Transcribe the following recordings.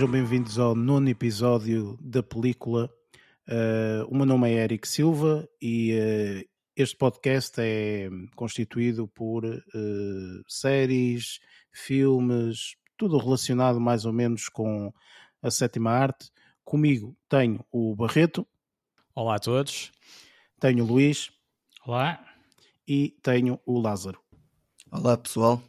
sejam bem-vindos ao nono episódio da película. Uh, o meu nome é Eric Silva e uh, este podcast é constituído por uh, séries, filmes, tudo relacionado mais ou menos com a sétima arte. Comigo tenho o Barreto. Olá a todos. Tenho o Luís. Olá. E tenho o Lázaro. Olá pessoal.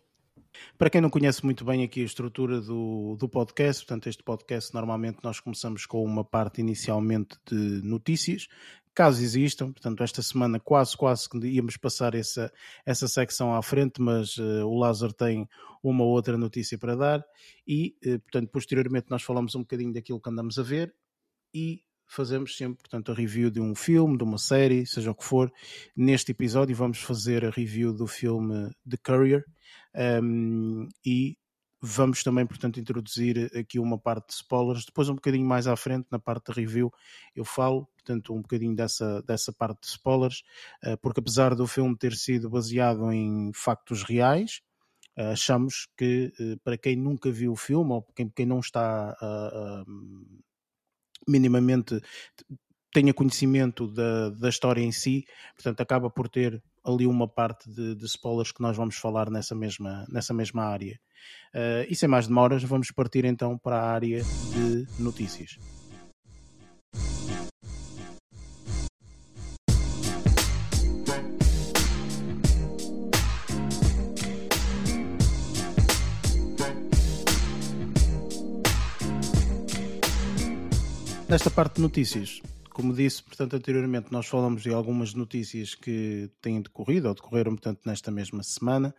Para quem não conhece muito bem aqui a estrutura do, do podcast, portanto, este podcast normalmente nós começamos com uma parte inicialmente de notícias, caso existam, portanto, esta semana quase, quase que íamos passar essa, essa secção à frente, mas uh, o Lázaro tem uma outra notícia para dar. E, uh, portanto, posteriormente nós falamos um bocadinho daquilo que andamos a ver e fazemos sempre, portanto, a review de um filme, de uma série, seja o que for. Neste episódio vamos fazer a review do filme The Courier um, e vamos também, portanto, introduzir aqui uma parte de spoilers. Depois, um bocadinho mais à frente, na parte da review, eu falo, portanto, um bocadinho dessa, dessa parte de spoilers, uh, porque apesar do filme ter sido baseado em factos reais, uh, achamos que, uh, para quem nunca viu o filme, ou quem, quem não está minimamente tenha conhecimento da, da história em si, portanto acaba por ter ali uma parte de, de spoilers que nós vamos falar nessa mesma, nessa mesma área. Uh, e sem mais demoras, vamos partir então para a área de notícias. Nesta parte de notícias, como disse, portanto, anteriormente nós falamos de algumas notícias que têm decorrido ou decorreram, portanto, nesta mesma semana.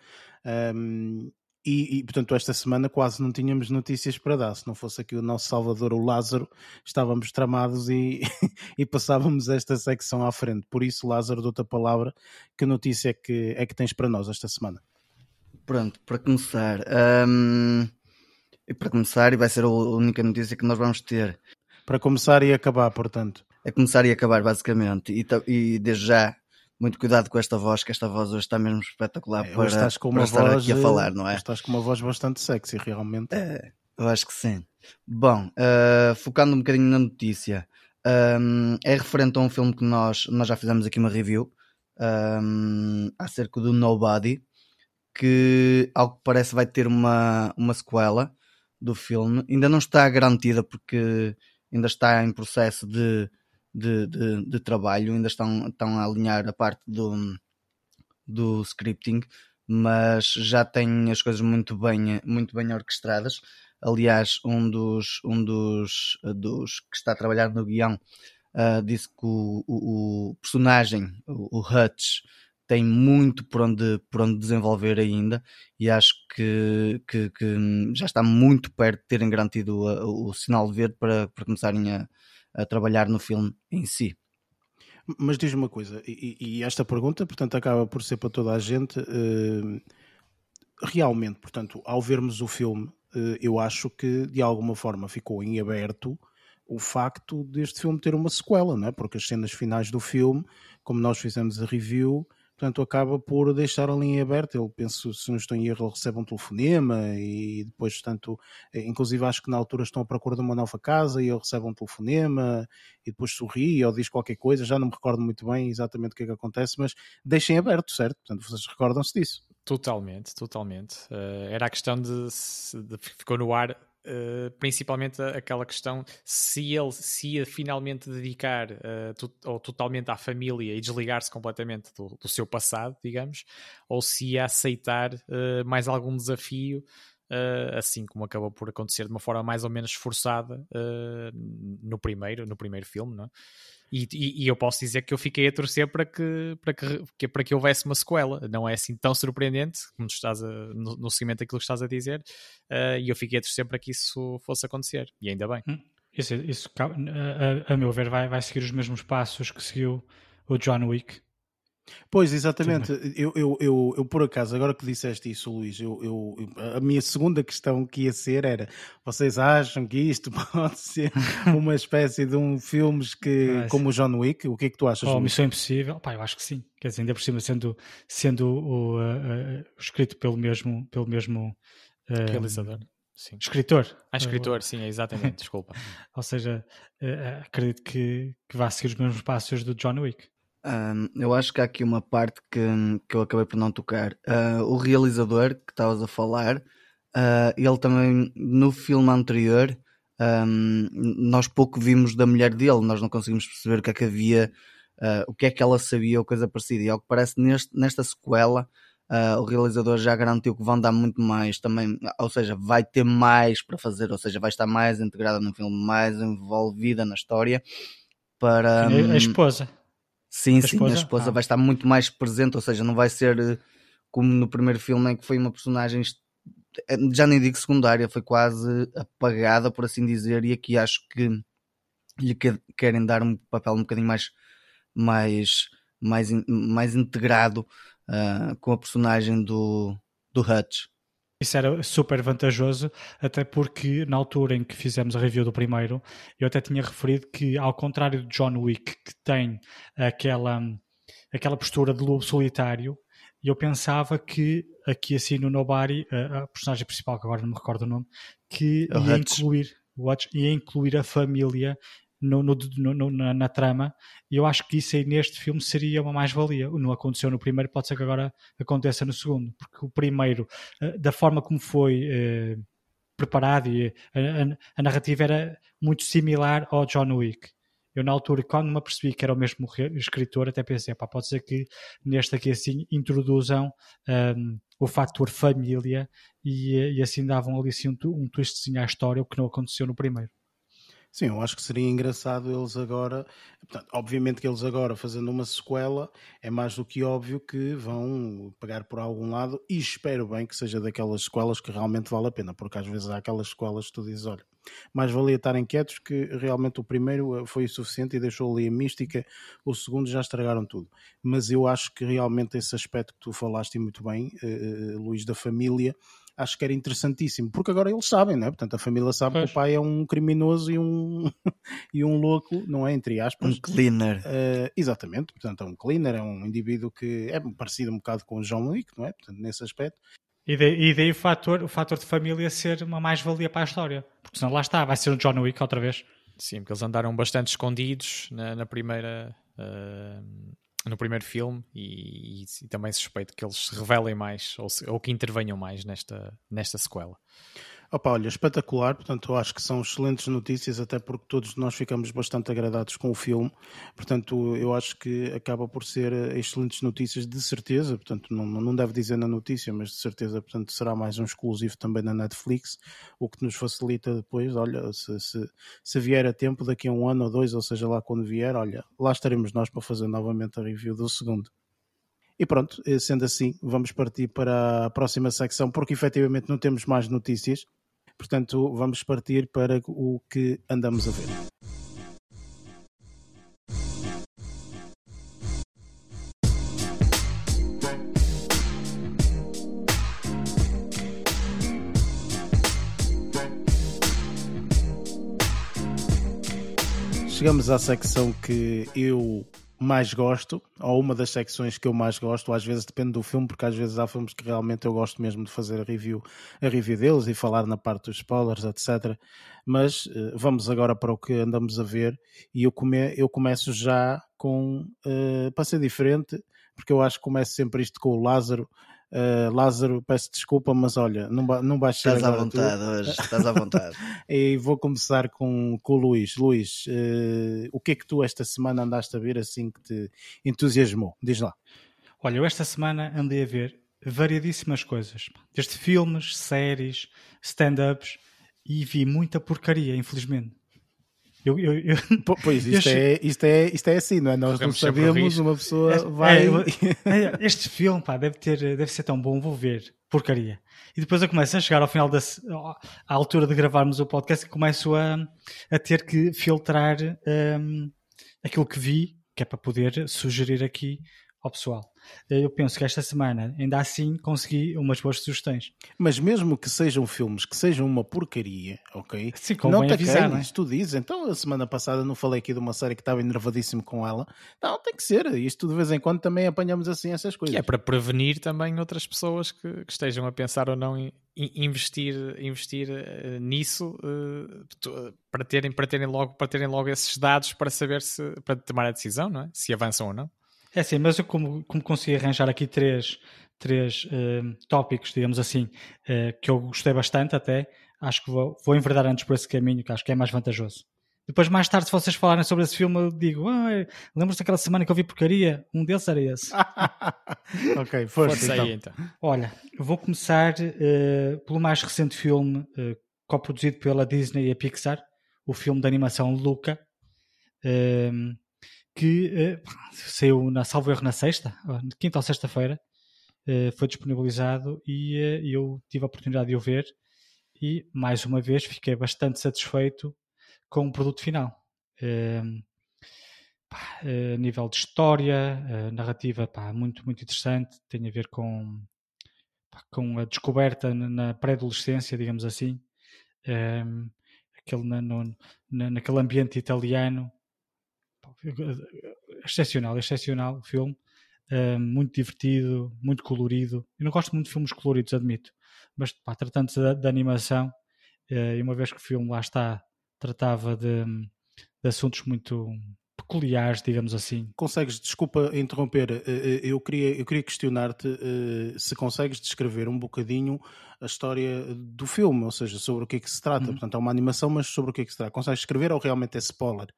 Um, e, e, portanto, esta semana quase não tínhamos notícias para dar. Se não fosse aqui o nosso Salvador, o Lázaro, estávamos tramados e, e passávamos esta secção à frente. Por isso, Lázaro, dou-te a palavra. Que notícia é que, é que tens para nós esta semana? Pronto, para começar, um, para começar, e vai ser a única notícia que nós vamos ter para começar e acabar, portanto. É começar e acabar, basicamente. E, e desde já, muito cuidado com esta voz, que esta voz hoje está mesmo espetacular é, para, estás com uma estar voz, aqui a falar, não é? Estás com uma voz bastante sexy, realmente. É, eu acho que sim. Bom, uh, focando um bocadinho na notícia, um, é referente a um filme que nós, nós já fizemos aqui uma review um, acerca do Nobody, que ao que parece vai ter uma, uma sequela do filme. Ainda não está garantida porque ainda está em processo de, de, de, de trabalho, ainda estão, estão a alinhar a parte do, do scripting, mas já tem as coisas muito bem, muito bem orquestradas. Aliás, um dos, um dos, dos que está a trabalhar no guião uh, disse que o, o, o personagem, o, o Hutch, tem muito por onde, por onde desenvolver ainda e acho que, que, que já está muito perto de terem garantido o, o sinal verde para, para começarem a, a, trabalhar no filme em si. Mas diz-me uma coisa, e, e, esta pergunta, portanto, acaba por ser para toda a gente. Uh, realmente, portanto, ao vermos o filme, uh, eu acho que de alguma forma ficou em aberto o facto deste filme ter uma sequela, não é? Porque as cenas finais do filme, como nós fizemos a review, portanto acaba por deixar a linha aberta. Ele penso, se não estou em erro, ele recebe um telefonema e depois, portanto, eh, inclusive acho que na altura estão à procura de uma nova casa e ele recebe um telefonema e depois sorri ou diz qualquer coisa. Já não me recordo muito bem exatamente o que é que acontece, mas deixem aberto, certo? Portanto, vocês recordam-se disso. Totalmente, totalmente. Uh, era a questão de, de, ficou no ar Uh, principalmente aquela questão se ele se ia finalmente dedicar uh, ou totalmente à família e desligar-se completamente do, do, seu passado, digamos, ou se ia aceitar uh, mais algum desafio, assim como acabou por acontecer de uma forma mais ou menos forçada no primeiro no primeiro filme, não é? E, e, e, eu posso dizer que eu fiquei a torcer para que, para que, para que houvesse uma sequela. Não é assim tão surpreendente como estás a, no, no seguimento daquilo que estás a dizer, uh, e eu fiquei a torcer para que isso fosse acontecer, e ainda bem. Hum, isso, isso a, a, meu ver, vai, vai seguir os mesmos passos que seguiu o John Wick. Pois, exatamente. Eu, eu, eu, eu, por acaso, agora que disseste isso, Luís, eu, eu, a minha segunda questão que ia ser era: vocês acham que isto pode ser uma espécie de um filme que, como o John Wick? O que é que tu achas? Oh, Missão Impossível? Pá, eu acho que sim. Quer dizer, ainda por cima, sendo, sendo o, uh, uh, escrito pelo mesmo, pelo mesmo uh, realizador. Sim. Escritor. Ah, escritor, sim, exatamente, desculpa. Ou seja, uh, acredito que, que vá seguir os mesmos passos do John Wick. Um, eu acho que há aqui uma parte que, que eu acabei por não tocar. Uh, o realizador que estavas a falar, uh, ele também no filme anterior, um, nós pouco vimos da mulher dele, nós não conseguimos perceber o que é que havia, uh, o que é que ela sabia ou coisa parecida. E ao que parece neste, nesta sequela, o realizador já garantiu que vão dar muito mais também, ou seja, vai ter mais para fazer, ou seja, vai estar mais integrada no filme, mais envolvida na história para a, a hum, esposa. Sim, a sim, esposa? a esposa ah. vai estar muito mais presente, ou seja, não vai ser eh, como no primeiro filme em que foi uma personagem eh, já nem digo secundária, foi quase apagada, por assim dizer, e aqui acho que lhe querem dar um papel um bocadinho mais mais mais, mais integrado uh, com a personagem do, do Hutch. Isso era super vantajoso, até porque na altura em que fizemos a review do primeiro, eu até tinha referido que, ao contrário de John Wick, que tem aquela, aquela postura de lobo solitário, eu pensava que aqui assim no Nobody, a, a personagem principal, que agora não me recordo o nome, que é ia incluir, Watch, ia incluir a família no, no, no, na, na, trama, e eu acho que isso aí neste filme seria uma mais-valia. Não aconteceu no primeiro, pode ser que agora aconteça no segundo, porque o primeiro, eh, da forma como foi eh, preparado, e a, a, a, narrativa era muito similar ao John Wick. Eu, na altura, quando me apercebi que era o mesmo escritor, até pensei, pá, pode ser que neste aqui assim introduzam um, o fator família e, e assim davam ali assim, um, um twistzinho à história, o que não aconteceu no primeiro. Sim, eu acho que seria engraçado eles agora. Portanto, obviamente que eles agora fazendo uma sequela é mais do que óbvio que vão pegar por algum lado e espero bem que seja daquelas sequelas que realmente vale a pena, porque às vezes há aquelas sequelas que tu dizes, olha, mais valia estarem quietos que realmente o primeiro eh, foi o suficiente e deixou ali a mística, o segundo já estragaram tudo. Mas eu acho que realmente esse aspecto que tu falaste muito bem, uh, Luís, da família, acho que era interessantíssimo, porque agora eles sabem, não é? Portanto, a família sabe pois. que o pai é um criminoso e um, e um louco, não é? Entre aspas. Um cleaner. Uh, exatamente, portanto, é um cleaner, é um indivíduo que é parecido um bocado com o John Wick, não é? Portanto, nesse aspecto. E daí, e daí o, fator, o fator de família ser uma mais-valia para a história, porque senão lá está, vai ser o John Wick outra vez. Sim, porque eles andaram bastante escondidos na, na primeira. Uh no primeiro filme e, e, e, também suspeito que eles se revelem mais ou, se, ou, que intervenham mais nesta, nesta sequela. Opa, olha, espetacular, portanto eu acho que são excelentes notícias, até porque todos nós ficamos bastante agradados com o filme, portanto eu acho que acaba por ser eh, excelentes notícias de certeza, portanto não, não deve dizer na notícia, mas de certeza, portanto será mais um exclusivo também na Netflix, o que nos facilita depois, olha, se, se, se vier a tempo, daqui a um ano ou dois, ou seja lá quando vier, olha, lá estaremos nós para fazer novamente a review do segundo. E pronto, eh, sendo assim, vamos partir para a próxima secção, porque efetivamente não temos mais notícias. Portanto, vamos partir para o que andamos a ver. Chegamos à secção que eu mais gosto, ou uma das secções que eu mais gosto, às vezes depende do filme, porque às vezes há filmes que realmente eu gosto mesmo de fazer a review, a review deles e falar na parte dos spoilers, etc. Mas uh, vamos agora para o que andamos a ver e eu, come, eu começo já com, uh, para ser diferente, porque eu acho que começo sempre isto com o Lázaro, Uh, Lázaro, peço desculpa, mas olha, não, não vais ser. Estás à vontade tu. hoje, estás à vontade. e vou começar com, com o Luís. Luís, uh, o que é que tu esta semana andaste a ver assim que te entusiasmou? Diz lá. Olha, eu esta semana andei a ver variadíssimas coisas, desde filmes, séries, stand-ups e vi muita porcaria, infelizmente. Eu, eu, eu... Pois, isto, é, isto, é, isto é assim, não é? Nós não sabemos, uma pessoa é, vai. É, é, este filme, pá, deve, ter, deve ser tão bom, vou ver. Porcaria. E depois eu começo a chegar ao final da à altura de gravarmos o podcast e começo a, a ter que filtrar um, aquilo que vi, que é para poder sugerir aqui ao pessoal. Eu penso que esta semana, ainda assim, consegui umas boas sugestões. Mas mesmo que sejam filmes que sejam uma porcaria, ok? Sim, não te avisar, acanhes, tu dizes. Então, a semana passada não falei aqui de uma série que estava enervadíssimo com ela. Não, tem que ser. Isto de vez em quando também apanhamos assim essas coisas. Que é para prevenir também outras pessoas que, que estejam a pensar ou não em, em investir, investir uh, nisso uh, para, terem, para, terem logo, para terem logo esses dados para saber se para tomar a decisão, não é? Se avançam ou não. É assim, mas eu como, como consegui arranjar aqui três, três uh, tópicos, digamos assim, uh, que eu gostei bastante até, acho que vou, vou enverdar antes por esse caminho, que acho que é mais vantajoso. Depois, mais tarde, se vocês falarem sobre esse filme, eu digo: ah, lembro-se daquela semana que eu vi porcaria? Um deles era esse. ok, força, força então. aí então. Olha, eu vou começar uh, pelo mais recente filme uh, coproduzido pela Disney e a Pixar, o filme de animação Luca. Uh, que uh, saiu na salvo erro na sexta, quinta ou sexta-feira, uh, foi disponibilizado e uh, eu tive a oportunidade de o ver e mais uma vez fiquei bastante satisfeito com o produto final. Pá, a nível de história, narrativa, pá, muito, muito interessante, tem a ver com, pá, com a descoberta na pré-adolescência, digamos assim, aquele, na, no, na, naquele ambiente italiano excepcional, excepcional o filme. Uh, muito divertido, muito colorido. Eu não gosto muito de filmes coloridos, admito, mas tratando-se de, de, animação, uh, e uma vez que o filme lá está, tratava de, de, assuntos muito peculiares, digamos assim. Consegues, desculpa interromper, uh, eu queria, eu queria questionar-te se consegues descrever um bocadinho a história do filme, ou seja, sobre o que é que se trata. Uhum. Portanto, é uma animação, mas sobre o que é que se trata. Consegues escrever ou realmente é spoiler?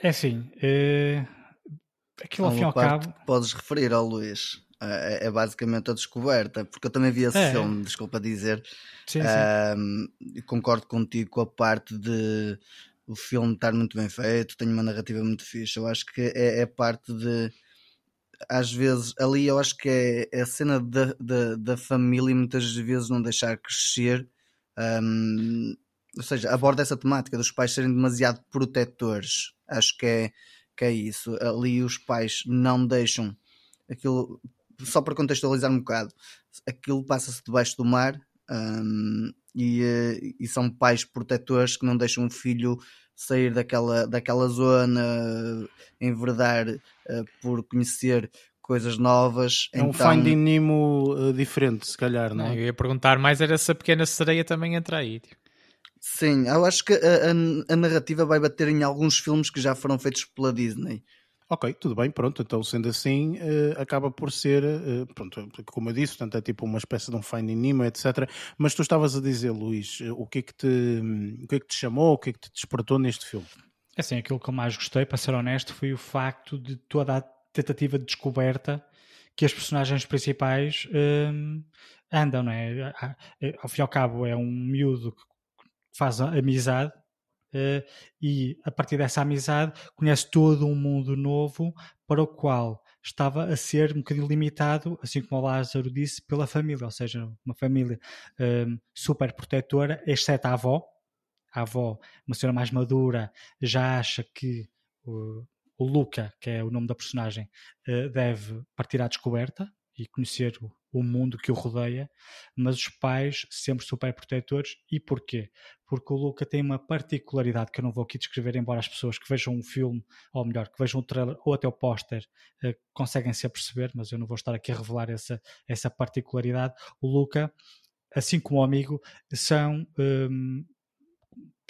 É assim, é... aquilo ao fim e ao cabo. Que podes referir ao Luís. É, é, basicamente a descoberta, porque eu também vi esse é. filme, desculpa dizer. Sim, sim. concordo contigo com a parte de o filme estar muito bem feito, tem uma narrativa muito fixe. Eu acho que é, é parte de às vezes ali eu acho que é, é a cena da, da, da, família muitas vezes não deixar crescer um, ou seja, aborda essa temática dos pais serem demasiado protetores. Acho que é, que é isso. Ali os pais não deixam aquilo, só para contextualizar um bocado, aquilo passa-se debaixo do mar um, e, eh, e, são pais protetores que não deixam o filho sair daquela, daquela zona, enverdar uh, por conhecer coisas novas. É um então... Finding Nemo uh, diferente, se calhar, não é? Eu ia perguntar mais era se a pequena sereia também entra aí. Tipo. Sim, eu acho que a, a, a, narrativa vai bater em alguns filmes que já foram feitos pela Disney. Ok, tudo bem, pronto. Então, sendo assim, uh, acaba por ser, uh, pronto, como eu disse, portanto, é tipo uma espécie de um Finding Nemo, etc. Mas tu estavas a dizer, Luís, eh, o que é que te, o que é que te chamou, o que é que te despertou neste filme? É assim, aquilo que eu mais gostei, para ser honesto, foi o facto de toda a tentativa de descoberta que as personagens principais andam, não é? Ao fim e ao cabo, é um miúdo que faz amizade uh, e a partir dessa amizade conhece todo um mundo novo para o qual estava a ser um bocadinho limitado, assim como o Lázaro disse, pela família, ou seja, uma família uh, super protetora, exceto a avó. A avó, uma senhora mais madura, já acha que o, o Luca, que é o nome da personagem, uh, deve partir à descoberta e conhecer o, o mundo que o rodeia, mas os pais sempre super protetores. E porquê? Porque o Luca tem uma particularidade que eu não vou aqui descrever, embora as pessoas que vejam um filme, ou melhor, que vejam o trailer ou até o póster, eh, conseguem se aperceber, mas eu não vou estar aqui a revelar essa, essa particularidade. O Luca, assim como o amigo, são um,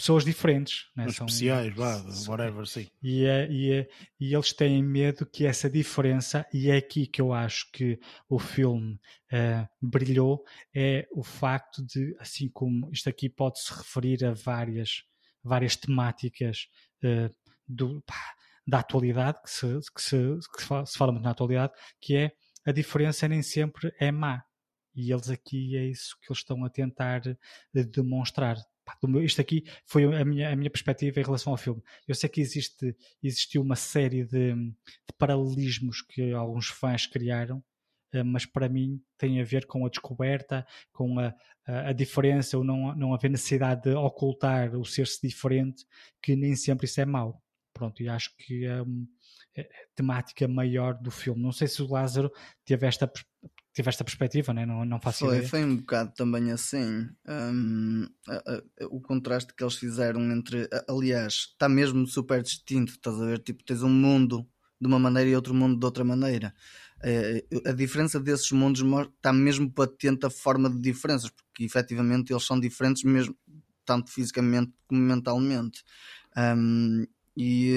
pessoas diferentes. Né? São especiais, vá, whatever, sim. E, é, e, é, e eles têm medo que essa diferença, e é aqui que eu acho que o filme uh, brilhou, é o facto de, assim como isto aqui pode-se referir a várias, várias temáticas uh, do, pá, da atualidade, que, se, que, se, que se fala muito na atualidade, que é a diferença nem sempre é má. E eles aqui é isso que eles estão a tentar eh, demonstrar isto aqui foi a minha, a minha perspectiva em relação ao filme. Eu sei que existe, existiu uma série de, de paralelismos que alguns fãs criaram, eh, mas para mim tem a ver com a descoberta, com a, a, a diferença, ou não, não haver necessidade de ocultar o ser-se diferente, que nem sempre isso é mau. pronto, e acho que é, é a temática maior do filme. Não sei se o Lázaro teve esta, teve esta perspectiva, né? não, não faço foi, ideia. Foi um bocado também assim. Um, a, a, o contraste que eles fizeram entre. Aliás, está mesmo super distinto, estás a ver? Tipo, tens um mundo de uma maneira e outro mundo de outra maneira. Eh, a diferença desses mundos está mesmo patente a forma de diferenças, porque efetivamente eles são diferentes mesmo, tanto fisicamente como mentalmente. Um, e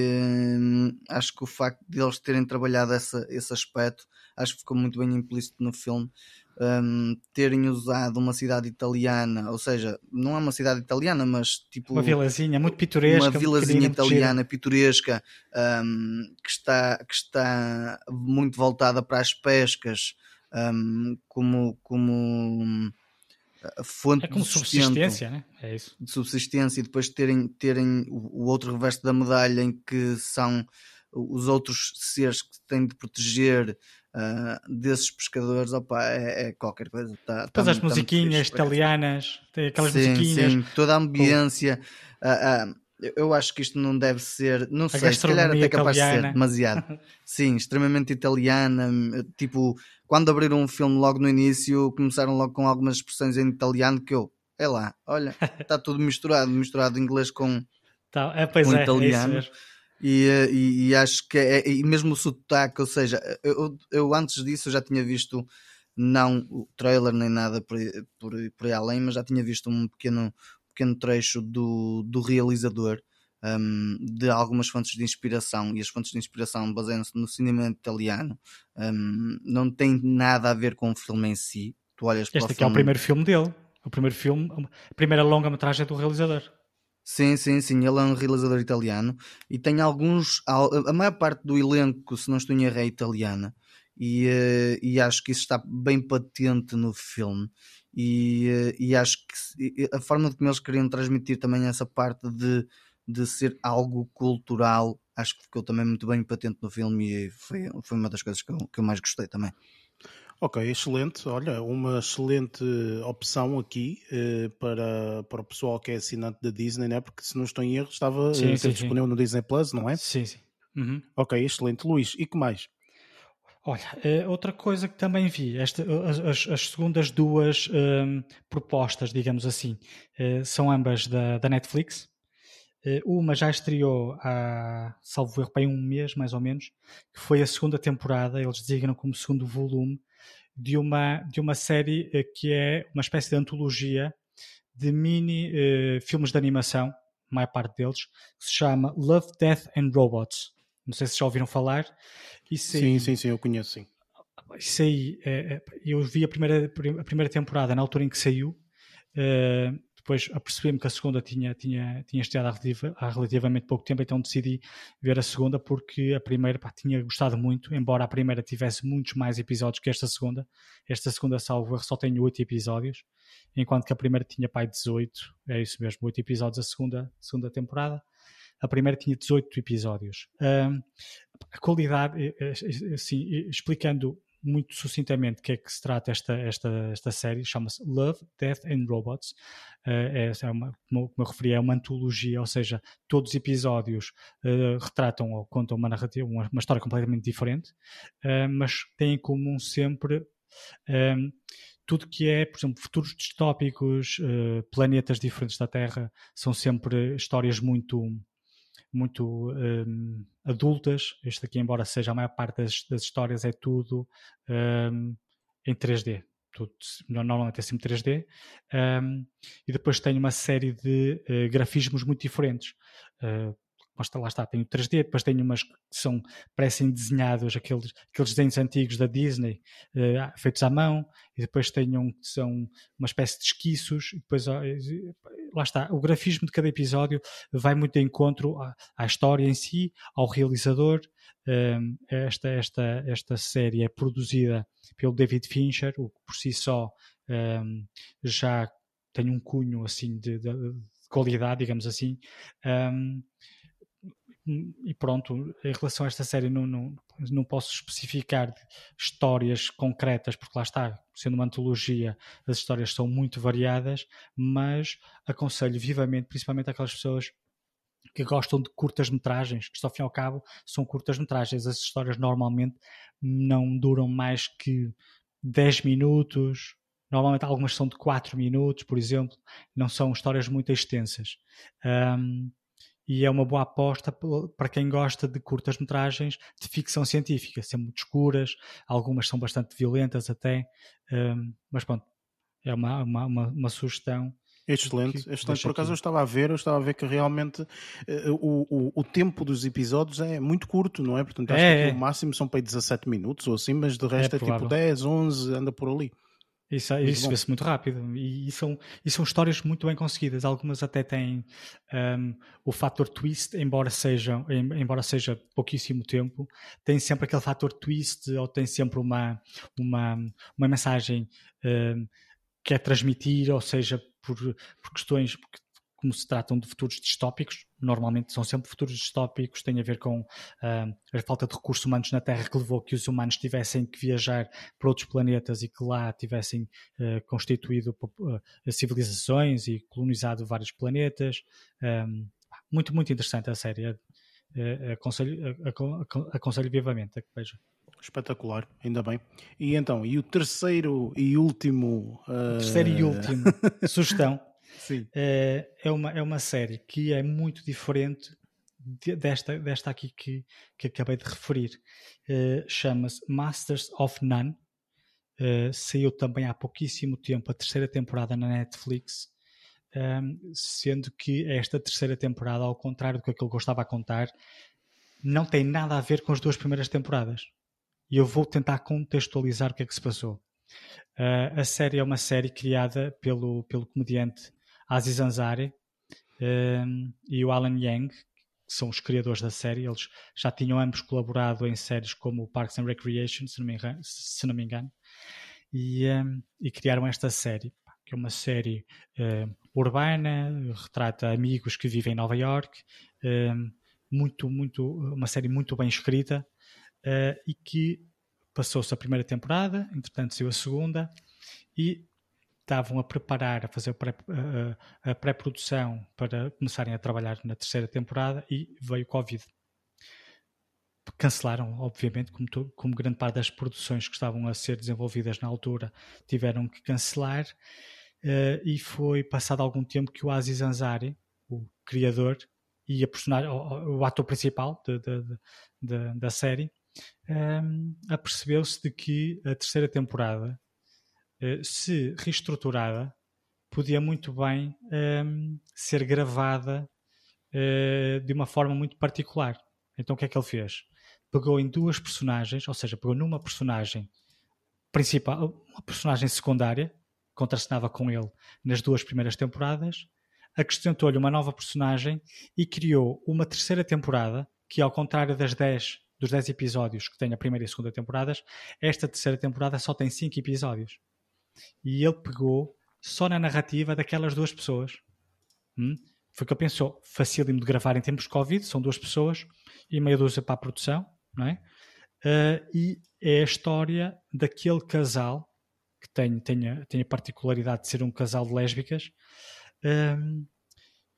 um, acho que o facto de eles terem trabalhado essa, esse aspecto, acho que ficou muito bem implícito no filme. Um, terem usado uma cidade italiana, ou seja, não é uma cidade italiana, mas tipo uma vilazinha muito pitoresca, uma vilazinha italiana pitoresca um, que está que está muito voltada para as pescas, um, como como fonte é como de subsistência, né? é isso. de subsistência e depois terem, terem o outro reverso da medalha em que são os outros seres que têm de proteger uh, desses pescadores, opa, é, é qualquer coisa. Tá, Todas tá, as tá musiquinhas italianas, tem aquelas sim, musiquinhas. Sim, toda a ambiência. Uh, uh, eu acho que isto não deve ser, não a sei, se calhar até capaz italiana. de ser demasiado. Sim, extremamente italiana. Tipo, quando abriram um filme logo no início, começaram logo com algumas expressões em italiano que eu, é lá, olha, está tudo misturado, misturado inglês com, tá, é, com é, é italiano. É e, e, e, acho que é, e mesmo o sotaque, ou seja, eu, eu antes disso já tinha visto não o trailer nem nada por, por, por aí além, mas já tinha visto um pequeno pequeno trecho do, do realizador um, de algumas fontes de inspiração e as fontes de inspiração baseiam-se no cinema italiano. Um, não tem nada a ver com o filme em si. Tu olhas este aqui filme... é o primeiro filme dele. O primeiro filme, a primeira longa-metragem do realizador. Sim, sim, sim, ele é um realizador italiano e tem alguns, a maior parte do elenco, se não estou em erro, é italiana e, uh, e acho que isso está bem patente no filme e, eh, e acho que a forma como eles queriam transmitir também essa parte de, de ser algo cultural acho que ficou também muito bem patente no filme e foi, foi uma das coisas que eu, que eu mais gostei também. Ok, excelente. Olha, uma excelente opção aqui eh, para, para o pessoal que é assinante da Disney, né? porque se não estou em erro, estava sim, sim, disponível sim. no Disney Plus, não é? Sim, sim. Uhum. Ok, excelente. Luís, e que mais? Olha, eh, outra coisa que também vi, esta, as, as segundas duas um, propostas, digamos assim, uh, são ambas da, da Netflix. Uh, uma já estreou há, salvo erro, um mês mais ou menos, que foi a segunda temporada, eles designam como segundo volume, de uma, de uma série uh, que é uma espécie de antologia de mini filmes de animação, a maior parte deles, que se chama Love, Death and Robots. Não sei se já ouviram falar. Isso sim, aí, sim, sim, eu conheço, sim. Isso aí, é, é, eu vi a primeira, a primeira temporada na altura em que saiu, uh, depois apercebi-me que a segunda tinha, tinha, tinha estreado há, relativa, há, relativamente pouco tempo, então decidi ver a segunda porque a primeira pá, tinha gostado muito, embora a primeira tivesse muitos mais episódios que esta segunda. Esta segunda, salvo só tem 8 episódios, enquanto que a primeira tinha pai 18, é isso mesmo, 8 episódios a segunda, segunda temporada. A primeira tinha 18 episódios. A qualidade, eh, eh, assim, explicando muito sucintamente o que é que se trata esta, esta, esta série, chama-se Love, Death and Robots. Uh, é, é uma, como eu referi, é uma antologia, ou seja, todos os episódios uh, retratam ou contam uma narrativa, uma, uma história completamente diferente, uh, mas têm em comum sempre um, tudo que é, por exemplo, futuros distópicos, planetas diferentes da Terra, são sempre histórias muito muito um, adultas. Este aqui, embora seja a maior parte das, das histórias, é tudo um, em 3D. Tudo, normalmente é sempre 3D. Um, e depois tem uma série de uh, grafismos muito diferentes. Uh, está, lá está, tem o 3D, depois tem umas que são, parecem desenhados, aqueles, aqueles desenhos antigos da Disney, uh, feitos à mão, e depois tem um que são uma espécie de esquiços, e depois lá está, o grafismo de cada episódio vai muito de encontro à, à história em si, ao realizador. Um, esta, esta, esta série é produzida pelo David Fincher, o que por si só um, já tem um cunho assim de, de, de qualidade, digamos assim. Um, e pronto, em relação a esta série não, não, não posso especificar histórias concretas, porque lá está, sendo uma antologia, as histórias são muito variadas, mas aconselho vivamente, principalmente aquelas pessoas que gostam de curtas-metragens, que, ao fim e ao cabo, são curtas-metragens. As histórias normalmente não duram mais que 10 minutos, Normalmente algumas são de 4 minutos, por exemplo, não são histórias muito extensas. Um, e é uma boa aposta para quem gosta de curtas metragens de ficção científica, são muito escuras, algumas são bastante violentas até, um, mas pronto, é uma, uma, uma, uma sugestão. Excelente, excelente. Por acaso eu estava a ver, eu estava a ver que realmente uh, o, o, o, tempo dos episódios é muito curto, não é? Portanto, acho é, que é. o máximo são para 17 minutos ou assim, mas de resto é, é tipo 10, 11, anda por ali. Isso, isso vê-se muito rápido. E, e, são, e são histórias muito bem conseguidas. Algumas até têm um, o fator twist, embora seja, embora seja pouquíssimo tempo, tem sempre aquele fator twist ou tem sempre uma, uma, uma mensagem um, que é transmitir, ou seja, por, por questões, porque como se tratam de futuros distópicos, normalmente são sempre futuros distópicos, tem a ver com uh, a falta de recursos humanos na Terra que levou que os humanos tivessem que viajar para outros planetas e que lá tivessem uh, constituído uh, civilizações e colonizado vários planetas. Um, muito, muito interessante a série. Aconselho, aconselho vivamente a que vejam. Espetacular, ainda bem. E então, e o terceiro e último. Uh... Terceiro e último. Sugestão. Sim. É, é, uma, é uma série que é muito diferente desta, desta aqui que, que acabei de referir. Uh, Chama-se Masters of None. Uh, saiu também há pouquíssimo tempo a terceira temporada na Netflix. Sendo que esta terceira temporada, ao contrário do que aquilo que eu estava a contar, não tem nada a ver com as duas primeiras temporadas. E eu vou tentar contextualizar o que é que se passou. Uh, a série é uma série criada pelo, pelo comediante Aziz Ansari um, e o Alan Yang, que são os criadores da série. Eles já tinham ambos colaborado em séries como Parks and Recreation, se não me engano, se não me engano e, um, e, criaram esta série, que é uma série um, urbana, retrata amigos que vivem em Nova York, hum, muito, muito, uma série muito bem escrita uh, e que passou-se a primeira temporada, entretanto saiu a segunda e estavam a preparar, a fazer a pré-produção para começarem a trabalhar na terceira temporada e veio Covid. Cancelaram, obviamente, como, como grande parte das produções que estavam a ser desenvolvidas na altura tiveram que cancelar. Uh, e foi passado algum tempo que o Aziz Ansari, o criador e a personagem, o, o ator principal de, de, de, da série, um, ehm, apercebeu-se de que a terceira temporada eh, se reestruturada, podia muito bem um, ehm, ser gravada uh, de uma forma muito particular. Então o que é que ele fez? Pegou em duas personagens, ou seja, pegou numa personagem principal, uma personagem secundária, contracenava com ele nas duas primeiras temporadas, acrescentou-lhe uma nova personagem e criou uma terceira temporada que, ao contrário das 10 dos 10 episódios que tem a primeira e a segunda temporadas, esta terceira temporada só tem 5 episódios. E ele pegou só na narrativa daquelas duas pessoas. Hum? Foi que ele pensou, facílimo de gravar em tempos de Covid, são duas pessoas e meia dúzia para a produção, não é? Uh, e é a história daquele casal que tem, tem, a, tem a particularidade de ser um casal de lésbicas um,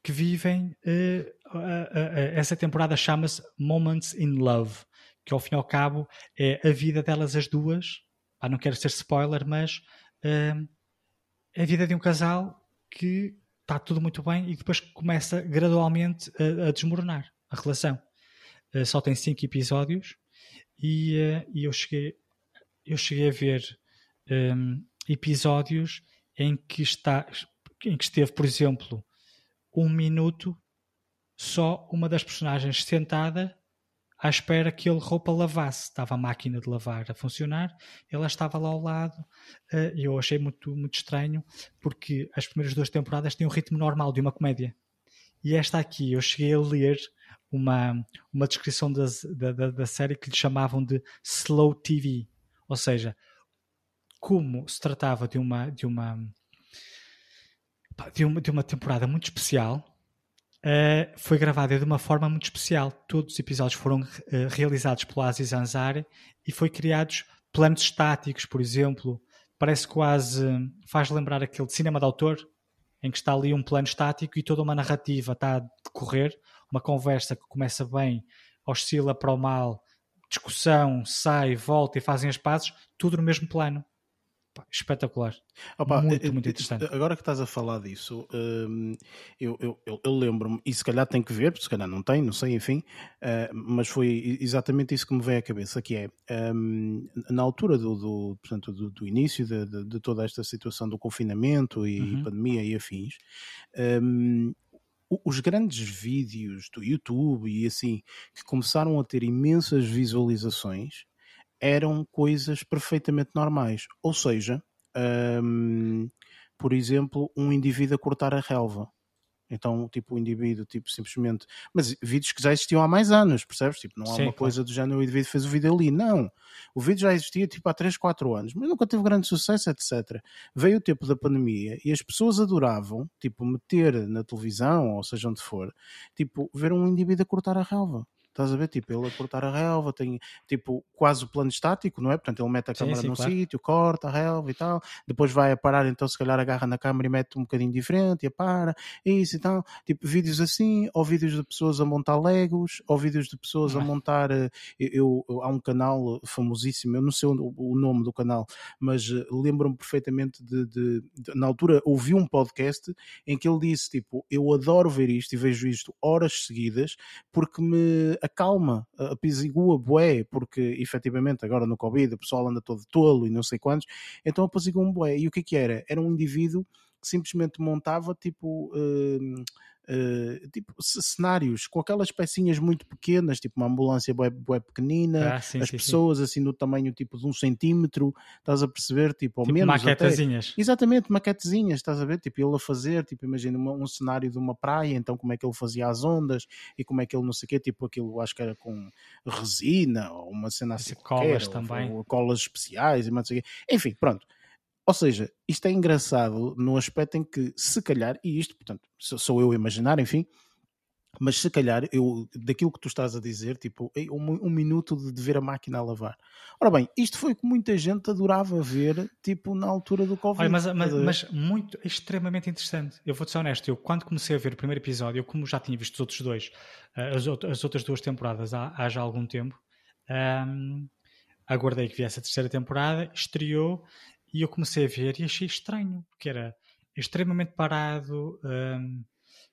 que vivem. Uh, uh, essa temporada chama-se Moments in Love, que ao fim e ao cabo é a vida delas as duas. Ah, não quero ser spoiler, mas uh, a vida de um casal que está tudo muito bem e depois começa gradualmente a, a desmoronar a relação. Uh, só tem cinco episódios e, uh, e, eu cheguei eu cheguei a ver um, episódios em que está em que esteve, por exemplo, um minuto só uma das personagens sentada à espera que ele roupa lavasse. Estava a máquina de lavar a funcionar, ela estava lá ao lado eh, e eu achei muito, muito estranho porque as primeiras duas temporadas têm um ritmo normal de uma comédia. E esta aqui, eu cheguei a ler uma, uma descrição da, da, da série que lhe chamavam de Slow TV. Ou seja, como se tratava de uma, de uma, de uma, de uma temporada muito especial, Uh, foi gravada de uma forma muito especial. Todos os episódios foram uh, realizados pelo Aziz Ansari e foi criados planos estáticos, por exemplo. Parece quase, faz lembrar aquele cinema de autor, em que está ali um plano estático e toda uma narrativa está a decorrer, uma conversa que começa bem, oscila para o mal, discussão, sai, volta e fazem as pazes, tudo no mesmo plano. Espetacular. Opa, muito, eh, muito interessante. Agora que estás a falar disso, hum, eu, eu, eu, lembro-me, e se calhar tem que ver, se calhar não tem, não sei, enfim, mas foi exatamente isso que me veio à cabeça, que é, um, na altura do, do, portanto, do, do início de, de, de, toda esta situação do confinamento e uhum. pandemia e afins, um, os grandes vídeos do YouTube e assim, que começaram a ter imensas visualizações, eram coisas perfeitamente normais. Ou seja, um, por exemplo, um indivíduo a cortar a relva. Então, tipo, o indivíduo, tipo, simplesmente. Mas vídeos que já existiam há mais anos, percebes? Tipo, não há Sim, uma claro. coisa do género, o indivíduo fez o vídeo ali. Não. O vídeo já existia, tipo, há 3, 4 anos, mas nunca teve grande sucesso, etc. Veio o tempo da pandemia e as pessoas adoravam, tipo, meter na televisão, ou seja onde for, tipo, ver um indivíduo a cortar a relva. Estás a ver? Tipo, ele a cortar a relva, tem tipo quase o plano estático, não é? Portanto, ele mete a câmera num claro. sítio, corta a relva e tal, depois vai a parar, então se calhar agarra na câmera e mete um bocadinho diferente e a para, isso e tal. Tipo, vídeos assim, ou vídeos de pessoas a montar Legos, ou vídeos de pessoas ah. a montar. Eh, eu, eu, há um canal famosíssimo, eu não sei o, o nome do canal, mas eh, lembro-me perfeitamente de, de, de, na altura, ouvi um podcast em que ele disse: tipo, eu adoro ver isto e vejo isto horas seguidas porque me acalma, apazigua bué, porque efetivamente agora no Covid o pessoal anda todo tolo e não sei quantos, então apazigua um bué. E o que é que era? Era um indivíduo que simplesmente montava tipo. Uh, uh, tipo cenários com aquelas pecinhas muito pequenas, tipo uma ambulância web, pequenina, ah, sim, as sim, pessoas sim. assim no tamanho tipo de um centímetro, estás a perceber, tipo, ao tipo menos. Maquetezinhas. Até, exatamente, maquetezinhas, estás a ver? Tipo, ele a fazer, tipo, imagina uma, um cenário de uma praia, então como é que ele fazia as ondas e como é que ele não sei o quê, tipo aquilo acho que era com resina ou uma cena assim. Colas também. Ou, ou colas especiais e não sei o quê. Enfim, pronto ou seja, isto é engraçado no aspecto em que, se calhar, e isto, portanto, sou eu a imaginar, enfim, mas se calhar, eu, daquilo que tu estás a dizer, tipo, um, um minuto de, ver a máquina a lavar. Ora bem, isto foi o que muita gente adorava ver, tipo, na altura do Covid. Olha, mas, mas, mas, muito, extremamente interessante. Eu vou-te ser honesto, eu quando comecei a ver o primeiro episódio, eu como já tinha visto os outros dois, eh, as, as outras duas temporadas há, há já algum tempo, um, aguardei que viesse a terceira temporada, estreou e eu comecei a ver e achei estranho, porque era extremamente parado. Um,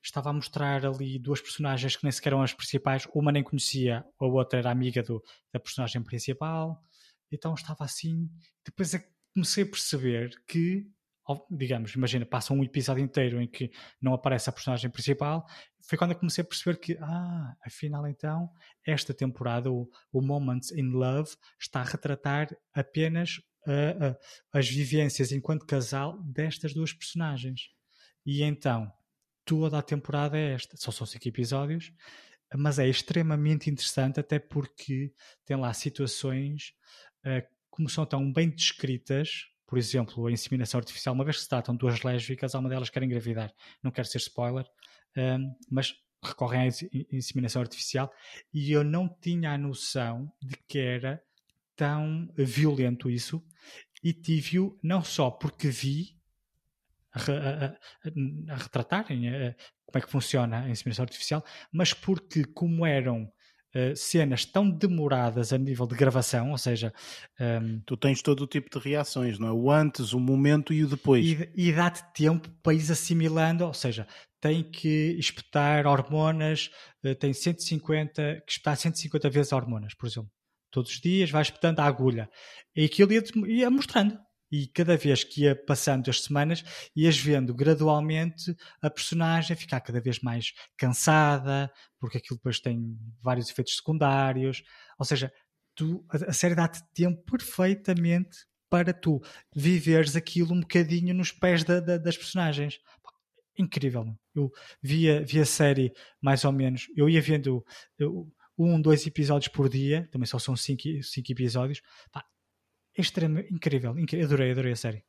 estava a mostrar ali duas personagens que nem sequer eram as principais, uma nem conhecia, a outra era amiga do, da personagem principal. Então estava assim. Depois é comecei a perceber que, digamos, imagina, passa um episódio inteiro em que não aparece a personagem principal. Foi quando eu comecei a perceber que, ah, afinal então, esta temporada, o, o Moments in Love, está a retratar apenas as vivências enquanto casal destas duas personagens. E então, toda a temporada é esta. Só são cinco episódios, mas é extremamente interessante, até porque tem lá situações uh, como são tão bem descritas. Por exemplo, a inseminação artificial, uma vez que se tratam duas lésbicas, uma delas que quer engravidar. Não quero ser spoiler, um, mas recorrem à inseminação artificial e eu não tinha a noção de que era tão violento isso e tive-o não só porque vi a, a, a, a retratarem como é que funciona a inseminação artificial, mas porque como eram Uh, cenas tão demoradas a nível de gravação, ou seja, um, ehm, tu tens todo o tipo de reações, não é? O antes, o momento e o depois. E, e dá-te tempo para ir assimilando, ou seja, tem que espetar hormonas, uh, tem 150, que espetar 150 vezes hormonas, por exemplo todos os dias, vais espetando a agulha. E aquilo ia, ia mostrando. E cada vez que ia passando as semanas, ias vendo gradualmente a personagem ficar cada vez mais cansada, porque aquilo depois tem vários efeitos secundários. Ou seja, tu, a, a série dá-te tempo perfeitamente para tu viveres aquilo um bocadinho nos pés da, da, das personagens. Incrível. Eu via, via a série mais ou menos, eu ia vendo. Eu, um, dois episódios por dia, também só são cinco, cinco episódios. Pá, é extremamente incrível, incrível, adorei, adorei a série.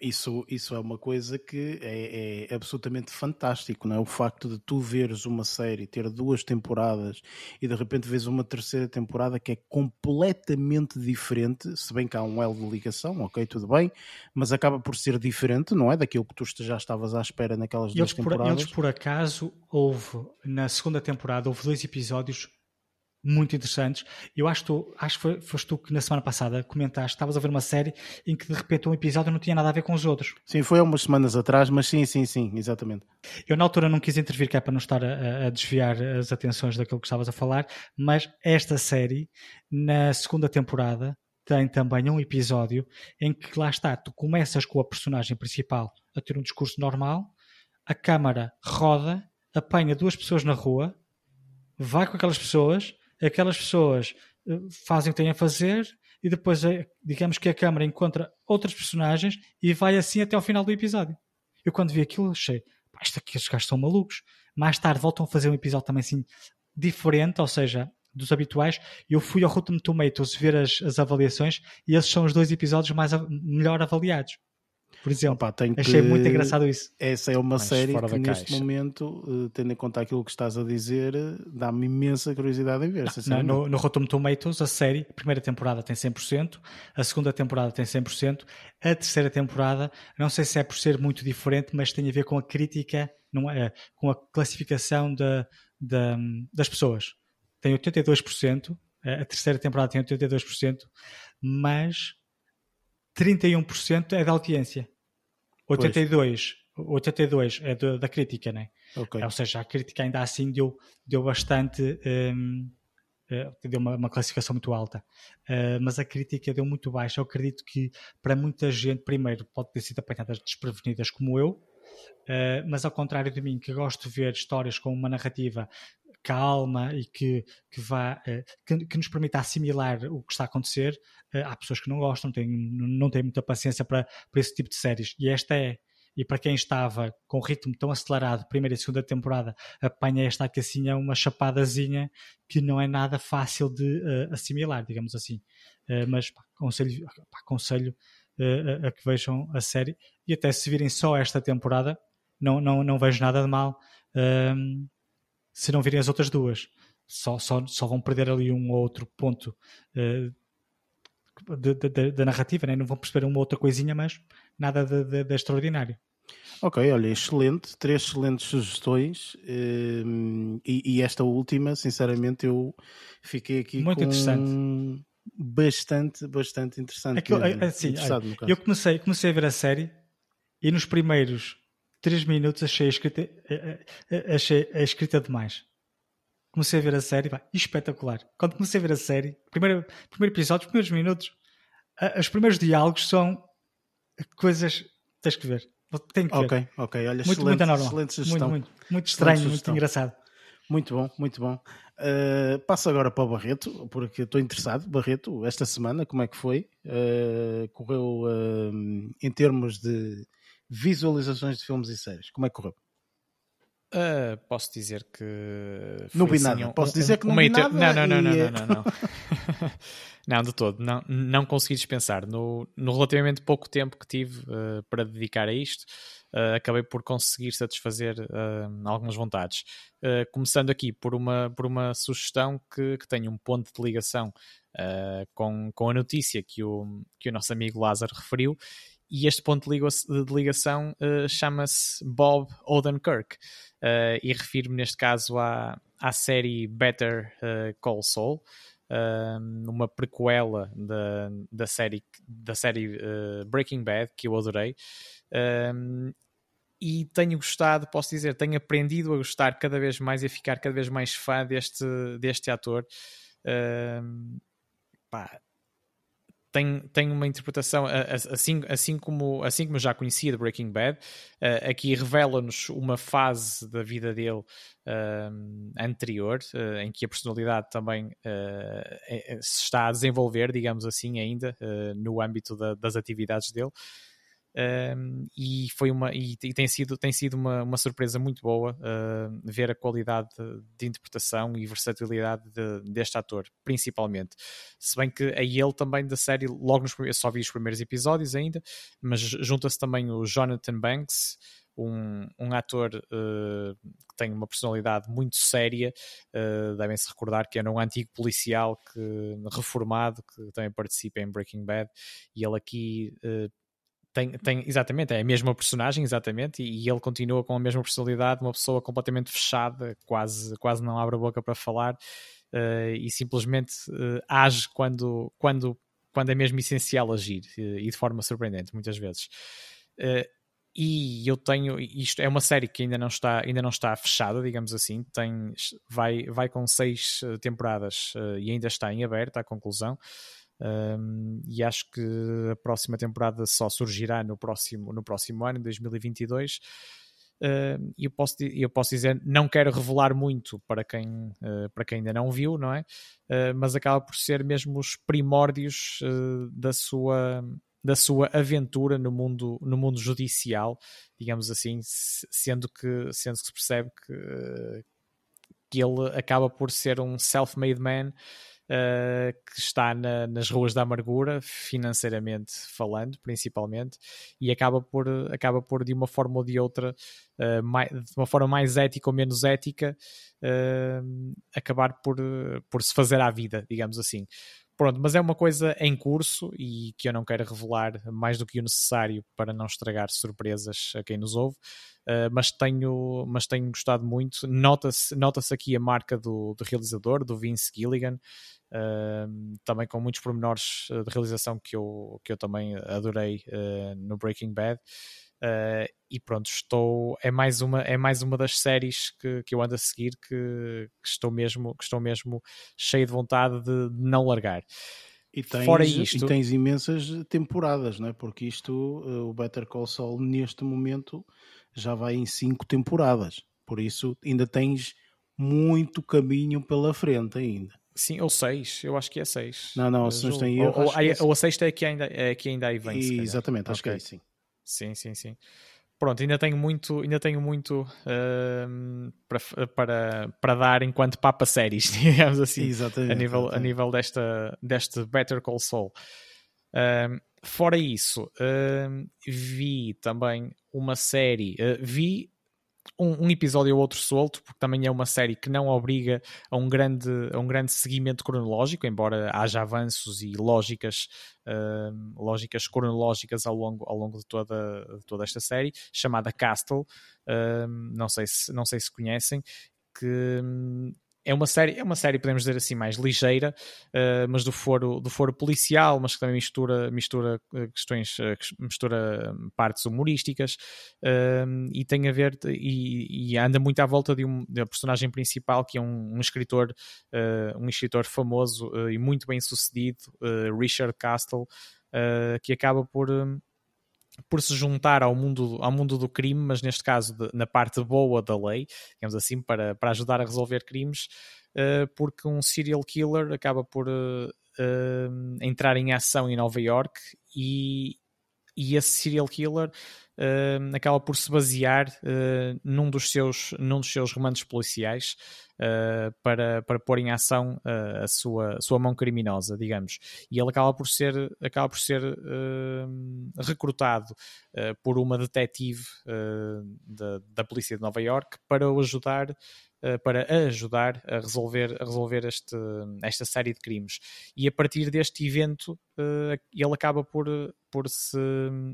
Isso, isso é uma coisa que é, é, absolutamente fantástico, não é? O facto de tu veres uma série, ter duas temporadas e de repente vês uma terceira temporada que é completamente diferente, se bem que há um elo de ligação, ok, tudo bem, mas acaba por ser diferente, não é? Daquilo que tu já estavas à espera naquelas duas temporadas. Por, eles, por acaso, houve, na segunda temporada, houve dois episódios muito interessantes. Eu acho, tu, acho que foi, foste tu que na semana passada comentaste, estavas a ver uma série em que de repente um episódio não tinha nada a ver com os outros. Sim, foi há umas semanas atrás, mas sim, sim, sim, exatamente. Eu na altura não quis intervir, que é para não estar a, a desviar as atenções daquilo que estavas a falar, mas esta série, na segunda temporada, tem também um episódio em que lá está, tu começas com a personagem principal a ter um discurso normal, a câmara roda, apanha duas pessoas na rua, vai com aquelas pessoas aquelas pessoas eh, fazem o que têm a fazer e depois, eh, digamos que a câmara encontra outras personagens e vai assim até ao final do episódio. Eu quando vi aquilo achei, isto aqui, estes gajos são malucos. Mais tarde voltam a fazer um episódio também assim diferente, ou seja, dos habituais. Eu fui ao Rotten Tomatoes ver as, as avaliações e esses são os dois episódios mais melhor avaliados por exemplo. Opa, Achei que... muito engraçado isso. Essa é uma Mais série que neste caixa. momento, uh, tendo em conta aquilo que estás a dizer, dá-me imensa curiosidade em ver. Não, no, no Rotten Tomatoes, a série, a primeira temporada tem 100%, a segunda temporada tem 100%, a terceira temporada, não sei se é por ser muito diferente, mas tem a ver com a crítica, não é, com a classificação da, da, das pessoas. Tem 82%, a terceira temporada tem 82%, mas 31% é da audiência. 82, 82 é de, da crítica, né? Okay. Ou seja, a crítica ainda assim deu, deu bastante. Um, eh, deu uma, uma, classificação muito alta, uh, mas a crítica deu muito baixa. Eu acredito que para muita gente, primeiro, pode ter sido apanhada desprevenidas como eu, uh, mas ao contrário de mim, que gosto de ver histórias com uma narrativa calma e que, que, vá, uh, que, que, nos permita assimilar o que está a acontecer, uh, há pessoas que não gostam, têm, não têm muita paciência para, para esse tipo de séries. E esta é. E para quem estava com ritmo tão acelerado, primeira e segunda temporada, apanha esta aqui assim é uma chapadazinha que não é nada fácil de uh, assimilar, digamos assim. mas pá, aconselho, pá, aconselho a, a que vejam a série e até se virem só esta temporada, não, não, não vejo nada de mal. Se não virem as outras duas. Só, só, só vão perder ali um ou outro ponto uh, da narrativa, né? não vão perceber uma outra coisinha, mas nada de, de, de extraordinário. Ok, olha, excelente, três excelentes sugestões um, e, e, esta última, sinceramente, eu fiquei aqui muito com interessante. bastante, bastante interessante. É que, eu, assim, eu comecei, comecei a ver a série e nos primeiros 3 minutos achei a escrita, achei a escrita demais. Comecei a ver a série, pá, espetacular. Quando comecei a ver a série, primeiro, primeiro episódio, os primeiros minutos, os primeiros diálogos são coisas. Tens que ver. Tenho que ok, ver. ok. Olha, muito, excelente, muito excelente sugestão. Muito, muito, muito estranho, muito engraçado. Muito bom, muito bom. Uh, passo agora para o Barreto, porque estou interessado. Barreto, esta semana, como é que foi? Uh, correu uh, em termos de visualizações de filmes e séries. Como é que correu? Uh, posso dizer que. Não vi nada. Um, posso dizer um, que não vi nada. Não, não, não, não, não, não, não. não, de todo. Não, não consegui dispensar. No, no relativamente pouco tempo que tive uh, para dedicar a isto, uh, acabei por conseguir satisfazer algumas vontades. começando aqui por uma, por uma sugestão que, que tem um ponto de ligação com, com a notícia que o, que o nosso amigo Lázaro referiu e este ponto de ligação uh, chama-se Bob Odenkirk uh, e refiro-me neste caso à, à série Better uh, Call Saul, uma prequela da, da série, da série Breaking Bad que eu adorei. e tenho gostado, posso dizer, tenho aprendido a gostar cada vez mais e a ficar cada vez mais fã deste, deste ator. Pá, tem, tem uma interpretação, assim, assim, como, assim como já conhecia de Breaking Bad, uh, aqui revela-nos uma fase da vida dele uh, anterior, uh, em que a personalidade também é, se está a desenvolver, digamos assim, ainda no âmbito da, das atividades dele. E foi uma e, tem sido tem sido uma, uma surpresa muito boa uh, ver a qualidade de, de interpretação e versatilidade de, deste ator principalmente. Se bem que a ele também da série logo nos eu só vi os primeiros episódios ainda mas junta-se também o Jonathan Banks um, um ator uh, que tem uma personalidade muito séria, uh, devem-se recordar que era um antigo policial que, reformado que também participa em Breaking Bad e ele aqui uh, tem, tem, exatamente, é a mesma personagem, exatamente, e, e, ele continua com a mesma personalidade, uma pessoa completamente fechada, quase, quase não abre a boca para falar uh, e simplesmente uh, age quando, quando, quando é mesmo essencial agir uh, e de forma surpreendente, muitas vezes. e eu tenho, isto é uma série que ainda não está, ainda não está fechada, digamos assim, tem, vai, vai com seis temporadas e ainda está em aberto à conclusão. Um, e acho que a próxima temporada só surgirá no próximo, no próximo ano, 2022. Uh, eu, posso, eu posso dizer, não quero revelar muito para quem, uh, para quem ainda não viu, não é? Uh, mas acaba por ser mesmo os primórdios da, sua, da sua aventura no mundo, no mundo judicial, digamos assim, sendo que, sendo que se percebe que, que ele acaba por ser um self-made man uh, que está na, nas ruas da amargura, financeiramente falando, principalmente, e acaba por, acaba por de uma forma ou de outra, uh, mais, de uma forma mais ética ou menos ética, uh, acabar por, por se fazer à vida, digamos assim. Pronto, mas é uma coisa em curso e que eu não quero revelar mais do que o necessário para não estragar surpresas a quem nos ouve, uh, mas, tenho, mas tenho gostado muito. Nota-se nota aqui a marca do, do realizador, do Vince Gilligan, Uh, também com muitos pormenores eh, de realização que eu, que eu também adorei uh, no Breaking Bad. Uh, e pronto, estou. É mais uma, é mais uma das séries que, que eu ando a seguir que, que estou, mesmo, que estou mesmo cheio de vontade de, de não largar. E tens, Fora isto, e tens imensas temporadas, não é? Porque isto, o Better Call Saul, neste momento, já vai em cinco temporadas. Por isso, ainda tens muito caminho pela frente ainda. Sim, ou seis, eu acho que é seis. Não, não, se não tem erro. Ou, ou, é ou, a sexta é que ainda, é que ainda aí vem. E, exatamente, acho okay. que é sim. Sim, sim, sim. Pronto, ainda tenho muito, ainda tenho muito uh, para, para, para dar enquanto papa séries, digamos assim, exatamente, a nível, exatamente. A nível desta, deste Better Call Saul. Uh, fora isso, uh, vi também uma série, vi um, um, episódio ou outro solto, porque também é uma série que não obriga a um grande, a um grande seguimento cronológico, embora haja avanços e lógicas, uh, lógicas cronológicas ao longo, ao longo de, toda, de toda esta série, chamada Castle. Uh, não, sei se, não sei se conhecem, que é uma série, é uma série, podemos dizer assim, mais ligeira, uh, mas do foro, do foro policial, mas que também mistura, mistura eh, questões, uh, mistura partes humorísticas uh, e tem a ver e, e, anda muito à volta de um da personagem principal que é um, um escritor, um escritor famoso e muito bem sucedido, Richard Castle, que acaba por por se juntar ao mundo, ao mundo do crime, mas neste caso de, na parte boa da lei, digamos assim, para, para ajudar a resolver crimes, uh, porque um serial killer acaba por uh, entrar em ação em Nova York e, e esse serial killer uh, acaba por se basear uh, num, dos seus, num dos seus romances policiais uh, para, para pôr em ação a, sua, a sua mão criminosa, digamos. E ele acaba por ser, acaba por ser recrutado por uma detetive da, da polícia de Nova York para o ajudar para ajudar a resolver, a resolver este, esta série de crimes. E a partir deste evento, uh, ele acaba por, por se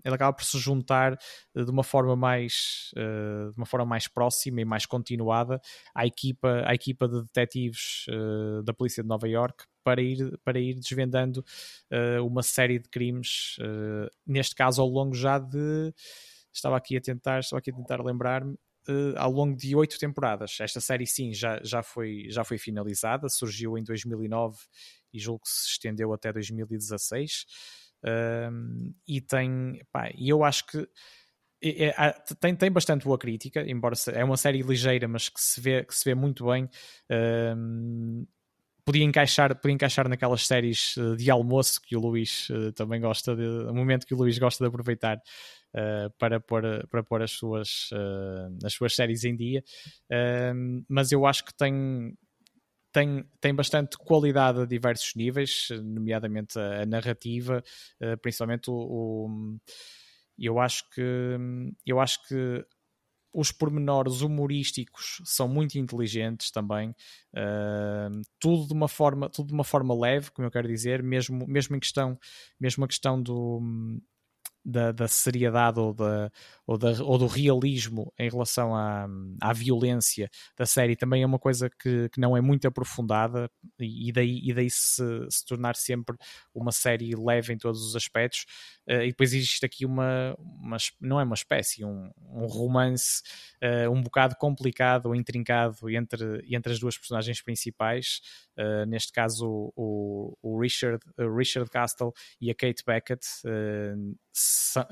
ele acaba por se juntar uh, de uma forma mais de uma forma mais próxima e mais continuada à equipa, à equipa de detetives da polícia de Nova York para ir, para ir desvendando uma série de crimes, neste caso ao longo já de estava aqui a tentar, estava aqui a tentar lembrar-me uh, ao longo de oito temporadas. Esta série, sim, já, já, foi, já foi finalizada, surgiu em 2009 e julgo que se estendeu até 2016. Uh, e tem, pá, eu acho que é, é, tem, tem bastante boa crítica, embora é uma série ligeira, mas que se vê, que se vê muito bem. Uh, podia encaixar, podia encaixar naquelas séries de almoço que o Luís uh, também gosta de, momento que o Luís gosta de aproveitar uh, para, pôr, para pôr as suas, uh, as suas séries em dia. Uh, mas eu acho que tem, tem, tem bastante qualidade a diversos níveis, nomeadamente a, a narrativa, principalmente o, o, eu acho que eu acho que os pormenores humorísticos são muito inteligentes também, uh, tudo de uma forma, tudo de uma forma leve, como eu quero dizer, mesmo, mesmo em questão, mesmo a questão do da, da seriedade ou, da, ou, da, ou, do realismo em relação à, à violência da série também é uma coisa que, que não é muito aprofundada e daí, e daí se, se tornar sempre uma série leve em todos os aspectos. Uh, e depois existe aqui uma, uma, não é uma espécie, um, um romance uh, um bocado complicado ou intrincado entre, entre as duas personagens principais, uh, neste caso o, o, Richard, o Richard Castle e a Kate Beckett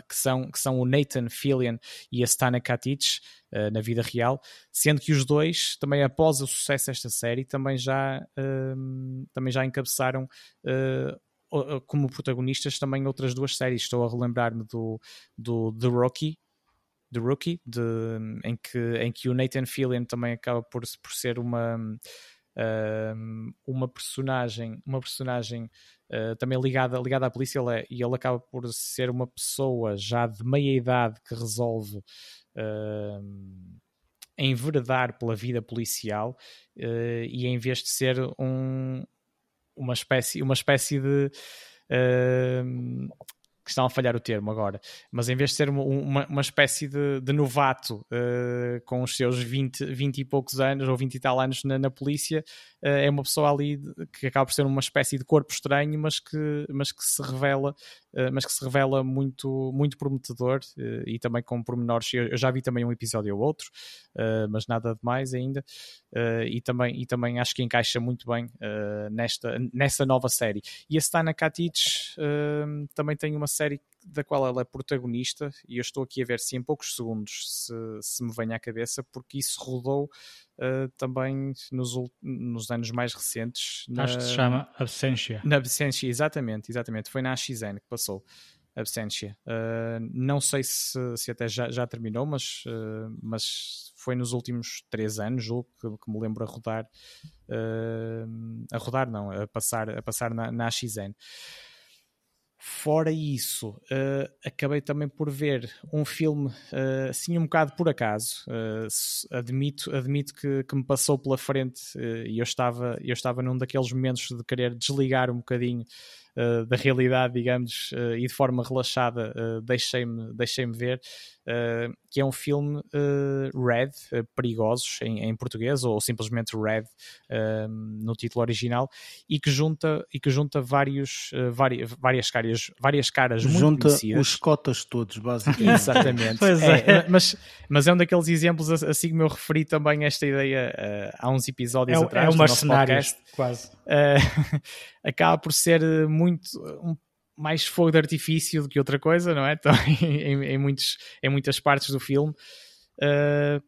que são, que são o Nathan Fillion e a Stana Katic uh, na vida real, sendo que os dois, também após o sucesso desta série, também já, uh, também já encabeçaram uh, como protagonistas também outras duas séries. Estou a relembrar-me do, do The Rookie, The Rookie, de, em, que, em que o Nathan Fillion também acaba por, por ser uma uma personagem, uma personagem uh, também ligada, ligada à polícia, ele é, e ele acaba por ser uma pessoa já de meia idade que resolve uh, enveredar pela vida policial uh, e em vez de ser um, uma espécie, uma espécie de que estão a falhar o termo agora, mas em vez de ser uma, uma espécie de, de novato uh, com os seus 20, 20 e poucos anos ou 20 e tal anos na, na polícia, uh, é uma pessoa ali que acaba por ser uma espécie de corpo estranho, mas que, mas que se revela, uh, mas que se revela muito, muito prometedor e também com pormenores. Eu, eu, já vi também um episódio ou outro, mas nada de mais ainda, e, também, e também acho que encaixa muito bem nesta, nessa nova série. E a Stana Katic também tem uma série da qual ela é protagonista e eu estou aqui a ver se em poucos segundos se, se me vem à cabeça, porque isso rodou uh, também nos, nos anos mais recentes. Na, Acho que se chama Absentia. Na Absentia, exatamente, exatamente. Foi na AXN que passou. Absentia. Uh, não sei se, se até já, já terminou, mas, uh, mas foi nos últimos três anos, julgo que, que me lembro a rodar. a rodar, não, a passar, a passar na, na AXN. Fora isso, uh, acabei também por ver um filme uh, assim um bocado por acaso. Uh, admito, admito que, que, me passou pela frente e eu estava, eu estava num daqueles momentos de querer desligar um bocadinho uh, da realidade, digamos, uh, e de forma relaxada uh, deixei-me deixei ver, que é um filme Red, Perigosos, em, em, português, ou simplesmente Red no título original, e que junta, e que junta vários, várias, várias caras, várias caras muito junta conhecidas. os cotas todos, basicamente. Exatamente. é. É, mas, mas é um daqueles exemplos, assim como eu referi também esta ideia há uns episódios é, atrás. É um mercenário, quase. acaba por ser muito muito mais fogo de artifício do que outra coisa, não é? Então, em, em, muitos, em muitas partes do filme. Uh,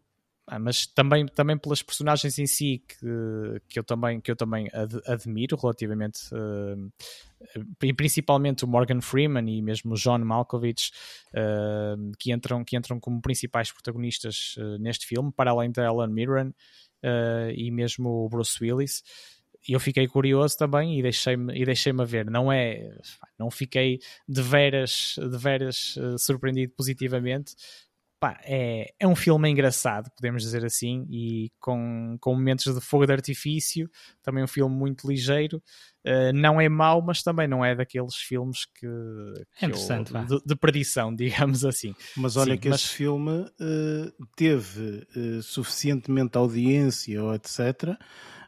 mas também, também pelas personagens em si que, que, eu, também, que eu também ad, admiro relativamente uh, principalmente o Morgan Freeman e mesmo o John Malkovich uh, que, entram, que entram como principais protagonistas neste filme, para além da Ellen Mirren e mesmo o Bruce Willis eu fiquei curioso também e deixei-me e deixei-me a ver. Não é, não fiquei de veras, de veras uh, surpreendido positivamente. Pá, é, é um filme engraçado, podemos dizer assim, e com, com momentos de fogo de artifício. Também um filme muito ligeiro. Uh, não é mau, mas também não é daqueles filmes que, que é interessante, eu, de, de, perdição, digamos assim. Mas olha Sim, que mas... esse filme uh, teve suficientemente audiência, ou etc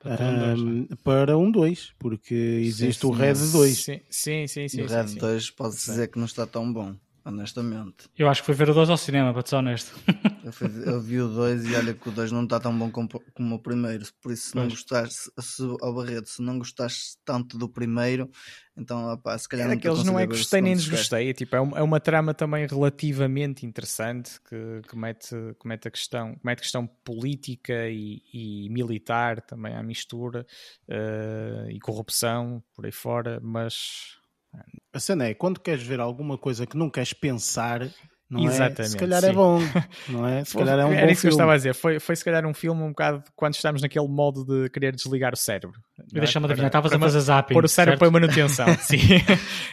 um, é? para um 2, porque existe sim, sim, o Red 2. Sim, sim, sim. sim o Red 2 pode-se dizer que não está tão bom, honestamente. Eu acho que foi ver o 2 ao cinema, para ser honesto. eu, fui, eu, vi o 2 e olha que o 2 não está tão bom como, como o primeiro, por isso se não gostaste, se, ao Barreto, se não gostaste tanto do primeiro, então opá, se calhar é daqueles não é gostei nem desgostei, é, tipo, é, uma, é uma trama também relativamente interessante que, que, mete, que mete a questão, que mete questão política e, e militar também à mistura uh, e corrupção por aí fora, mas a cena é quando queres ver alguma coisa que não queres pensar não Exatamente, é? Se calhar sim. é bom, não é? Se calhar é um Era bom isso que eu filme. estava a dizer. Foi, foi se calhar um filme um bocado quando estamos naquele modo de querer desligar o cérebro. É? deixa-me adivinhar, estavas a fazer zapping. Pôr o cérebro certo? para manutenção. Sim.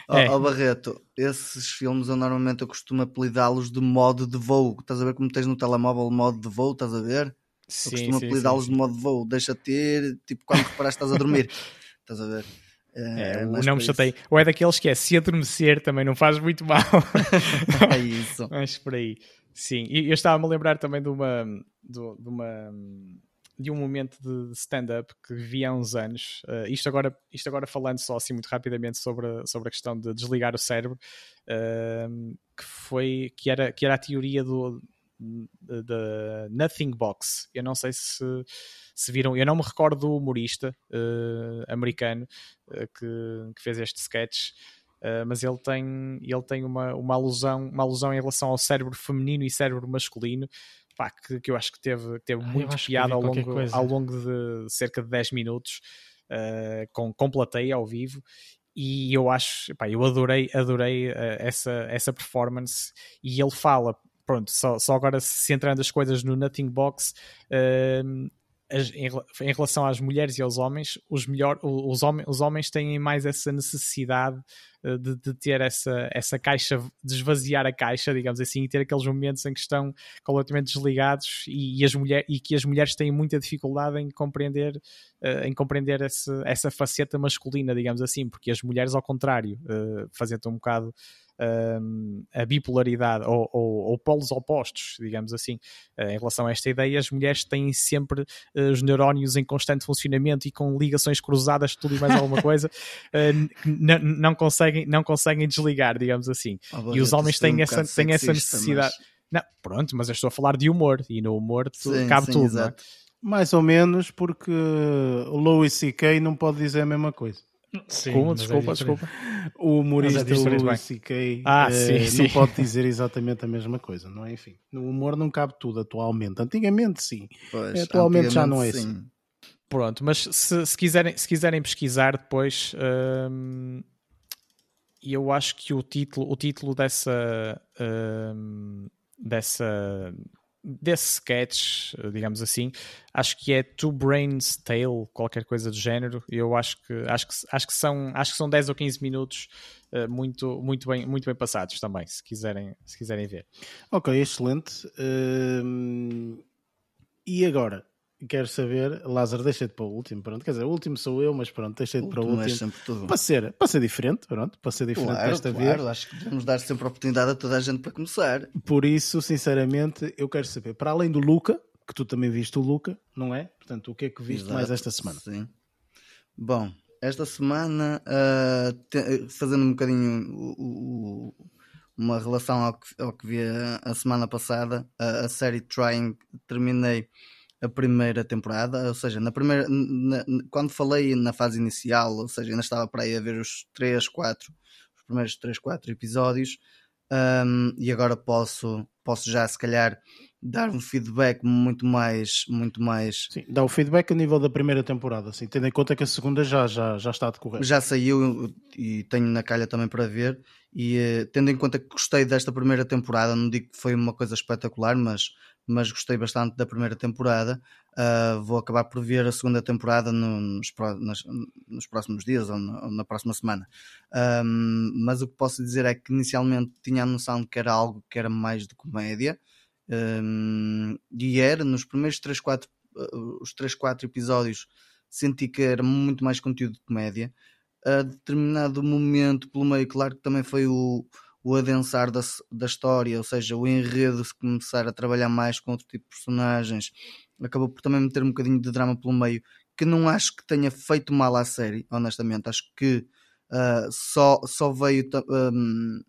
Ó É. ó, Barreto, esses filmes eu normalmente eu costumo apelidá-los de modo de voo. Estás a ver como tens no telemóvel modo de voo, estás a ver? Eu Sim, costumo sim, apelidá-los de modo de voo. Deixa ter, tipo quando reparares que estás a dormir. estás a ver? É, mais não me isso. chatei. Ou é daqueles que é se adormecer também não faz muito mal. É isso. Mas por aí. Sim, e eu estava-me a lembrar também de uma, de, de uma de um momento de stand-up que vi há uns anos. Uh, isto, agora, isto agora falando só assim muito rapidamente sobre, a- sobre a questão de desligar o cérebro, uh, que foi que era, que era a teoria do da Nothing Box. Eu não sei se, se viram, eu não me recordo do humorista uh, americano uh, que, que fez este sketch. Uh, mas ele tem, ele tem uma, uma, alusão, uma alusão em relação ao cérebro feminino e cérebro masculino pá, que, que eu acho que teve, teve Ah, muito piada ao longo, coisa. ao longo de cerca de 10 minutos com, com plateia ao vivo e eu acho, pá, eu adorei, adorei uh, essa, essa performance e ele fala, pronto, só, só agora centrando as coisas no Nothing Box uh, as- em, em relação às mulheres e aos homens, os, melhor, os, homens, os homens têm mais essa necessidade eh, de, de ter essa, essa caixa, de esvaziar a caixa, digamos assim, e ter aqueles momentos em que estão completamente desligados e, e as mulher, e que as mulheres têm muita dificuldade em compreender, eh, em compreender esse, essa faceta masculina, digamos assim, porque as mulheres, ao contrário, uh, fazendo um bocado um, a bipolaridade ou, ou, ou polos opostos, digamos assim, uh, em relação a esta ideia, as mulheres têm sempre uh, os neurónios em constante funcionamento e com ligações cruzadas, tudo e mais alguma coisa, uh, não, conseguem, não conseguem desligar, digamos assim. Ó, e os homens é um têm, essa, bocado têm essa necessidade. mas- Não, pronto, mas eu estou a falar de humor e no humor tu, Sim, cabe sim, tudo. não é? Mais ou menos, porque o Louis C.K. não pode dizer a mesma coisa. Sim, Como? mas é Desculpa, desculpa. O humorista é. C.K. Ah, eh, sim, não sim. pode dizer exatamente a mesma coisa, não é? Enfim, no humor não cabe tudo atualmente. Antigamente sim. Pois, Atualmente já não é antigamente, sim. Pronto, mas se, se quiserem, se quiserem pesquisar depois, hum, eu acho que o título, o título dessa, hum, dessa desse sketch, digamos assim, acho que é Two Brains Tale, qualquer coisa do género. Eu acho que acho que, acho que são acho que são 10 ou 15 minutos uh, muito muito bem muito bem passados também, se quiserem se quiserem ver. Ok, excelente. Hum, e agora? Quero saber, Lázaro, deixa-te para o último, pronto. Quer dizer, o último sou eu, mas pronto, deixa-te para o Último é. Para ser, para ser diferente, pronto, para ser diferente Claro, desta claro, vez. acho que devemos dar sempre a oportunidade a toda a gente para começar. Por isso, sinceramente, eu quero saber, para além do Luca, que tu também viste o Luca, não é? Portanto, o que é que viste Exato, mais esta semana? Sim. Bom, esta semana, ah, te- fazendo um bocadinho o- o- uma relação ao que, ao que vi a, a semana passada, a, a série Trying, terminei a primeira temporada, ou seja, na primeira, na- quando falei na fase inicial, ou seja, ainda estava para aí a ver os 3, 4, os primeiros 3, 4 episódios, ahm, e agora posso, posso já se calhar dar um feedback muito mais, muito mais Sim, dá o feedback a nível da primeira temporada, assim, tendo em conta que a segunda já, já, já está a decorrer. já saiu e tenho na calha também para ver. E eh, tendo em conta que gostei desta primeira temporada, não digo que foi uma coisa espetacular, mas, mas gostei bastante da primeira temporada. ah, vou acabar por ver a segunda temporada no- nos, nas- nos próximos dias ou na, ou na próxima semana. Ahm, mas o que posso dizer é que inicialmente tinha a noção de que era algo que era mais de comédia. Ahm, e era nos primeiros 3, 4, os 3, 4 episódios senti que era muito mais conteúdo de comédia a determinado momento pelo meio, claro que também foi o, o adensar da, da história, ou seja, o enredo se começar a trabalhar mais com outro tipo de personagens, acabou por também meter um bocadinho de drama pelo meio, que não acho que tenha feito mal à série, honestamente, acho que ah, só, só veio um,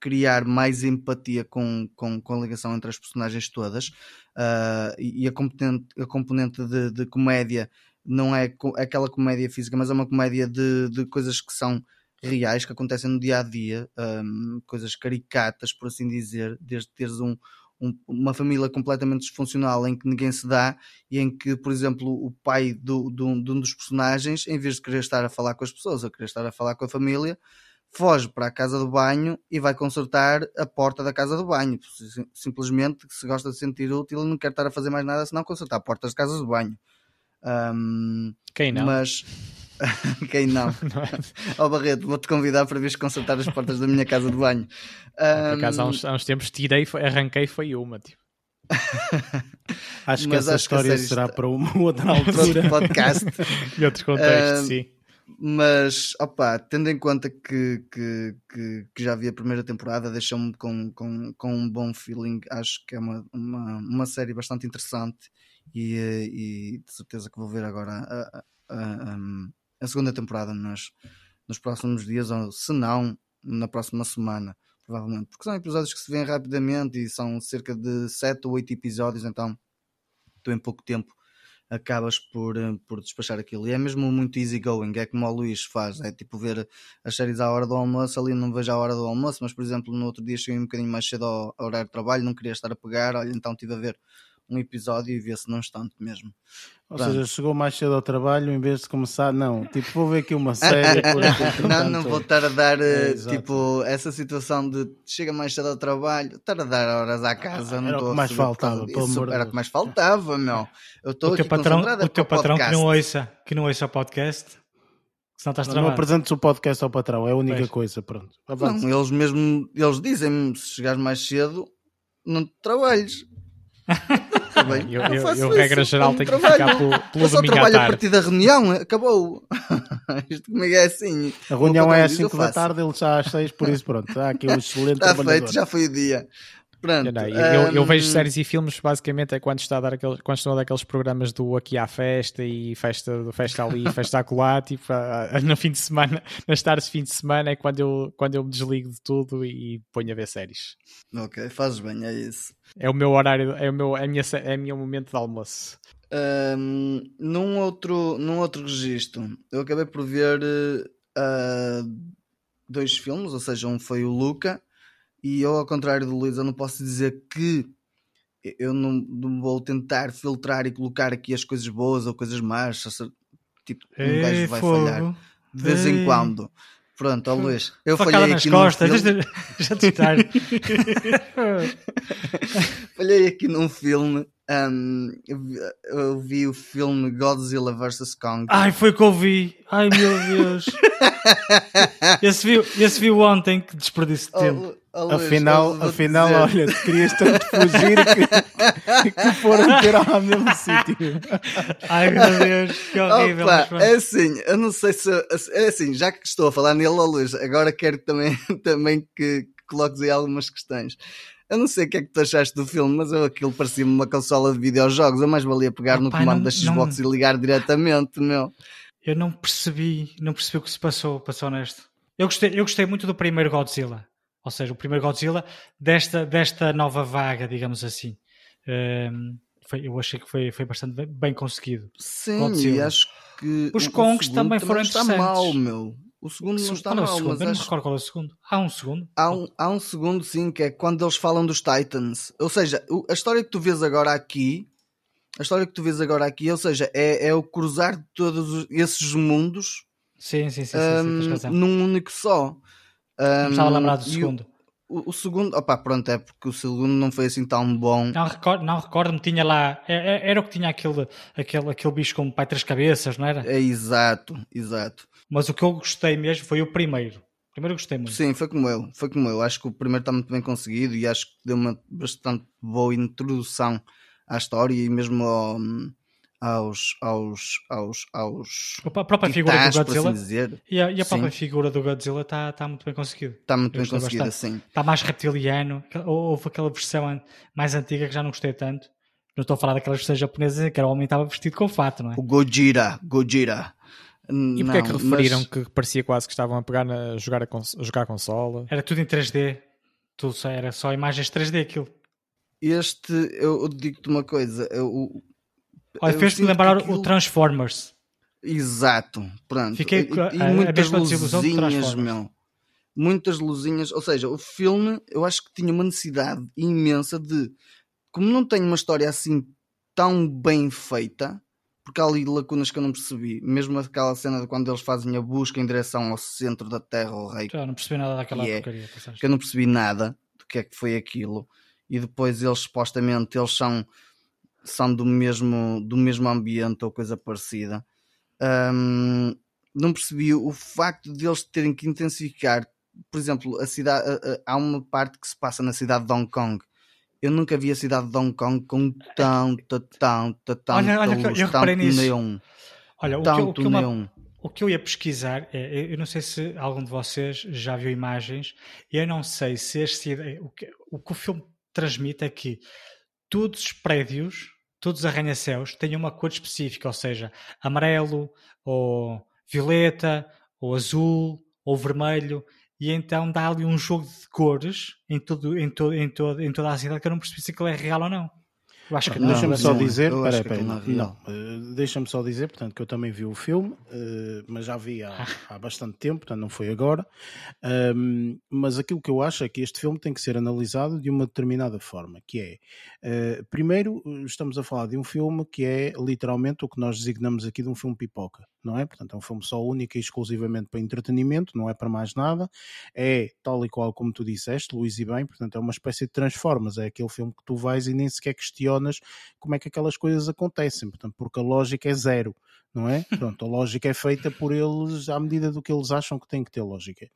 criar mais empatia com, com, com a ligação entre as personagens todas. Ah, e a componente, a componente de, de comédia não é aquela comédia física, mas é uma comédia de, de coisas que são reais, que acontecem no dia a dia, hum, coisas caricatas, por assim dizer, desde teres um, um- uma família completamente disfuncional em que ninguém se dá e em que, por exemplo, o pai do, do- de um dos personagens, em vez de querer estar a falar com as pessoas, ou querer estar a falar com a família, foge para a casa do banho e vai consertar a porta da casa do banho. Sim- Simplesmente se gosta de se sentir útil e não quer estar a fazer mais nada senão consertar portas de casas de banho. Ahm, Quem não? Mas quem não? Não é? Ó Barreto, vou-te convidar para vires consertar as portas da minha casa de banho. Por acaso, há uns, há uns tempos tirei, arranquei, foi uma. Tipo. Acho que Mas essa acho que história série será está- para uma outra para outro altura. podcast. Em outros contextos, Ah, sim. Mas, opá, tendo em conta que, que, que, que já vi a primeira temporada, deixou-me com, com, com um bom feeling. Acho que é uma, uma, uma série bastante interessante e, eh, e de certeza que vou ver agora a, a, a, a segunda temporada nos, nos próximos dias, ou se não, na próxima semana, provavelmente. Porque são episódios que se vêem rapidamente e são cerca de 7 ou 8 episódios, então tu em pouco tempo acabas por, eh, por despachar aquilo. E é mesmo muito easy going, é como o Luís faz, é tipo ver as séries à hora do almoço, ali não vejo a hora do almoço, mas por exemplo no outro dia cheguei um bocadinho mais cedo ao, ao horário de trabalho, não queria estar a pegar, olha, então estive a ver um episódio e vê-se num instante mesmo. Ou Pronto. seja, chegou mais cedo ao trabalho em vez de começar, não, tipo, vou ver aqui uma série. porque, não, não portanto, vou estar a dar É, eh, tipo essa situação de chega mais cedo ao trabalho, estar a dar horas à casa, não Era o estou que a mais por faltava, pelo amor Era o que mais faltava, meu. Eu estou O teu aqui patrão, o teu patrão que não ouça, que não ouça o podcast, senão estás Não apresentes o podcast ao patrão, é a única Pois. coisa, pronto. Avance. Não, eles mesmo, eles dizem-me, se chegares mais cedo, não trabalhes. Bem? Eu, eu, faço eu, isso, regra geral, tenho que trabalho. ficar pelo, pelo Eu só trabalho a partir da reunião, acabou. Isto comigo é assim. A reunião é às diz, eu 5 da tarde, ele está às 6, por isso pronto, está aqui um excelente Está feito, já foi o dia. Pronto. Eu, não, eu- eu- eu vejo hum, séries e filmes basicamente é quando, está a dar aqueles, quando estão a dar aqueles programas do aqui à festa e festa, do festa ali, festa acolá, tipo, a- a- no fim de semana, nas tardes de fim de semana é quando eu, quando eu me desligo de tudo e ponho a ver séries. Ok, fazes bem, é isso. É o meu horário, é o meu, é minha, é meu momento de almoço. Hum, num, outro, num outro registro, eu acabei por ver eh, dois filmes, ou seja, um foi o Luca, e eu, ao contrário do Luís, eu não posso dizer que eu não, não vou tentar filtrar e colocar aqui as coisas boas ou coisas más, ou tipo, um Ei, gajo vai fogo. falhar de vez em Ei. quando. Pronto, ó Luís, eu Facada falhei aqui num costas, filme- deixa, deixa de estar. Falhei aqui num filme. hum, eu, vi, eu vi o filme Godzilla vs. Kong. Ai, foi que eu vi. Ai, meu Deus. esse, viu, esse viu ontem, que desperdício de tempo. Oh, Luís, Afinal, vou-te afinal dizer, olha, tu querias tanto fugir que, que foram ter ao mesmo sítio. Ai, meu Deus, que horrível. Opa, é assim, eu não sei se. É assim, já que estou a falar nele, ó Luís, agora quero também, também que, que coloques aí algumas questões. Eu não sei o que é que tu achaste do filme, mas eu, aquilo parecia-me uma consola de videojogos. Eu mais valia pegar no comando não- da Xbox e ligar diretamente, meu. Eu não percebi, não percebi o que se passou, para ser honesto. Eu gostei, eu gostei muito do primeiro Godzilla. Ou seja, o primeiro Godzilla desta, desta nova vaga, digamos assim. Ehm, foi- eu achei que foi, foi bastante bem, bem conseguido. Sim, Godzilla. e acho que. Os Kongs segundo também foram está interessantes. mal, meu. O segundo não está é mal, segundo? mas Eu não acho recordo qual é o segundo. Há um segundo? Há um, há um segundo, sim, que é quando eles falam dos Titans. Ou seja, a história que tu vês agora aqui, a história que tu vês agora aqui, ou seja, é, é o cruzar de todos os- esses mundos Sim, sim, sim, sim, sim, tens hum, num único só. Me estava a lembrar do Hum, o- segundo. O, o segundo, opá, pronto, é porque o segundo não foi assim tão bom. Não recordo, não recordo-me, tinha lá. é- é- Era o que tinha aquele, aquele, aquele bicho com pai três cabeças, não era? É exato, exato. Mas o que eu gostei mesmo foi o primeiro. O primeiro eu gostei muito. Sim, foi como eu, foi como eu. Acho que o primeiro está muito bem conseguido e acho que deu uma bastante boa introdução à história e mesmo ao- aos, aos, aos, aos A própria figura titãs, do por assim Godzilla dizer. e a, e a própria Sim. figura do Godzilla está tá muito bem conseguido. Está muito Eu bem conseguida, bastante. sim. Está mais reptiliano. Houve aquela versão mais antiga que já não gostei tanto. Não estou a falar daquelas versões japonesas que era o homem que estava vestido com fato, não é? O Gojira, Gojira. E porque é que referiram mas que parecia quase que estavam a pegar na, a jogar a, cons- a jogar a consola? Era tudo em 3D. Tudo só, era só imagens 3D aquilo. Este, eu, digo-te uma coisa. Eu, o- Olha, eu fez-me lembrar aquilo- o Transformers. Exato, pronto. Fiquei e, a- e muitas luzinhas, meu. Muitas luzinhas. Ou seja, o filme, eu acho que tinha uma necessidade imensa de. Como não tem uma história assim tão bem feita, porque há ali lacunas que eu não percebi. Mesmo aquela cena de quando eles fazem a busca em direção ao centro da Terra, ao rei. Já não percebi nada daquela Que é- porcaria. Que eu não percebi nada do que é que foi aquilo. E depois eles supostamente eles são, são do, mesmo, do mesmo ambiente ou coisa parecida. Hum, não percebi o facto de eles terem que intensificar. Por exemplo, a cidade, há uma parte que se passa na cidade de Hong Kong. Eu nunca vi a cidade de Hong Kong com tanta, tanta, tanta Olha, olha eu- luz, eu reparei tanto nisso. neon. Olha, o que, eu- o, Tanto que neon. o que eu ia pesquisar é, eu não sei se algum de vocês já viu imagens, eu não sei se este, o, que, o que o filme transmite é que todos os prédios, todos os arranha-céus têm uma cor específica, ou seja, amarelo, ou violeta, ou azul, ou vermelho, e então dá ali um jogo de cores em, em, em, em toda a cidade que eu não percebi se aquilo é real ou não. Acho que não. Deixa-me só não é. dizer, Eu peraí, peraí, não, não não, eh, deixa-me só dizer, portanto, que eu também vi o filme, eh, mas já vi há, há bastante tempo, portanto não foi agora. Mas aquilo que eu acho é que este filme tem que ser analisado de uma determinada forma, que é, eh, primeiro, estamos a falar de um filme que é literalmente o que nós designamos aqui de um filme pipoca, não é? Portanto, é um filme só único e exclusivamente para entretenimento, não é para mais nada. É tal e qual como tu disseste, Luís e bem, portanto, é uma espécie de Transformers, é aquele filme que tu vais e nem sequer questionas como é que aquelas coisas acontecem, portanto, porque a lógica é zero, não é? Pronto, a lógica é feita por eles à medida do que eles acham que tem que ter lógica.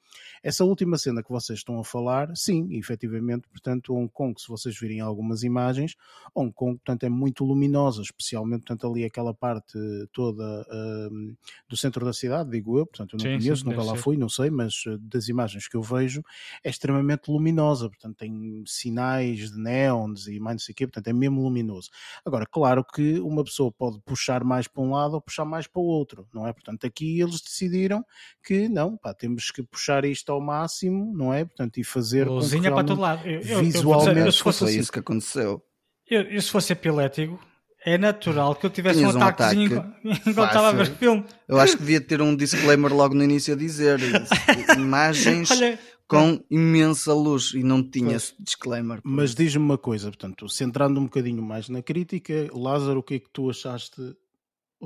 Essa última cena que vocês estão a falar, sim, efetivamente, portanto, Hong Kong, se vocês virem algumas imagens, Hong Kong, portanto, é muito luminosa, especialmente, portanto, ali aquela parte toda hum, do centro da cidade, digo eu, portanto, eu não Sim, sim, conheço, nunca deve lá ser. fui, não sei, mas eh, das imagens que eu vejo, é extremamente luminosa, portanto, tem sinais de neons e mais não sei o quê, portanto, é mesmo luminoso. Agora, claro que uma pessoa pode puxar mais para um lado ou puxar mais para o outro, não é? Portanto, aqui eles decidiram que não, pá, temos que puxar isto ao máximo, não é? Portanto, e fazer com que Luzinha para todo lado. Eu, eu- eu- visualmente eu, fosse foi assim, isso que aconteceu. eu, eu se fosse epilético, é natural que eu tivesse Tinhas um um ataquezinho ataque enquanto estava a ver filme. Eu acho que devia ter um disclaimer logo no início a dizer imagens Olha, com imensa luz e não tinha esse disclaimer. Mas diz-me uma coisa, portanto, centrando um bocadinho mais na crítica, Lázaro, o que é que tu achaste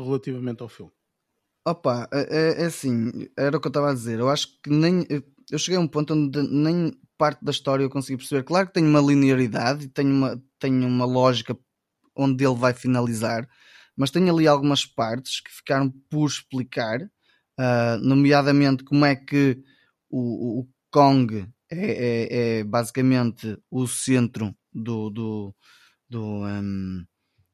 relativamente ao filme? Opa, é, é assim, era o que eu estava a dizer. Eu acho que nem. Eu cheguei a um ponto onde nem parte da história eu consegui perceber. Claro que tem uma linearidade e tem uma, tem uma lógica onde ele vai finalizar, mas tem ali algumas partes que ficaram por explicar, ah, nomeadamente como é que o, o Kong é, é- é basicamente o centro do, do, do, hum,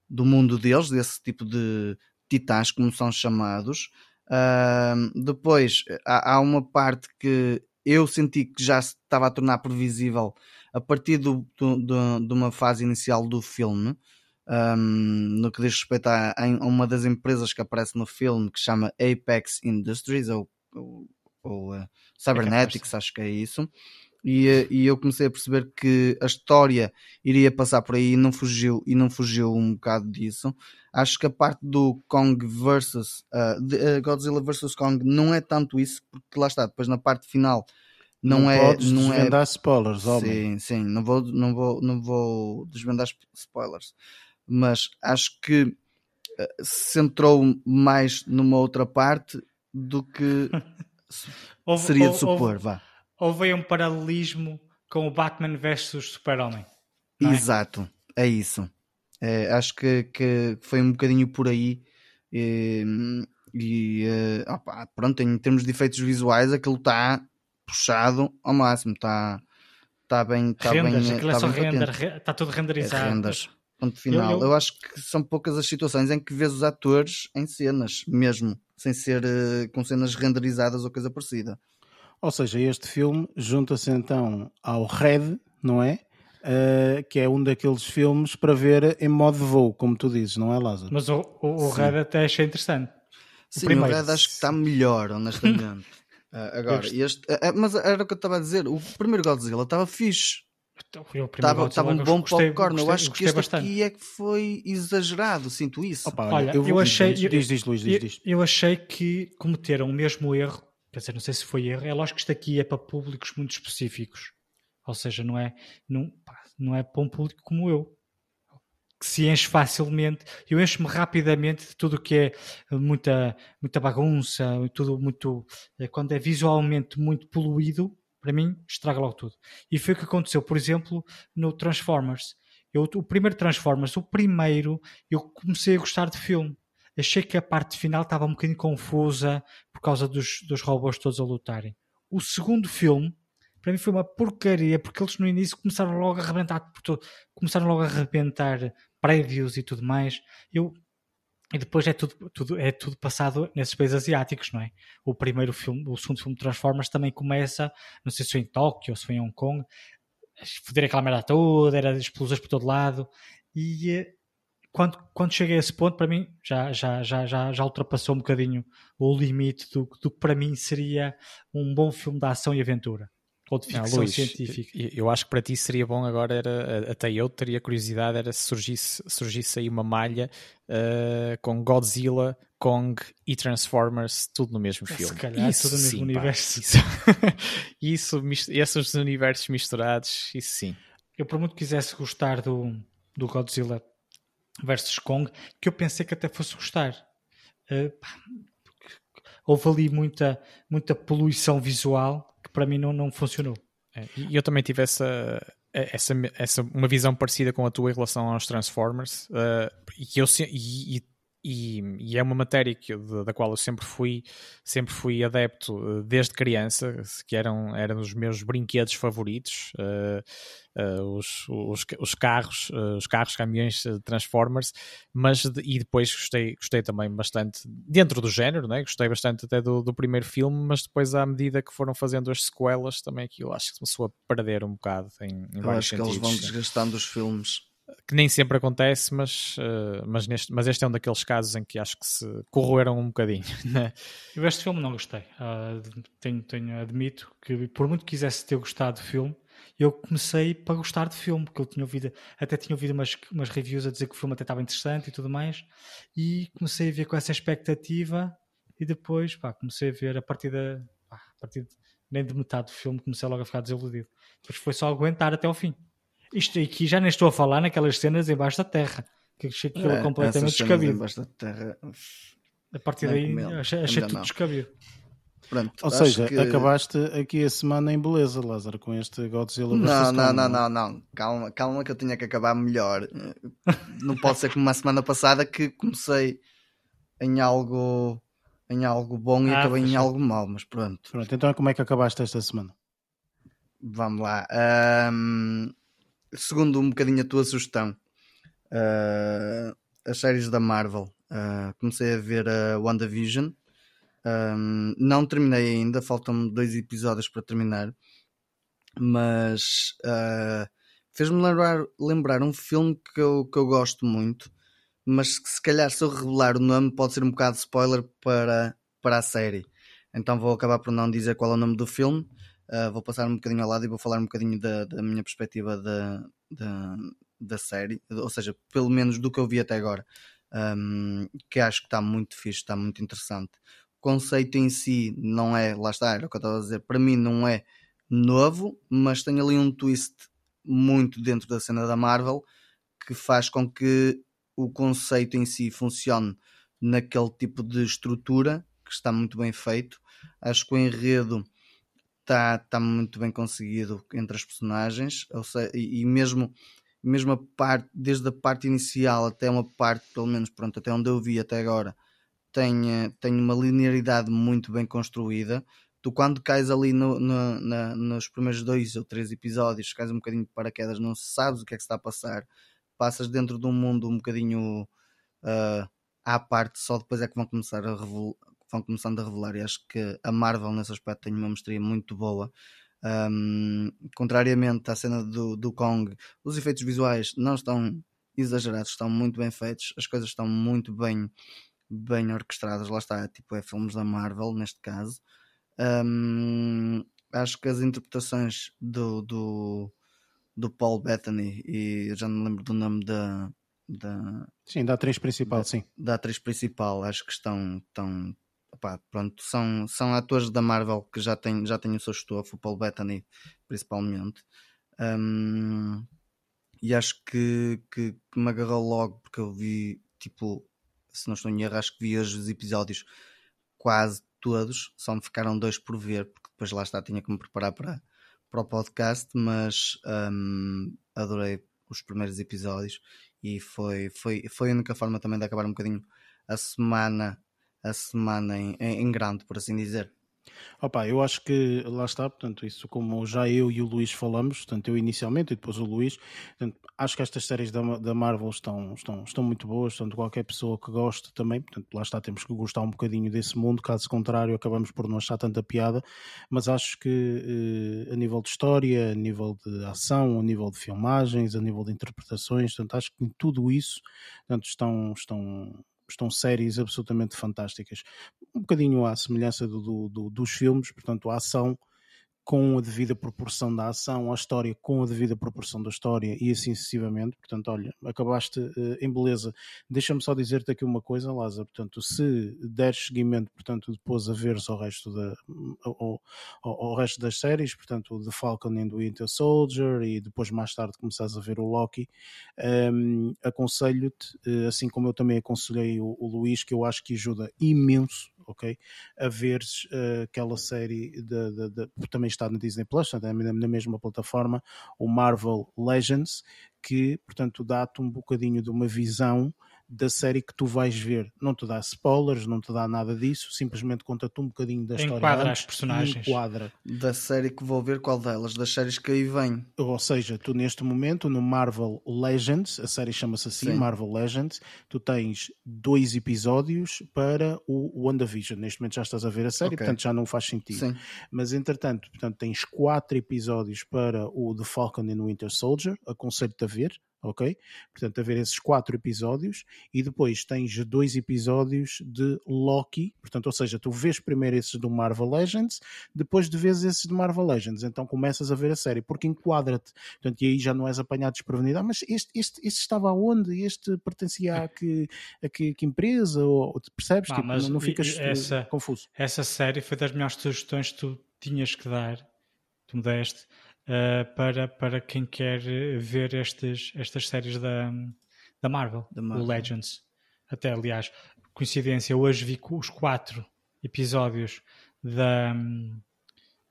do mundo deles, desse tipo de titãs, como são chamados. Ahm, depois há, há uma parte que eu senti que já se estava a tornar previsível a partir do, do- do- de uma fase inicial do filme. ahm, no que diz respeito a, a uma das empresas que aparece no filme que se chama Apex Industries ou, ou, ou, eh, Cybernetics, acho que é isso. E, eh, e eu comecei a perceber que a história iria passar por aí e não fugiu, e não fugiu um bocado disso. Acho que a parte do Kong versus uh, de- uh, Godzilla versus Kong não é tanto isso, porque lá está, depois na parte final não, é. podes não é desvendar spoilers, homem. Sim, sim, não vou, não vou, não vou desvendar sp- spoilers, mas acho que se centrou mais numa outra parte do que seria de supor, houve- vá. Houve aí um paralelismo com o Batman versus Super-Homem. é? Exato, é isso. É, acho que, que foi um bocadinho por aí. E, e, eh, opá, pronto, em termos de efeitos visuais, aquilo está puxado ao máximo, está tá bem. Tá renders, bem, aquilo é tá só render, está tudo É renderizado. renders. Ponto final. Eu, eu- acho que são poucas as situações em que vês os atores em cenas, mesmo, sem ser eh, com cenas renderizadas ou coisa parecida. Ou seja, este filme junta-se então ao Red, não é? Uh, que é um daqueles filmes para ver em modo de voo, como tu dizes, não é, Lázaro? Mas o, o, o Sim. Red até achei interessante. Sim, o primeiro. Red acho que está melhor, honestamente. Ah, agora, Eu este, ah, mas era o que eu estava a dizer. O primeiro Godzilla estava fixe, Eu, estava estava um eu bom gostei- popcorn. Eu gostei- acho que este bastante. aqui é que foi exagerado, sinto isso. Opa, Olha, vou- eu achei- Diz, diz, diz, Luís, diz, Eu, diz. eu achei que cometeram o mesmo erro, quer dizer, não sei se foi erro, é lógico que isto aqui é para públicos muito específicos. Ou seja, não é, não, pá, não é para um público como eu. que se enche facilmente. Eu encho-me rapidamente de tudo o que é muita, muita bagunça, tudo muito. Eh, quando é visualmente muito poluído, para mim, estraga logo tudo. E foi o que aconteceu, por exemplo, no Transformers. Eu, o primeiro Transformers, o primeiro, eu comecei a gostar de filme. Achei que a parte final estava um bocadinho confusa causa dos, dos robôs todos a lutarem. O segundo filme, para mim foi uma porcaria, porque eles no início começaram logo a arrebentar por todo, começaram logo a arrebentar prédios e tudo mais. Eu e depois é tudo, tudo, é tudo passado nesses países asiáticos, não é? O primeiro filme, o segundo filme Transformers também começa, não sei se foi em Tóquio ou se foi em Hong Kong, foder aquela merda toda, era explosões por todo lado. E eh, quando, quando cheguei a esse ponto, para mim, já, já, já, já, já ultrapassou um bocadinho o limite do, do que para mim seria um bom filme de ação e aventura ou de ficção Luís, científica. Eu acho que para ti seria bom agora, era, até eu teria curiosidade, era se surgisse, surgisse aí uma malha uh, com Godzilla, Kong e Transformers, tudo no mesmo filme. Se calhar, isso tudo no mesmo sim, universo. Pá, isso, isso, esses universos misturados, isso sim. Eu por muito quisesse gostar do, do Godzilla versus Kong, que eu pensei que até fosse gostar. Uh, houve ali muita, muita poluição visual que para mim não, não funcionou. É, e eu também tive essa, essa, essa uma visão parecida com a tua em relação aos Transformers uh, e eu e, e e, e, é uma matéria que, da qual eu sempre fui sempre fui adepto eh, desde criança que eram eram os meus brinquedos favoritos uh, uh, os, os, os, carros uh, os carros caminhões Transformers mas de, e depois gostei gostei também bastante dentro do género né gostei bastante até do, do primeiro filme mas depois à medida que foram fazendo as sequelas também aquilo acho que começou a perder um bocado em, em eu acho que eles vão desgastando os filmes que nem sempre acontece, mas, uh, mas, neste, mas este é um daqueles casos em que acho que se corroeram um bocadinho. Né? Eu este filme não gostei. Uh, tenho, tenho, admito que por muito que quisesse ter gostado do filme, eu comecei para gostar de filme, porque eu tinha ouvido, até tinha ouvido umas, umas reviews a dizer que o filme até estava interessante e tudo mais, e comecei a ver com essa expectativa e depois pá, comecei a ver a partir da pá, a partir de, nem de metade do filme comecei logo a ficar desiludido. Depois foi só aguentar até ao fim. Isto aqui já nem estou a falar naquelas cenas embaixo da terra, que achei aquilo é, completamente descabido. Embaixo da terra. A partir daí achei, achei tudo descabido. Pronto, Ou seja, que... acabaste aqui a semana em beleza, Lázaro, com este Godzilla Não, não, não, não, não, calma, calma que eu tinha que acabar melhor. Não pode ser como a semana passada que comecei em algo em algo bom e ah, acabei em algo mau, mas pronto. Pronto, então como é que acabaste esta semana? Vamos lá. Um, segundo um bocadinho a tua sugestão, uh, as séries da Marvel. Uh, comecei a ver a WandaVision. Um, não terminei ainda, faltam-me dois episódios para terminar. Mas uh, fez-me lembrar, lembrar um filme que eu, que eu gosto muito. Mas que se calhar se eu revelar o nome pode ser um bocado spoiler para, para a série. Então vou acabar por não dizer qual é o nome do filme. Uh, vou passar um bocadinho ao lado e vou falar um bocadinho da, da minha perspectiva da, da, da, série, ou seja, pelo menos do que eu vi até agora, um, que acho que está muito fixe, está muito interessante. O conceito em si não é, lá está, era o que eu estava a dizer, para mim não é novo, mas tem ali um twist muito dentro da cena da Marvel que faz com que o conceito em si funcione naquele tipo de estrutura que está muito bem feito. Acho que o enredo está tá muito bem conseguido entre as personagens, seja, e, e, mesmo, mesmo a parte, desde a parte inicial até uma parte, pelo menos pronto, até onde eu vi até agora, tem, eh, tem uma linearidade muito bem construída. Tu quando cais ali no, no, na, nos primeiros dois ou três episódios, cais um bocadinho de paraquedas, não sabes o que é que está a passar, passas dentro de um mundo um bocadinho uh, à parte, só depois é que vão começar a, vão começando a revelar. E acho que a Marvel, nesse aspecto, tem uma mestria muito boa. Um, contrariamente à cena do, do Kong, os efeitos visuais não estão exagerados, estão muito bem feitos, as coisas estão muito bem, bem orquestradas. Lá está, tipo, é filmes da Marvel, neste caso. Um, acho que as interpretações do, do, do Paul Bettany, e já não lembro do nome da, da sim, da atriz principal, da, sim. Da atriz principal, acho que estão, estão, Pronto, são, são atores da Marvel que já têm, já têm o seu estofo, o Paul Bettany principalmente. Um, e acho que, que, que me agarrou logo porque eu vi, tipo, se não estou em erro, acho que vi os episódios quase todos, só me ficaram dois por ver, porque depois lá está, tinha que me preparar para, para o podcast, mas um, adorei os primeiros episódios e foi, foi, foi a única forma também de acabar um bocadinho a semana, a semana em, em grande, por assim dizer. Opa, eu acho que lá está, portanto, isso como já eu e o Luís falamos, portanto, eu inicialmente e depois o Luís, portanto, acho que estas séries da, da Marvel estão, estão, estão muito boas, portanto, qualquer pessoa que goste também, portanto, lá está, temos que gostar um bocadinho desse mundo, caso contrário, acabamos por não achar tanta piada, mas acho que eh, a nível de história, a nível de ação, a nível de filmagens, a nível de interpretações, portanto, acho que em tudo isso, portanto, estão, estão estão séries absolutamente fantásticas. Um bocadinho à semelhança do, do, do, dos filmes, portanto, a ação com a devida proporção da ação, a história com a devida proporção da história e assim sucessivamente. Portanto, olha, acabaste uh, em beleza. Deixa-me só dizer-te aqui uma coisa, Lázaro. Portanto, se deres seguimento, portanto, depois a veres ao resto, da, ao, ao, ao, resto das séries, portanto, The Falcon and the Winter Soldier e depois mais tarde começares a ver o Loki, um, ehm, aconselho-te, uh, assim como eu também aconselhei o, o Luís, que eu acho que ajuda imenso ok? A ver uh, aquela série de, de, de, também está na Disney Plus, na, na mesma plataforma, o Marvel Legends, que portanto dá-te um bocadinho de uma visão da série que tu vais ver. Não te dá spoilers, não te dá nada disso, simplesmente conta-te um bocadinho da história. Enquadra as personagens. Enquadra. Da série que vou ver, qual delas? Das séries que aí vêm. Ou seja, tu neste momento no Marvel Legends, a série chama-se assim, Sim. Marvel Legends, tu tens dois episódios para o WandaVision. Neste momento já estás a ver a série, okay. portanto já não faz sentido. Sim. Mas entretanto, portanto, tens quatro episódios para o The Falcon and Winter Soldier, aconselho-te a ver, ok? Portanto, haver esses quatro episódios e depois tens dois episódios de Loki, portanto, ou seja, tu vês primeiro esses do Marvel Legends, depois de vês esses de Marvel Legends, então começas a ver a série, porque enquadra-te, portanto, e aí já não és apanhado desprevenido, ah, mas este, este, este estava aonde? Este pertencia a que, a que, que empresa? Ou, percebes? Ah, tipo, não, não ficas eh, essa, confuso. Essa série foi das melhores sugestões que tu tinhas que dar, tu me deste, uh, para, para quem quer ver estes, estas séries da, da Marvel, da Marvel. o Legends. Até, aliás, coincidência, hoje vi os quatro episódios da, um,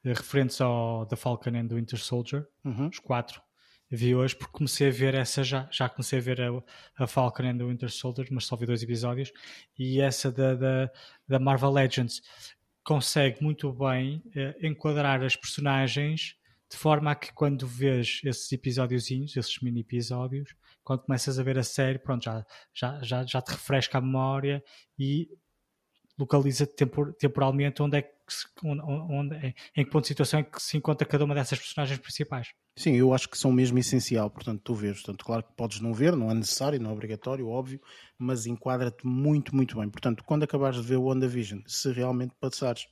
referentes ao The Falcon and the Winter Soldier, uhum. os quatro. Vi hoje porque comecei a ver essa já, já comecei a ver a, a Falcon and the Winter Soldier, mas só vi dois episódios, e essa da, da, da Marvel Legends consegue muito bem uh, enquadrar as personagens de forma a que quando vês esses episódiozinhos, esses mini episódios, quando começas a ver a série, pronto, já, já, já, já te refresca a memória e localiza tempor, temporalmente onde é que onde, onde, em que ponto de situação é que se encontra cada uma dessas personagens principais. Sim, eu acho que são mesmo essencial, portanto, tu vês. Portanto, claro que podes não ver, não é necessário, não é obrigatório, óbvio, mas enquadra-te muito, muito bem. Portanto, quando acabares de ver o WandaVision, se realmente passares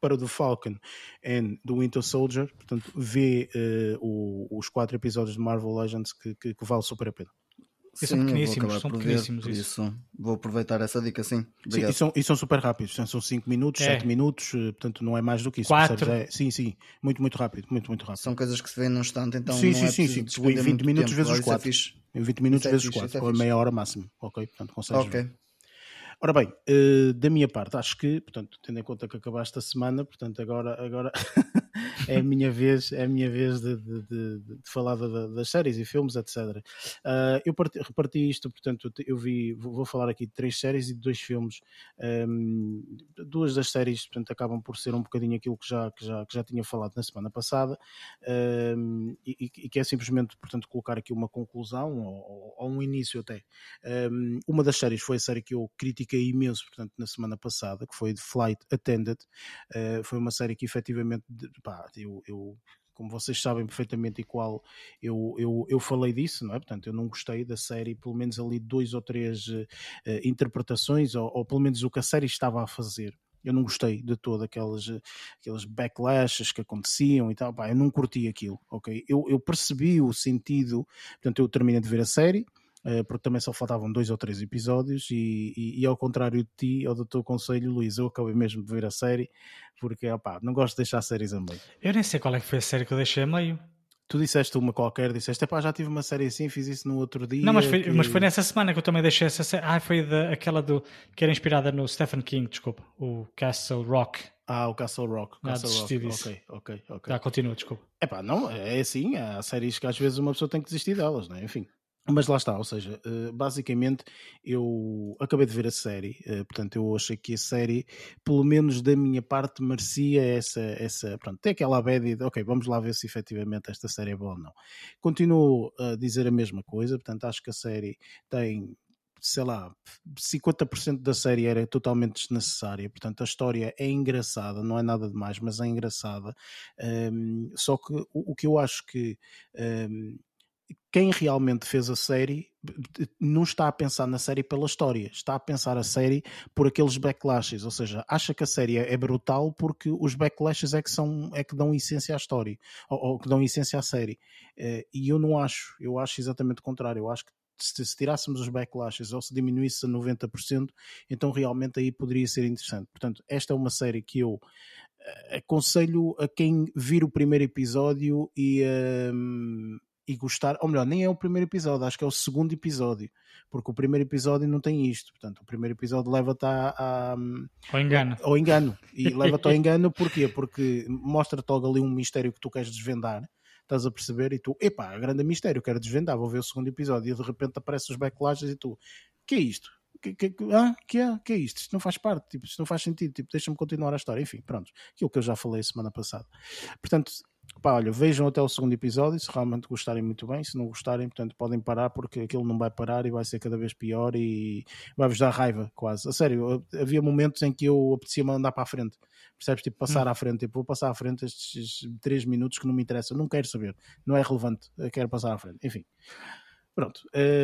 para o The Falcon e do Winter Soldier, portanto, vê uh, o, os quatro episódios de Marvel Legends que, que, que vale super a pena. Sim, são pequeníssimos, são pequeníssimos ver, isso. isso. Vou aproveitar essa dica, sim. sim e, são, e são super rápidos, são 5 minutos, 7 é. minutos, eh, portanto não é mais do que isso. Quatro. É, sim, sim, muito, muito rápido, muito, muito rápido. São coisas que se vêem num instante, então sim, não sim, é sim, sim. em 20 minutos vezes os 4. Em 20 minutos vezes os 4, ou meia hora máximo, ok? Portanto, consegues Ok. Ver. Ora bem, uh, da minha parte, acho que, portanto, tendo em conta que acabaste a semana, portanto, agora, agora é a minha vez, é a minha vez de, de, de, de falar das séries e filmes, etc. Uh, eh, eu parti, reparti isto, portanto, eu vi, vou falar aqui de três séries e de dois filmes. Um, duas das séries, portanto, acabam por ser um bocadinho aquilo que já, que já, que já tinha falado na semana passada um, e, e, que é simplesmente, portanto, colocar aqui uma conclusão ou, ou um início até. Um, uma das séries foi a série que eu critiquei imenso, portanto, na semana passada, que foi de Flight Attendant. Uh, foi uma série que efetivamente, pá, eu, eu como vocês sabem perfeitamente e qual eu, eu, eu falei disso, não é? Portanto, eu não gostei da série, pelo menos ali dois ou três uh, interpretações, ou, ou, pelo menos o que a série estava a fazer. Eu não gostei de todas aquelas, aquelas backlashes que aconteciam e tal, pá, eu não curti aquilo, ok? Eu, eu percebi o sentido, portanto, eu terminei de ver a série, porque também só faltavam dois ou três episódios e, e, e, ao contrário de ti, ao do teu conselho, Luís, eu acabei mesmo de ver a série porque, opá, não gosto de deixar séries a meio. Eu nem sei qual é que foi a série que eu deixei a meio. Tu disseste uma qualquer, disseste, pá, já tive uma série assim, fiz isso no outro dia. Não, mas foi, que... mas foi nessa semana que eu também deixei essa série. Ah, foi da, aquela do que era inspirada no Stephen King, desculpa, o Castle Rock. Ah, o Castle Rock. Castle Rock. disso. Ok, ok, ok. Tá, continua, desculpa. É pá, não, é assim, há séries que às vezes uma pessoa tem que desistir delas, não é? Enfim. Mas lá está, ou seja, eh, basicamente eu acabei de ver a série, eh, portanto eu achei que a série, pelo menos da minha parte, merecia essa, essa pronto, tem aquela bad de, ok, vamos lá ver se efetivamente esta série é boa ou não. Continuo a dizer a mesma coisa, portanto acho que a série tem sei lá, 50% da série era totalmente desnecessária, portanto a história é engraçada, não é nada demais, mas é engraçada. Um, só que o, o, que eu acho que um, quem realmente fez a série não está a pensar na série pela história, está a pensar a série por aqueles backlashes, ou seja, acha que a série é brutal porque os backlashes é que são é que dão essência à história, ou, ou que dão essência à série. E eu não acho, eu acho exatamente o contrário, eu acho que se, se tirássemos os backlashes ou se diminuísse a 90%, então realmente aí poderia ser interessante. Portanto, esta é uma série que eu uh, aconselho a quem vir o primeiro episódio e, uh, e gostar, ou melhor, nem é o primeiro episódio, acho que é o segundo episódio, porque o primeiro episódio não tem isto. Portanto, o primeiro episódio leva-te a, a, ao engano. Ao engano. E leva-te ao engano porquê? Porque mostra-te logo ali um mistério que tu queres desvendar estás a perceber? E tu, epá, grande mistério, quero desvendar, vou ver o segundo episódio e de repente aparecem os backlashes e tu, que é isto? Que, que, ah, que, é, que é isto? Isto não faz parte, tipo, isto não faz sentido, tipo, deixa-me continuar a história. Enfim, pronto, aquilo que eu já falei semana passada. Portanto, pá, olha, vejam até o segundo episódio, se realmente gostarem muito bem, se não gostarem, portanto, podem parar porque aquilo não vai parar e vai ser cada vez pior e vai-vos dar raiva, quase. A sério, havia momentos em que eu apetecia-me andar para a frente, percebes? Tipo, passar hum. à frente, tipo, vou passar à frente estes 3 minutos que não me interessam, não quero saber, não é relevante, quero passar à frente, enfim. Pronto.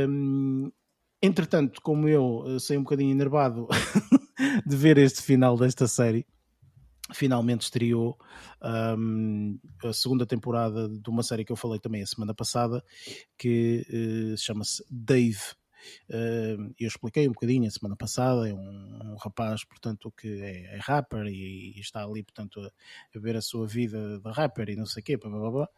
Hum, entretanto, como eu eh, saí um bocadinho enervado de ver este final desta série, finalmente estreou um, a segunda temporada de uma série que eu falei também a semana passada, que uh, chama-se Dave. Eu expliquei um bocadinho a semana passada, é um, um rapaz, portanto, que é, é rapper e, e, está ali, portanto, a, a, ver a sua vida de rapper e não sei o quê, blá, blá, blá.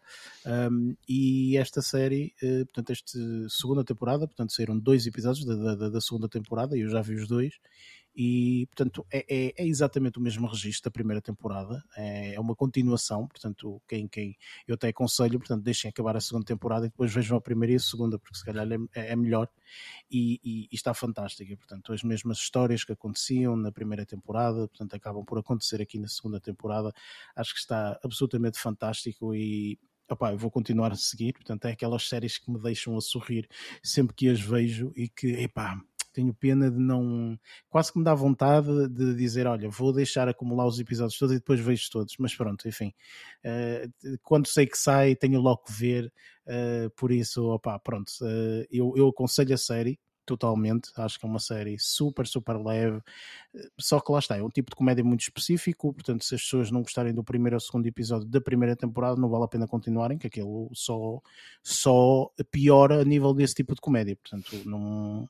Um, e esta série, uh, portanto, esta segunda temporada, portanto, saíram dois episódios da, da, da segunda temporada e eu já vi os dois e portanto é, é, é, exatamente o mesmo registro da primeira temporada, é, é, uma continuação, portanto quem, quem eu até aconselho, portanto deixem acabar a segunda temporada e depois vejam a primeira e a segunda, porque se calhar é, é melhor. E, e, e, está fantástica, portanto as mesmas histórias que aconteciam na primeira temporada, portanto acabam por acontecer aqui na segunda temporada, acho que está absolutamente fantástico e Opa, eu vou continuar a seguir, portanto é aquelas séries que me deixam a sorrir sempre que as vejo e que, epá, tenho pena de não. Quase que me dá vontade de dizer: olha, vou deixar acumular os episódios todos e depois vejo todos. Mas pronto, enfim. Uh, quando sei que sai, tenho logo que ver. Uh, por isso, opá, pronto. Uh, eu, eu aconselho a série totalmente. Acho que é uma série super, super leve. Só que lá está, é um tipo de comédia muito específico. Portanto, se as pessoas não gostarem do primeiro ou segundo episódio da primeira temporada, não vale a pena continuarem, que aquilo só, só piora a nível desse tipo de comédia. Portanto, não,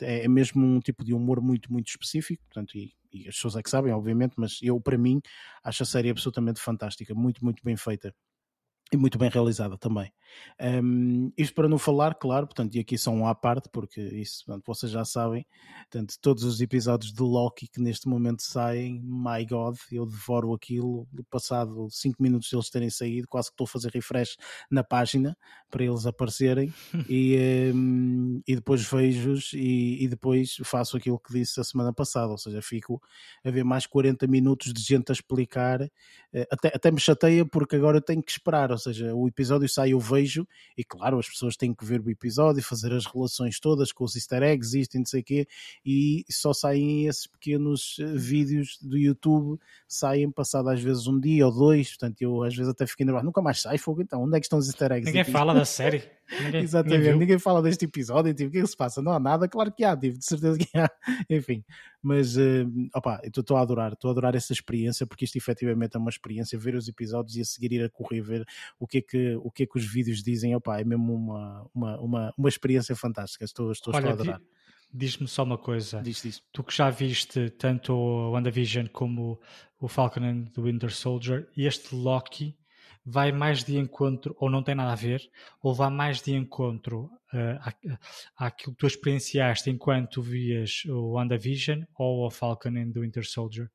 é, é mesmo um tipo de humor muito, muito específico. Portanto, e, e as pessoas é que sabem, obviamente, mas eu, para mim, acho a série absolutamente fantástica, muito, muito bem feita e muito bem realizada também. Um, isto para não falar, claro, portanto, e aqui são um à parte, porque isso portanto, vocês já sabem, portanto, todos os episódios de Loki que neste momento saem, my God, eu devoro aquilo, passado 5 minutos deles terem saído, quase que estou a fazer refresh na página para eles aparecerem e, um, e depois vejo-os e, e, depois faço aquilo que disse a semana passada, ou seja, fico a ver mais 40 minutos de gente a explicar, eh, até, até me chateia porque agora eu tenho que esperar, ou seja, o episódio sai, eu vejo, e claro, as pessoas têm que ver o episódio, fazer as relações todas com os easter eggs, isto e não sei o quê, e só saem esses pequenos eh, vídeos do YouTube, saem passado às vezes um dia ou dois, portanto eu às vezes até fico nervoso, nunca mais sai fogo, então onde é que estão os easter eggs? Ninguém aqui? fala da série. Ninguém, Exatamente, ninguém, ninguém, fala deste episódio, tipo, o que é que se passa? Não há nada, claro que há, tipo, de certeza que há, enfim, mas uh, opa, estou a adorar, estou a adorar essa experiência, porque isto efetivamente é uma experiência, ver os episódios e a seguir ir a correr, ver o que é que, o que, é que os vídeos dizem, opa, é mesmo uma, uma, uma, uma experiência fantástica, estou, estou, Olha, estou a adorar. Diz-me só uma coisa. Diz, diz. Tu que já viste tanto o WandaVision como o Falcon and the Winter Soldier, este Loki vai mais de encontro, ou não tem nada a ver, ou vai mais de encontro uh, à, àquilo que tu experienciaste enquanto vias o WandaVision ou o Falcon and the Winter Soldier?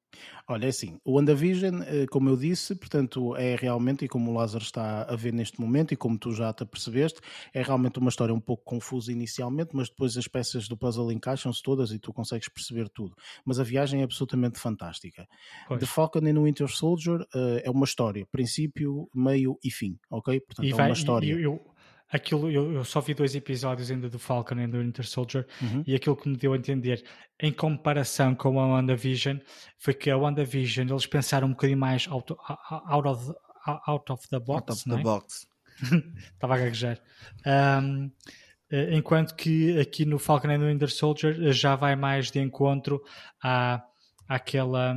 Olha, é assim, o WandaVision, eh, como eu disse, portanto, é realmente, e como o Lázaro está a ver neste momento, e como tu já te percebeste, é realmente uma história um pouco confusa inicialmente, mas depois as peças do puzzle encaixam-se todas e tu consegues perceber tudo. Mas a viagem é absolutamente fantástica. Pois. The Falcon and the Winter Soldier uh, é uma história, princípio, meio e fim, ok? Portanto, e é uma história. Eu, aquilo, eu, eu, só vi dois episódios ainda do Falcon and the Winter Soldier uhum. e aquilo que me deu a entender, em comparação com a WandaVision, foi que a WandaVision eles pensaram um bocadinho mais out, out, of, out of the box. Out of the é? box. Estava a gaguejar. Um, eh, enquanto que aqui no Falcon and the Winter Soldier eh, já vai mais de encontro à, àquela.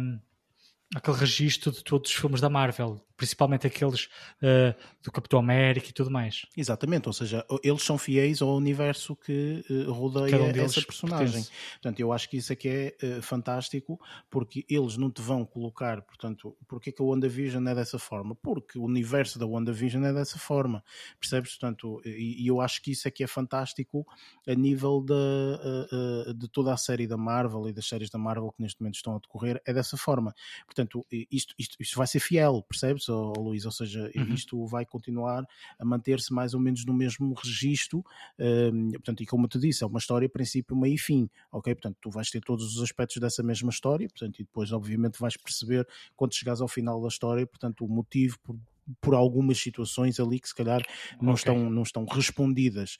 Aquele registro de todos os filmes da Marvel, principalmente aqueles uh, do Capitão América e tudo mais. Exatamente, ou seja, eles são fiéis ao universo que uh, rodeia um essa personagem. Pertence. Portanto, eu acho que isso aqui é uh, fantástico, porque eles não te vão colocar, portanto, porque que a WandaVision é dessa forma? Porque o universo da WandaVision é dessa forma, percebes? Portanto, e, e eu acho que isso aqui é fantástico a nível de, de toda a série da Marvel e das séries da Marvel que neste momento estão a decorrer, é dessa forma. Portanto, Portanto, isto, isto, isto vai ser fiel, percebes, oh, Luís? Ou seja, uhum. isto vai continuar a manter-se mais ou menos no mesmo registro. Um, portanto, e como te disse, é uma história, princípio, meio e fim, ok? Portanto, tu vais ter todos os aspectos dessa mesma história, portanto, e depois, obviamente, vais perceber quando chegares ao final da história, portanto, o motivo por, por algumas situações ali que se calhar não, okay. estão, não estão respondidas.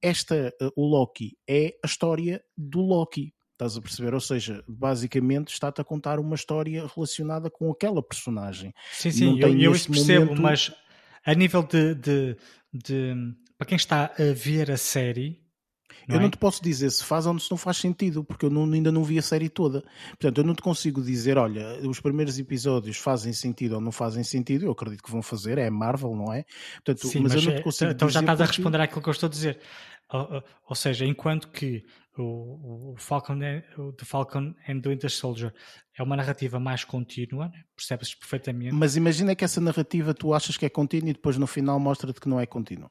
Esta, uh, o Loki, é a história do Loki, Estás a perceber? Ou seja, basicamente está-te a contar uma história relacionada com aquela personagem. Sim, sim, eu, eu isso percebo, momento... mas a nível de, de, de, Para quem está a ver a série. Não eu é? não te posso dizer se faz ou se não faz sentido, porque eu não, ainda não vi a série toda. Portanto, eu não te consigo dizer, olha, os primeiros episódios fazem sentido ou não fazem sentido. Eu acredito que vão fazer, é Marvel, não é? Portanto, Sim, mas, mas, eu não te é, consigo Então já estás porque... a responder àquilo que eu estou a dizer. Ou, ou seja, enquanto que o, o Falcon, o The Falcon and the Winter Soldier é uma narrativa mais contínua, né? percebes perfeitamente. Mas imagina que essa narrativa tu achas que é contínua e depois no final mostra-te que não é contínua.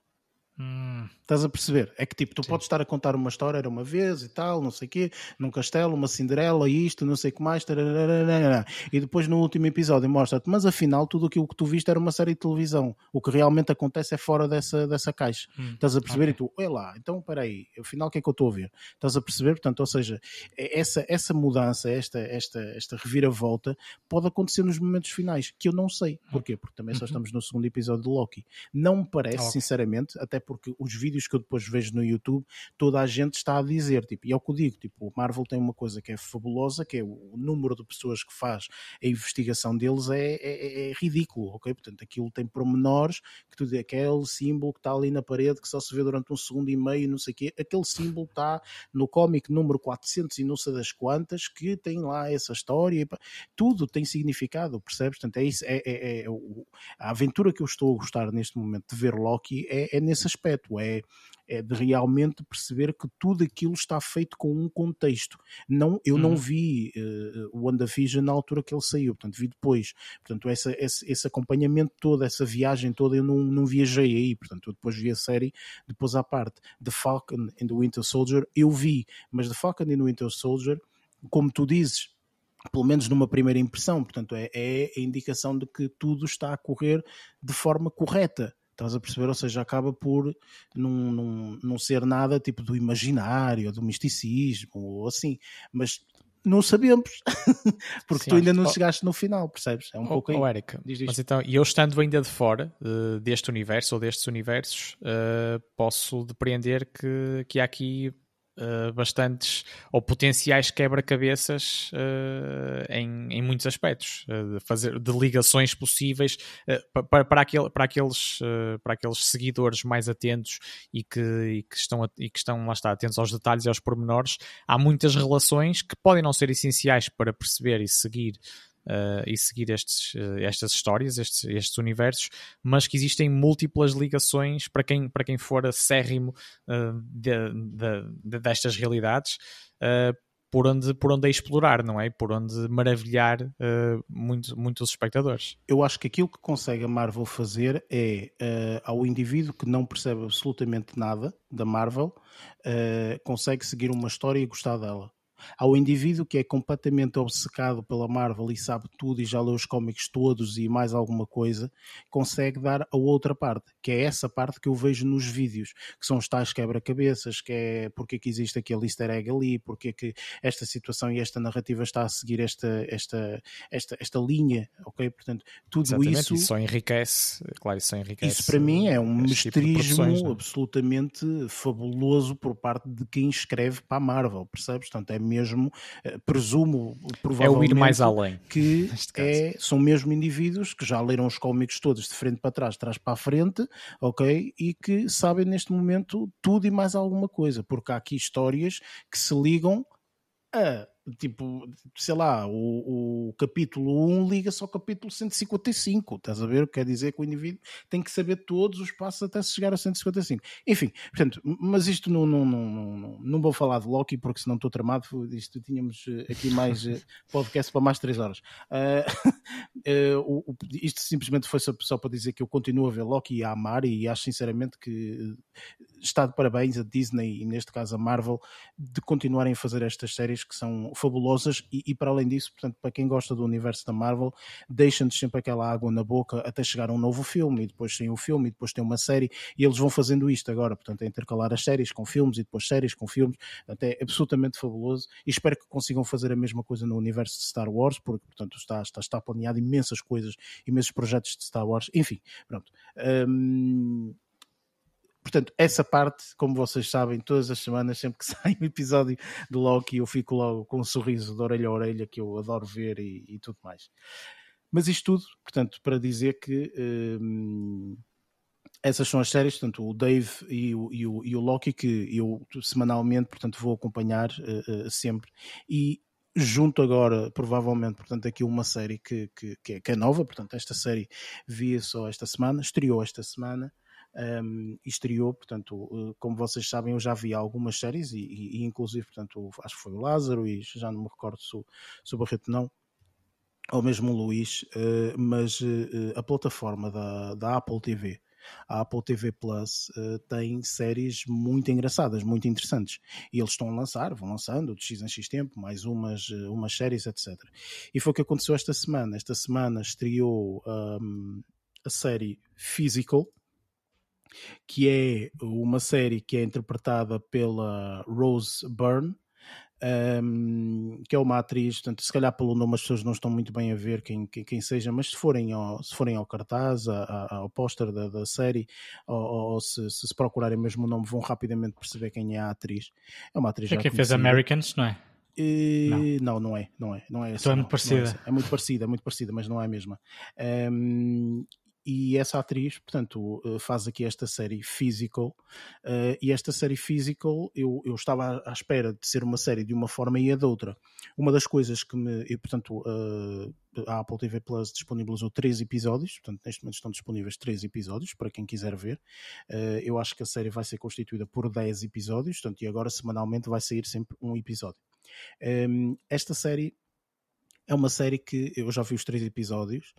Hum. Estás a perceber? É que tipo, tu Sim. podes estar a contar uma história, era uma vez e tal, não sei o quê, num castelo, uma Cinderela, isto, não sei o que mais, tararara, e depois no último episódio mostra-te, mas afinal tudo aquilo que tu viste era uma série de televisão. O que realmente acontece é fora dessa, dessa caixa. Hum. Estás a perceber? Okay. E tu, olha lá, então espera aí, afinal o que é que eu estou a ver? Estás a perceber? Portanto, ou seja, é essa, essa mudança, esta, esta, esta reviravolta pode acontecer nos momentos finais, que eu não sei. Porquê? Porque também só uhum. estamos no segundo episódio de Loki. Não me parece, okay. sinceramente, até porque os vídeos que eu depois vejo no YouTube, toda a gente está a dizer, tipo, e é o que eu digo, tipo, o Marvel tem uma coisa que é fabulosa, que é o número de pessoas que faz a investigação deles é, é, é ridículo, ok? Portanto, aquilo tem pormenores que tu aquele símbolo que está ali na parede que só se vê durante um segundo e meio, não sei o quê, aquele símbolo está no cómic número 400 e não sei das quantas que tem lá essa história, tudo tem significado, percebes? Portanto, é isso, é, é, é a aventura que eu estou a gostar neste momento de ver Loki é, é nesse aspecto, é, é de realmente perceber que tudo aquilo está feito com um contexto. Não, eu não uhum. vi uh, o WandaVision na altura que ele saiu, portanto, vi depois. Portanto, essa, esse, esse acompanhamento todo, essa viagem toda, eu não, não viajei aí. Portanto, eu depois vi a série, depois à parte. The Falcon and the Winter Soldier, eu vi, mas The Falcon and the Winter Soldier, como tu dizes, pelo menos numa primeira impressão, portanto, é, é a indicação de que tudo está a correr de forma correta. Estás a perceber? Ou seja, acaba por não, não, não ser nada tipo do imaginário, do misticismo ou assim, mas não sabemos, porque Sim, tu ainda não oh, chegaste no final, percebes? É um oh, pouco aí. Oh, Eric, mas então, e eu estando ainda de fora uh, deste universo ou destes universos, uh, posso depreender que, que há aqui uh, bastantes ou potenciais quebra-cabeças uh, em, em muitos aspectos, uh, de, fazer, de ligações possíveis para, para, aquele, para, aqueles, para aqueles seguidores mais atentos e que, e, que estão, e que estão, lá está, atentos aos detalhes e aos pormenores. Há muitas relações que podem não ser essenciais para perceber e seguir uh, e seguir estes, uh, estas histórias, estes, estes universos, mas que existem múltiplas ligações para quem, para quem for acérrimo uh, de, de, de, destas realidades. por onde, por onde explorar, não é? Por onde maravilhar uh, muito, muitos espectadores. Eu acho que aquilo que consegue a Marvel fazer é uh, ao indivíduo que não percebe absolutamente nada da Marvel, uh, consegue seguir uma história e gostar dela ao indivíduo que é completamente obcecado pela Marvel e sabe tudo e já leu os cómics todos e mais alguma coisa, consegue dar a outra parte, que é essa parte que eu vejo nos vídeos, que são os tais quebra-cabeças, que é porque é que existe aquele easter egg ali, porque é que esta situação e esta narrativa está a seguir esta, esta, esta, esta linha, ok? Portanto, tudo Exatamente, isso... Isso só enriquece, claro, isso só enriquece. Isso para mim é um mestrismo tipo é? absolutamente fabuloso por parte de quem escreve para a Marvel, percebes? Portanto, é mesmo, eh, presumo, provavelmente. É o ir mais além. Que é, são mesmo indivíduos que já leram os cómics todos de frente para trás, de trás para a frente, ok? E que sabem neste momento tudo e mais alguma coisa, porque há aqui histórias que se ligam a tipo, sei lá, o, o capítulo 1 liga-se ao capítulo 155, estás a ver? Quer dizer que o indivíduo tem que saber todos os passos até se chegar a 155. Enfim, portanto, mas isto não, não, não, não, não vou falar de Loki porque senão estou tramado, isto tínhamos eh, aqui mais eh, podcast para mais 3 horas. Uh, uh, isto simplesmente foi só, só, para dizer que eu continuo a ver Loki e a amar e acho sinceramente que está de parabéns a Disney e neste caso a Marvel de continuarem a fazer estas séries que são fabulosas e, e, para além disso, portanto, para quem gosta do universo da Marvel, deixam-nos sempre aquela água na boca até chegar a um novo filme e depois tem um filme e depois tem uma série e eles vão fazendo isto agora, portanto, a intercalar as séries com filmes e depois séries com filmes, portanto, é absolutamente fabuloso e espero que consigam fazer a mesma coisa no universo de Star Wars, porque, portanto, está, está, está planeado imensas coisas, imensos projetos de Star Wars, enfim, pronto. Hum, Portanto, essa parte, como vocês sabem, todas as semanas, sempre que sai um episódio do Loki, eu fico logo com um sorriso de orelha a orelha que eu adoro ver e, e tudo mais. Mas isto tudo, portanto, para dizer que hum, essas são as séries, portanto, o Dave e o, e o, e o Loki, que eu semanalmente, portanto, vou acompanhar uh, uh, sempre. E junto agora, provavelmente, portanto, aqui uma série que, que, que, é, que é nova, portanto, esta série via só esta semana, estreou esta semana, um, estreou, portanto, uh, como vocês sabem, eu já vi algumas séries e, e, e, inclusive, portanto, acho que foi o Lázaro e já não me recordo se o, se o Barreto não, ou mesmo o Luís, uh, mas uh, a plataforma da, da Apple TV, a Apple TV Plus uh, tem séries muito engraçadas, muito interessantes. E eles estão a lançar, vão lançando de X em X tempo, mais umas, umas séries, etc. E foi o que aconteceu esta semana. Esta semana estreou um, a série Physical, que é uma série que é interpretada pela Rose Byrne, um, que é uma atriz, portanto, se calhar pelo nome as pessoas não estão muito bem a ver quem, quem, quem seja, mas se forem ao, se forem ao cartaz, a, a, ao póster da, da, série, ou, ou se, se, se procurarem mesmo o nome, vão rapidamente perceber quem é a atriz. É uma atriz é quem fez Americans, não é? E... Não. não, não é, não é, não é essa. Então é muito não, parecida. Não é, é, muito parecida, é muito parecida, mas não é a mesma. Um, e essa atriz, portanto, eh, faz aqui esta série Physical, uh, e esta série Physical eu, eu estava à espera de ser uma série de uma forma e a de outra. Uma das coisas que me, e, portanto, uh, a Apple TV Plus disponibilizou três episódios, portanto, neste momento estão disponíveis três episódios para quem quiser ver. Uh, eu acho que a série vai ser constituída por 10 episódios, portanto, e agora semanalmente vai sair sempre um episódio. Um, ehm, esta série é uma série que eu já vi os três episódios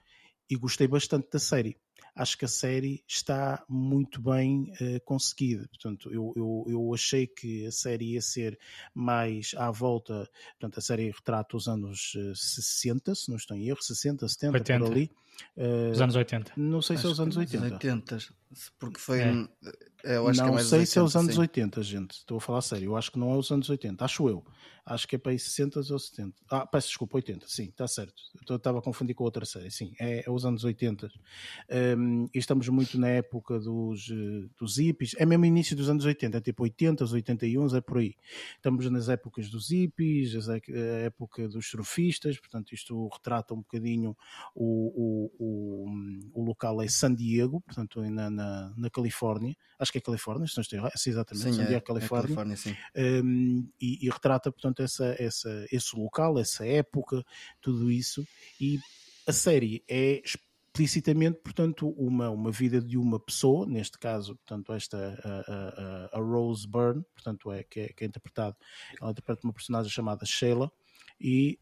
e gostei bastante da série. Acho que a série está muito bem uh, conseguida. Portanto, eu, eu, eu achei que a série ia ser mais à volta. Portanto, a série retrata os anos 60, eh, se não estou em erro, 60, 70, 80. por ali. Uh, os anos 80. Não sei se é os anos 80. 80, porque foi. É. Eu acho não que é mais sei 80, se é os anos sim. 80, gente. Estou a falar sério. Eu acho que não é os anos 80. Acho eu. Acho que é para aí 60 ou 70. Ah, peço desculpa, 80. Sim, está certo. Eu estava a confundir com outra série. Sim, é, é os anos 80. Um, e estamos muito na época dos, eh, dos hippies. É mesmo início dos anos 80. É tipo 80, 81, é por aí. Estamos nas épocas dos hippies, a época dos surfistas. Portanto, isto retrata um bocadinho o, o, o, o local é San Diego, portanto, na, na, na Califórnia. Acho que é Califórnia, se não estou errado. É, exatamente, sim, San Diego, é, Califórnia. É Califórnia um, e, e retrata, portanto, essa, essa, esse local, essa época, tudo isso. E a série é implicitamente, portanto, uma, uma vida de uma pessoa, neste caso, portanto, esta a, a, a Rose Byrne, portanto, é que, é que é interpretado, ela interpreta uma personagem chamada Sheila, e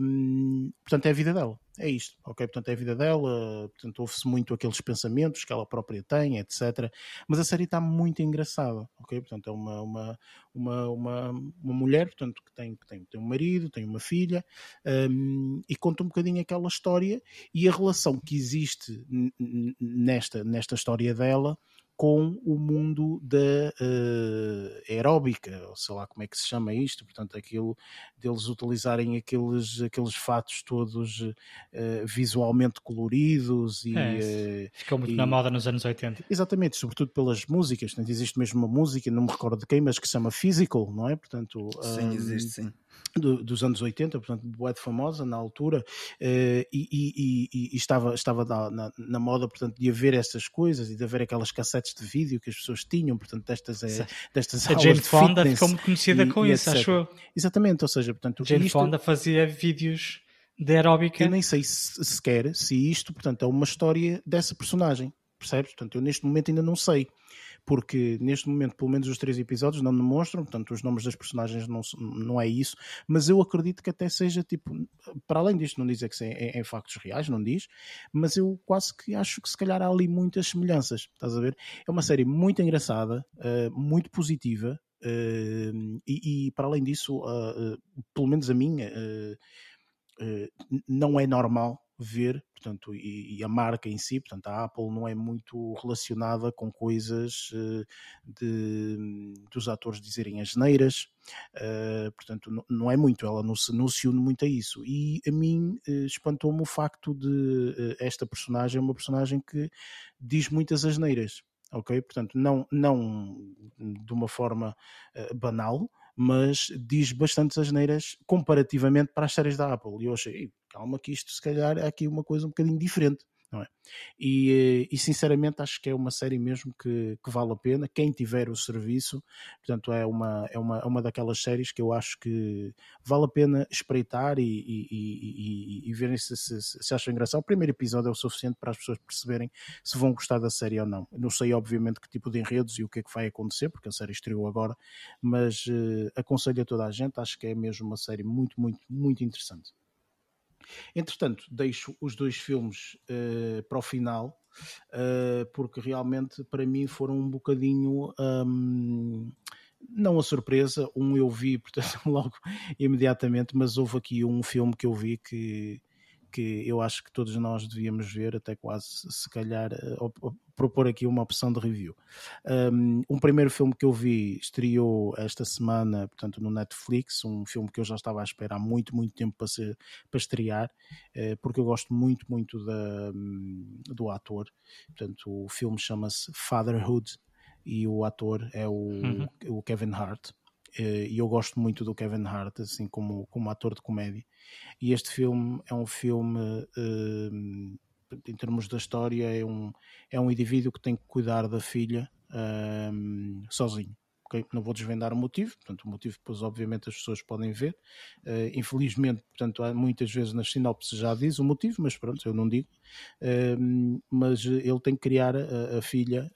um, portanto é a vida dela, é isto, ok? Portanto é a vida dela, portanto ouve-se muito aqueles pensamentos que ela própria tem, etc. Mas a série está muito engraçada, ok? Portanto é uma, uma, uma, uma, uma mulher, portanto que tem, que tem, tem um marido, tem uma filha um, e conta um bocadinho aquela história e a relação que existe nesta, nesta história dela com o mundo da uh, aeróbica, ou sei lá como é que se chama isto, portanto, aquilo deles utilizarem aqueles, aqueles fatos todos uh, visualmente coloridos e. É, uh, ficou muito e, na moda nos anos 80. Exatamente, sobretudo pelas músicas. Portanto, existe mesmo uma música, não me recordo de quem, mas que se chama Physical, não é? Portanto, sim, um, existe, sim do, dos anos 80, portanto, boate famosa na altura, uh, e, e, e, e, estava, estava na, na, moda, portanto, de haver essas coisas e de haver aquelas cassetes de vídeo que as pessoas tinham, portanto, destas, é, destas A Jane Fonda ficou muito conhecida com isso, etc. acho eu. Exatamente, ou seja, portanto... Jane isto... Fonda fazia vídeos de aeróbica. Eu nem sei se, sequer se isto, portanto, é uma história dessa personagem, percebes? Portanto, eu neste momento ainda não sei porque neste momento, pelo menos os três episódios não demonstram, portanto, os nomes das personagens não, não é isso, mas eu acredito que até seja tipo, para além disto, não dizer que é, é, é factos reais, não diz, mas eu quase que acho que se calhar há ali muitas semelhanças, estás a ver? É uma série muito engraçada, uh, muito positiva. Uh, e, e, para além disso, uh, pelo menos a minha, não é normal ver, portanto, e, e, a marca em si, portanto, a Apple não é muito relacionada com coisas uh, de, dos atores dizerem as neiras, uh, portanto, não, não, é muito, ela não se, não se une muito a isso. E a mim uh, espantou-me o facto de esta personagem, uma personagem que diz muitas asneiras, ok? Portanto, não, não de uma forma banal, mas diz bastantes asneiras comparativamente para as séries da Apple. E eu achei, calma que isto se calhar é aqui uma coisa um bocadinho diferente não é? E, eh, e, sinceramente acho que é uma série mesmo que, que, vale a pena. Quem tiver o serviço, portanto, é uma, é uma, é uma daquelas séries que eu acho que vale a pena espreitar e, e, e verem se, se, se acham engraçado. O primeiro episódio é o suficiente para as pessoas perceberem se vão gostar da série ou não. não sei, obviamente, que tipo de enredos e o que é que vai acontecer, porque a série estreou agora, mas uh, aconselho a toda a gente. Acho que é mesmo uma série muito, muito, muito interessante. Entretanto, deixo os dois filmes uh, para o final, uh, porque realmente para mim foram um bocadinho. Um, não a surpresa, um eu vi, portanto, logo imediatamente, mas houve aqui um filme que eu vi que, que eu acho que todos nós devíamos ver, até quase se calhar eh, propor aqui uma opção de review. Um, primeiro filme que eu vi estreou esta semana, portanto, no Netflix, um filme que eu já estava a esperar há muito, muito tempo para, ser, para estrear, uh, porque eu gosto muito, muito da, um, do ator. Portanto, o filme chama-se Fatherhood e o ator é o, uhum. o Kevin Hart. Eh, e eu gosto muito do Kevin Hart, assim como, como ator de comédia. E este filme é um filme, uh, em termos da história, é um, é um indivíduo que tem que cuidar da filha uh, sozinho. Okay? Não vou desvendar o motivo, portanto, o motivo depois, obviamente, as pessoas podem ver. Uh, infelizmente, portanto, muitas vezes nas sinopses já diz o motivo, mas pronto, eu não digo. mas ele tem que criar a, a filha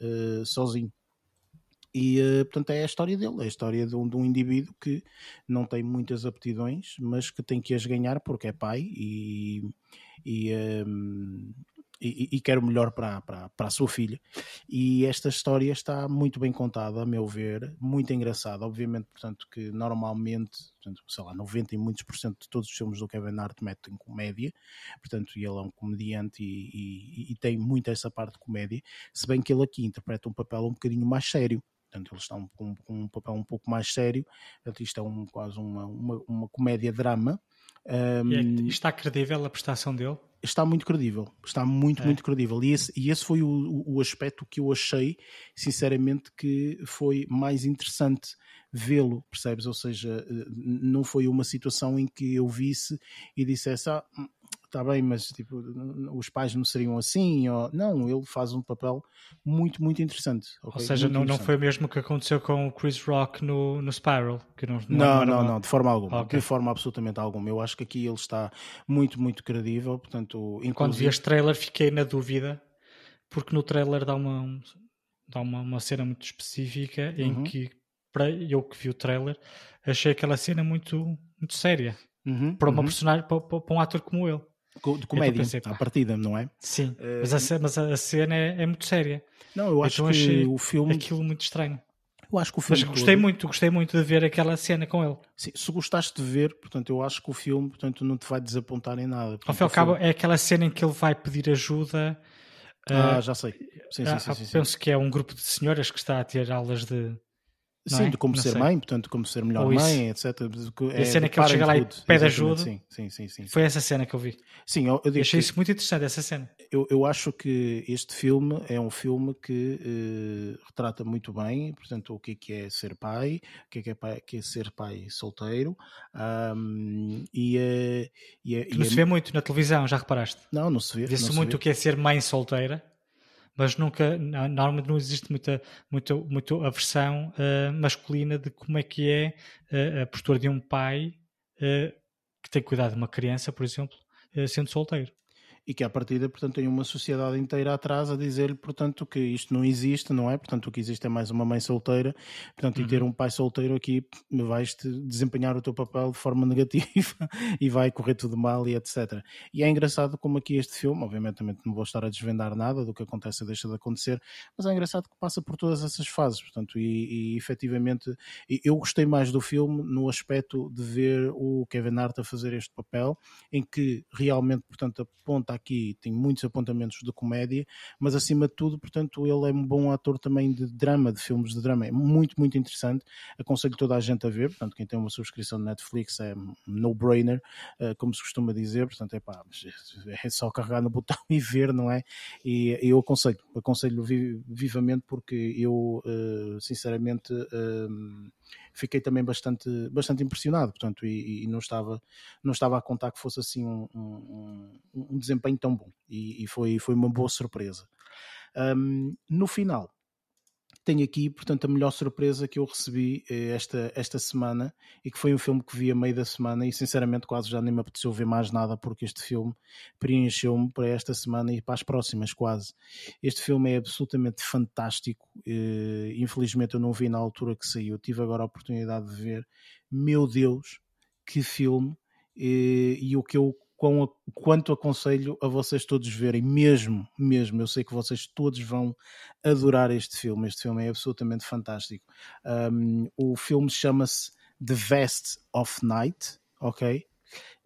sozinho e, uh, portanto, é a história dele, é a história de um, de um, indivíduo que não tem muitas aptidões, mas que tem que as ganhar porque é pai e, e, um, e, e quer o melhor para, para, para a sua filha. E esta história está muito bem contada, a meu ver, muito engraçada. Obviamente, portanto, que normalmente, portanto, sei lá, 90 e muitos por cento de todos os filmes do Kevin Hart metem comédia, portanto, ele é um comediante e, e, e tem muito essa parte de comédia, se bem que ele aqui interpreta um papel um bocadinho mais sério portanto eles estão com, com, um papel um pouco mais sério, portanto, isto é um, quase uma, uma, uma comédia-drama. Um, é, está credível a prestação dele? Está muito credível, está muito, é. muito credível. E esse, e esse foi o, o aspecto que eu achei, sinceramente, que foi mais interessante vê-lo, percebes? Ou seja, não foi uma situação em que eu visse e dissesse, ah, está bem, mas tipo, os pais não seriam assim, ou... não, ele faz um papel muito, muito interessante. Okay? Ou seja, não, não foi o mesmo que aconteceu com o Chris Rock no, no Spiral? Que não, não, não, não, de forma alguma, okay. de forma absolutamente alguma. Eu acho que aqui ele está muito, muito credível, portanto... Inclusive... Quando vi este trailer fiquei na dúvida, porque no trailer dá uma, dá uma, uma cena muito específica em uhum. que, para eu que vi o trailer, achei aquela cena muito, muito séria. Uhum, para uma uhum. personagem, para, para, um ator como ele. De comédia, pensei, à partida, não é? Sim, uh, mas, a, mas a cena é, é, muito séria. Não, eu acho então, que o filme. Aquilo muito estranho. Eu acho que o filme. Mas gostei todo... muito, gostei muito de ver aquela cena com ele. Sim, se gostaste de ver, portanto, eu acho que o filme portanto, não te vai desapontar em nada. Portanto, Ao fim e ao cabo, é aquela cena em que ele vai pedir ajuda. Ah, uh, já sei. Sim, sim, sim, sim, penso que é um grupo de senhoras que está a ter aulas de, Sim, é? de como não ser sei. mãe, portanto, como ser melhor mãe, etc. É, a cena que ele chega lá e pede ajuda. Sim, sim, sim, sim, Foi essa cena que eu vi. Sim, eu, eu achei isso muito interessante, essa cena. Eu, eu acho que este filme é um filme que uh, retrata muito bem, portanto, o que é, que é ser pai, o que é, que é, pai, que é ser pai solteiro. Um, e, uh, e, e, não se vê muito na televisão, já reparaste? Não, não se vê. Vê-se muito vê. o que é ser mãe solteira mas nunca, normalmente não existe muita, muita, muita aversão uh, masculina de como é que é uh, a postura de um pai uh, que tem cuidado de uma criança, por exemplo, sendo solteiro e que à partida, portanto, tem uma sociedade inteira atrás a dizer-lhe, portanto, que isto não existe, não é? Portanto, o que existe é mais uma mãe solteira, portanto, uhum. e ter um pai solteiro aqui vais-te desempenhar o teu papel de forma negativa e vai correr tudo mal e etc. E é engraçado como aqui este filme, obviamente também não vou estar a desvendar nada do que acontece deixa de acontecer, mas é engraçado que passa por todas essas fases, portanto, e, e efetivamente eu gostei mais do filme no aspecto de ver o Kevin Hart a fazer este papel, em que realmente, portanto, aponta aqui tem muitos apontamentos de comédia, mas acima de tudo, portanto, ele é um bom ator também de drama, de filmes de drama. É muito, muito interessante. Aconselho toda a gente a ver. Portanto, quem tem uma subscrição de Netflix é no-brainer, eh, como se costuma dizer. Portanto, é pá, é só carregar no botão e ver, não é? E eu aconselho, aconselho vivamente porque eu, eh, sinceramente, ehm, fiquei também bastante, bastante impressionado, portanto, e, e não, estava, não estava a contar que fosse assim um, um, um desempenho tão bom, e, e, foi, foi uma boa surpresa. Um, no final, tenho aqui, portanto, a melhor surpresa que eu recebi eh, esta, esta semana e que foi um filme que vi a meio da semana e sinceramente quase já nem me apeteceu ver mais nada porque este filme preencheu-me para esta semana e para as próximas quase. Este filme é absolutamente fantástico. Eh, infelizmente eu não vi na altura que saiu, tive agora a oportunidade de ver. Meu Deus, que filme! Eh, e o que eu quão, quanto aconselho a vocês todos verem, mesmo, mesmo, eu sei que vocês todos vão adorar este filme, este filme é absolutamente fantástico. Um, o filme chama-se The Vest of Night, ok?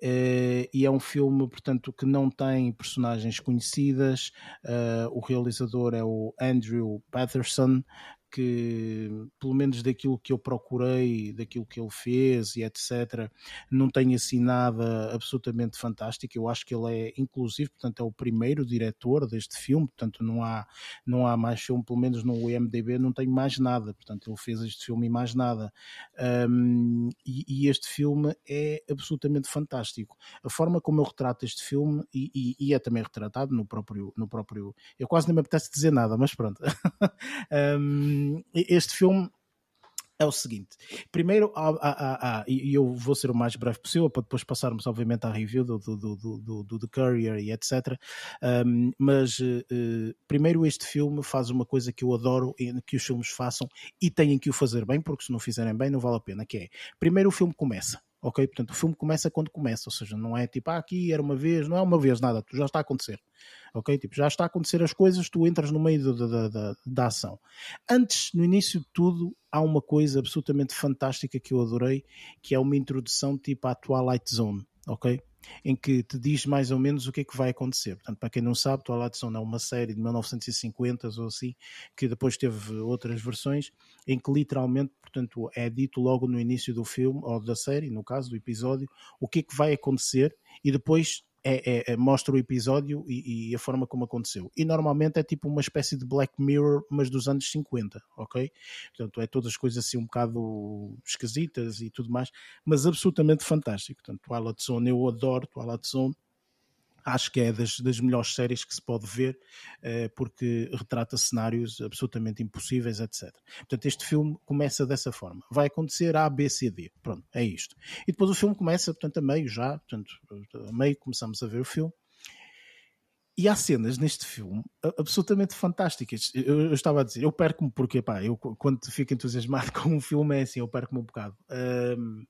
Uh, e é um filme, portanto, que não tem personagens conhecidas. Uh, o realizador é o Andrew Patterson, que, pelo menos daquilo que eu procurei, daquilo que ele fez e etc., não tem assim nada absolutamente fantástico. Eu acho que ele é, inclusive, portanto, é o primeiro diretor deste filme, portanto, não há, não há mais filme, pelo menos no IMDB, não tem mais nada. Portanto, ele fez este filme e mais nada. Um, e, e, este filme é absolutamente fantástico. A forma como eu retrato este filme, e, e, e é também retratado no próprio, no próprio. Eu quase nem me apetece dizer nada, mas pronto. um, este filme é o seguinte: primeiro, e eu vou ser o mais breve possível para depois passarmos, obviamente, à review do, do, do, do, do The Courier e etc. Um, mas uh, primeiro, este filme faz uma coisa que eu adoro que os filmes façam e têm que o fazer bem, porque se não fizerem bem, não vale a pena. Que é, primeiro, o filme começa ok? Portanto, o filme começa quando começa, ou seja, não é tipo, ah, aqui era uma vez, não é uma vez nada, já está a acontecer, ok? Tipo, já está a acontecer as coisas, tu entras no meio da, da, da, da ação. Antes, no início de tudo, há uma coisa absolutamente fantástica que eu adorei, que é uma introdução tipo à Twilight Zone, ok? Em que te diz mais ou menos o que é que vai acontecer. Portanto, para quem não sabe, Twilight Zone é uma série de 1950 ou assim, que depois teve outras versões, em que literalmente, portanto, é dito logo no início do filme, ou da série, no caso do episódio, o que é que vai acontecer e depois é, é, é, mostra o episódio e, e, a forma como aconteceu. E normalmente é tipo uma espécie de Black Mirror, mas dos anos 50, ok? Portanto, é todas as coisas assim um bocado esquisitas e tudo mais, mas absolutamente fantástico. Portanto, Twilight Zone, eu adoro Twilight Zone. Acho que é das, das melhores séries que se pode ver, uh, porque retrata cenários absolutamente impossíveis, etc. Portanto, este filme começa dessa forma. Vai acontecer A, B, C, D. Pronto, é isto. E depois o filme começa, portanto, a meio já, portanto, a meio começamos a ver o filme. E há cenas neste filme absolutamente fantásticas. Eu, eu estava a dizer, eu perco-me porque, pá, eu quando fico entusiasmado com um filme é assim, eu perco-me um bocado. Um,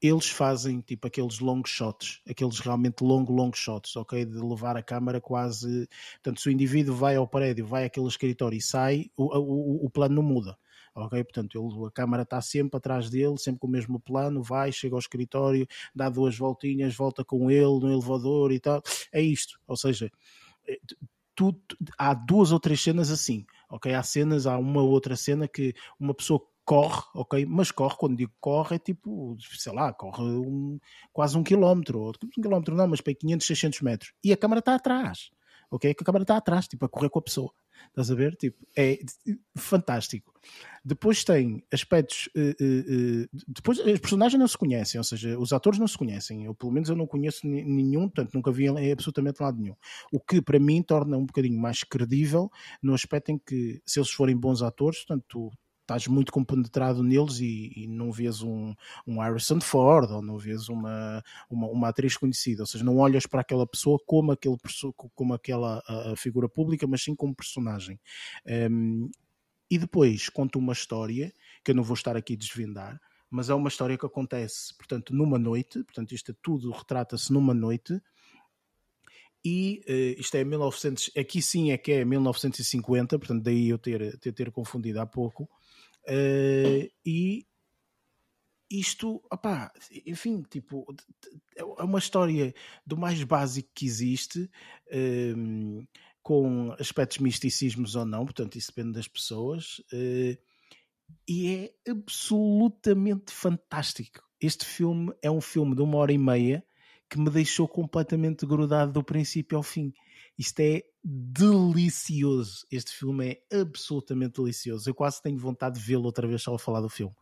eles fazem tipo aqueles long shots, aqueles realmente longo, long shots, ok? De levar a câmara quase. Portanto, se o indivíduo vai ao prédio, vai àquele escritório e sai, o, o, o plano não muda. Ok? Portanto, ele, a câmara está sempre atrás dele, sempre com o mesmo plano, vai, chega ao escritório, dá duas voltinhas, volta com ele no elevador e tal. É isto. Ou seja, eh, há duas ou três cenas assim. Ok? Há cenas, há uma ou outra cena que uma pessoa corre, ok? Mas corre, quando digo corre, é tipo, sei lá, corre um, quase um quilómetro, ou um quilómetro não, mas para 500, 600 metros. E a câmara está atrás, ok? A câmara está atrás, tipo, a correr com a pessoa. Estás a ver? Tipo, é fantástico. Depois tem aspectos. Uh, uh, depois os personagens não se conhecem, ou seja, os atores não se conhecem. Eu, pelo menos, eu não conheço nenhum, portanto, nunca vi em absolutamente lado nenhum. O que para mim torna um bocadinho mais credível no aspecto em que, se eles forem bons atores, portanto, tu, estás muito compenetrado neles e, e, não vês um, um Harrison Ford ou não vês uma, uma, uma, atriz conhecida, ou seja, não olhas para aquela pessoa como, aquele, como aquela a, a figura pública, mas sim como personagem. Um, e depois conta uma história que eu não vou estar aqui a desvendar, mas é uma história que acontece, portanto, numa noite, portanto, isto é tudo retrata-se numa noite, e uh, isto é 1900, aqui sim é que é 1950, portanto daí eu ter, ter, ter confundido há pouco, Uh, e isto, opá, enfim, tipo, é uma história do mais básico que existe, um, ehm, com aspectos misticismos ou não, portanto, isso depende das pessoas, uh, e é absolutamente fantástico. Este filme é um filme de uma hora e meia que me deixou completamente grudado do princípio ao fim. Isto é delicioso. Este filme é absolutamente delicioso. Eu quase tenho vontade de vê-lo outra vez só a falar do filme.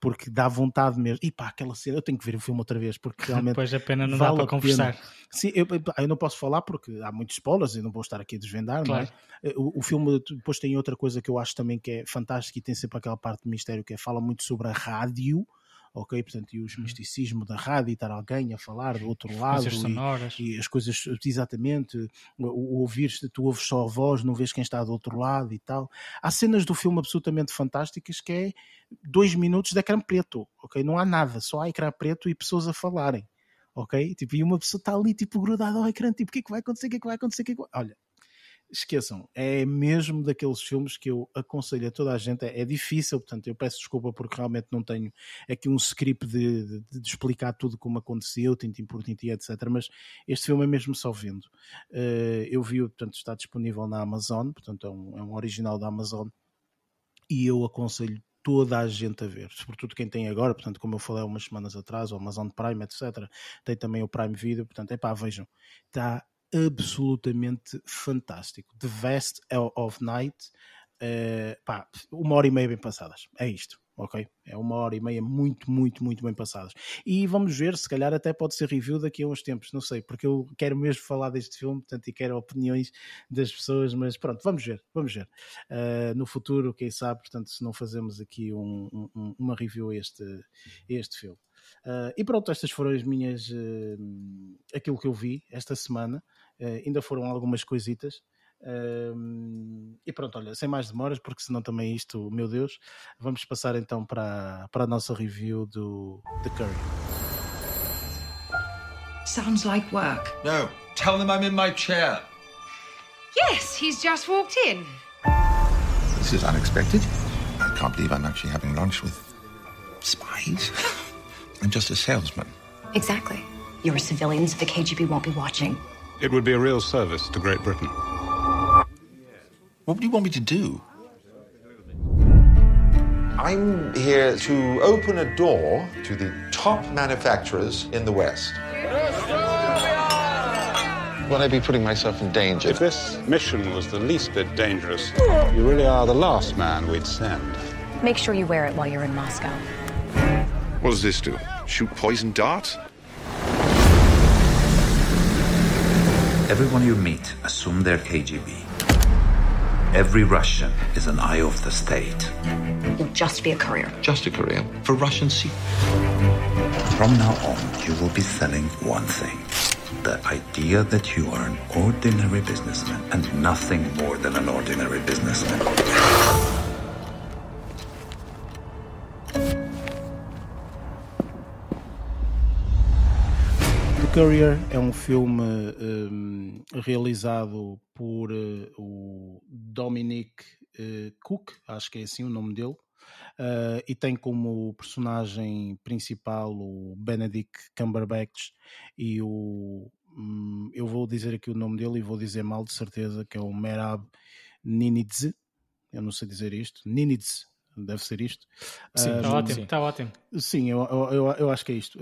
Porque dá vontade mesmo. E pá, aquela cena, eu tenho que ver o filme outra vez, porque realmente. Depois a pena não vale dá para conversar. Sim, eu, eu, não posso falar porque há muitos spoilers e não vou estar aqui a desvendar, claro. É? o, o, filme depois tem outra coisa que eu acho também que é fantástica e tem sempre aquela parte de mistério que é fala muito sobre a rádio ok? Portanto, e os uhum. misticismo da rádio e estar alguém a falar do outro lado e, e, as coisas, exatamente, o, o ouvir, tu ouves só a voz, não vês quem está do outro lado e tal. Há cenas do filme absolutamente fantásticas que é dois minutos de ecrã preto, ok? Não há nada, só há ecrã preto e pessoas a falarem. Ok? Tipo, e uma pessoa está ali, tipo, grudada ao ecrã, tipo, o que é que vai acontecer? O que é que vai acontecer? O que é que vai... Olha, esqueçam, é mesmo daqueles filmes que eu aconselho a toda a gente. É, é difícil, portanto, eu peço desculpa porque realmente não tenho aqui um script de, de, de explicar tudo como aconteceu, tintim por tintim, etc. Mas este filme é mesmo só vendo. Uh, eu vi, portanto, está disponível na Amazon, portanto, é um, é um original da Amazon e eu aconselho toda a gente a ver, sobretudo quem tem agora, portanto, como eu falei há umas semanas atrás, o Amazon Prime, etc. Tem também o Prime Video, portanto, é pá, vejam, está absolutamente fantástico. The Vast of Night, uh, pá, uma hora e meia bem passadas. É isto, ok? É uma hora e meia muito, muito, muito bem passadas. E vamos ver, se calhar até pode ser review daqui a uns tempos, não sei, porque eu quero mesmo falar deste filme, portanto, e quero opiniões das pessoas, mas pronto, vamos ver, vamos ver. Uh, no futuro, quem sabe, portanto, se não fazemos aqui um, um, uma review a este, a este filme. Uh, e pronto, estas foram as minhas. Uh, aquilo que eu vi esta semana. Uh, ainda foram algumas coisitas. e pronto, olha, sem mais demoras, porque senão também isto, meu Deus, vamos passar então para, para a nossa review do The Curry. Sounds like work. No, tell them I'm in my chair. Yes, he's just walked in. This is unexpected. I can't believe I'm actually having lunch with spies. I'm just a salesman. Exactly. You're a civilian, so the KGB won't be watching. It would be a real service to Great Britain. What do you want me to do? I'm here to open a door to the top manufacturers in the West. Will I be putting myself in danger? If this mission was the least bit dangerous, you really are the last man we'd send. Make sure you wear it while you're in Moscow. What does this do? Shoot poison darts? Everyone you meet, assume they're KGB. Every Russian is an eye of the state. You'll just be a courier. Just a career for Russian secret. From now on, you will be selling one thing. The idea that you are an ordinary businessman and nothing more than an ordinary businessman. Courier é um filme um, realizado por uh, o Dominic uh, Cook, acho que é assim o nome dele, uh, e tem como personagem principal o Benedict Cumberbatch e o. Um, eu vou dizer aqui o nome dele e vou dizer mal de certeza, que é o Merab Ninidze. Eu não sei dizer isto. Ninidze, deve ser isto. Sim, está Um, ótimo, está ótimo. Sim, eu, eu, eu, acho que é isto.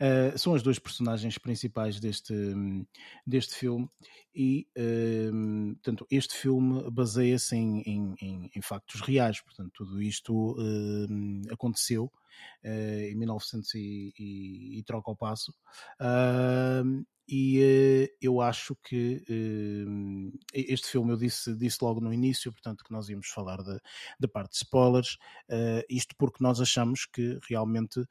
Eh, são as duas personagens principais deste, deste filme e, um, portanto, este filme baseia-se em, em, em, em factos reais. Portanto, tudo isto um, aconteceu uh, em 1900 e, e, e troca o passo. E uh, eu acho que uh, este filme, eu disse, disse logo no início, portanto, que nós íamos falar da, parte de spoilers, uh, isto porque nós achamos que realmente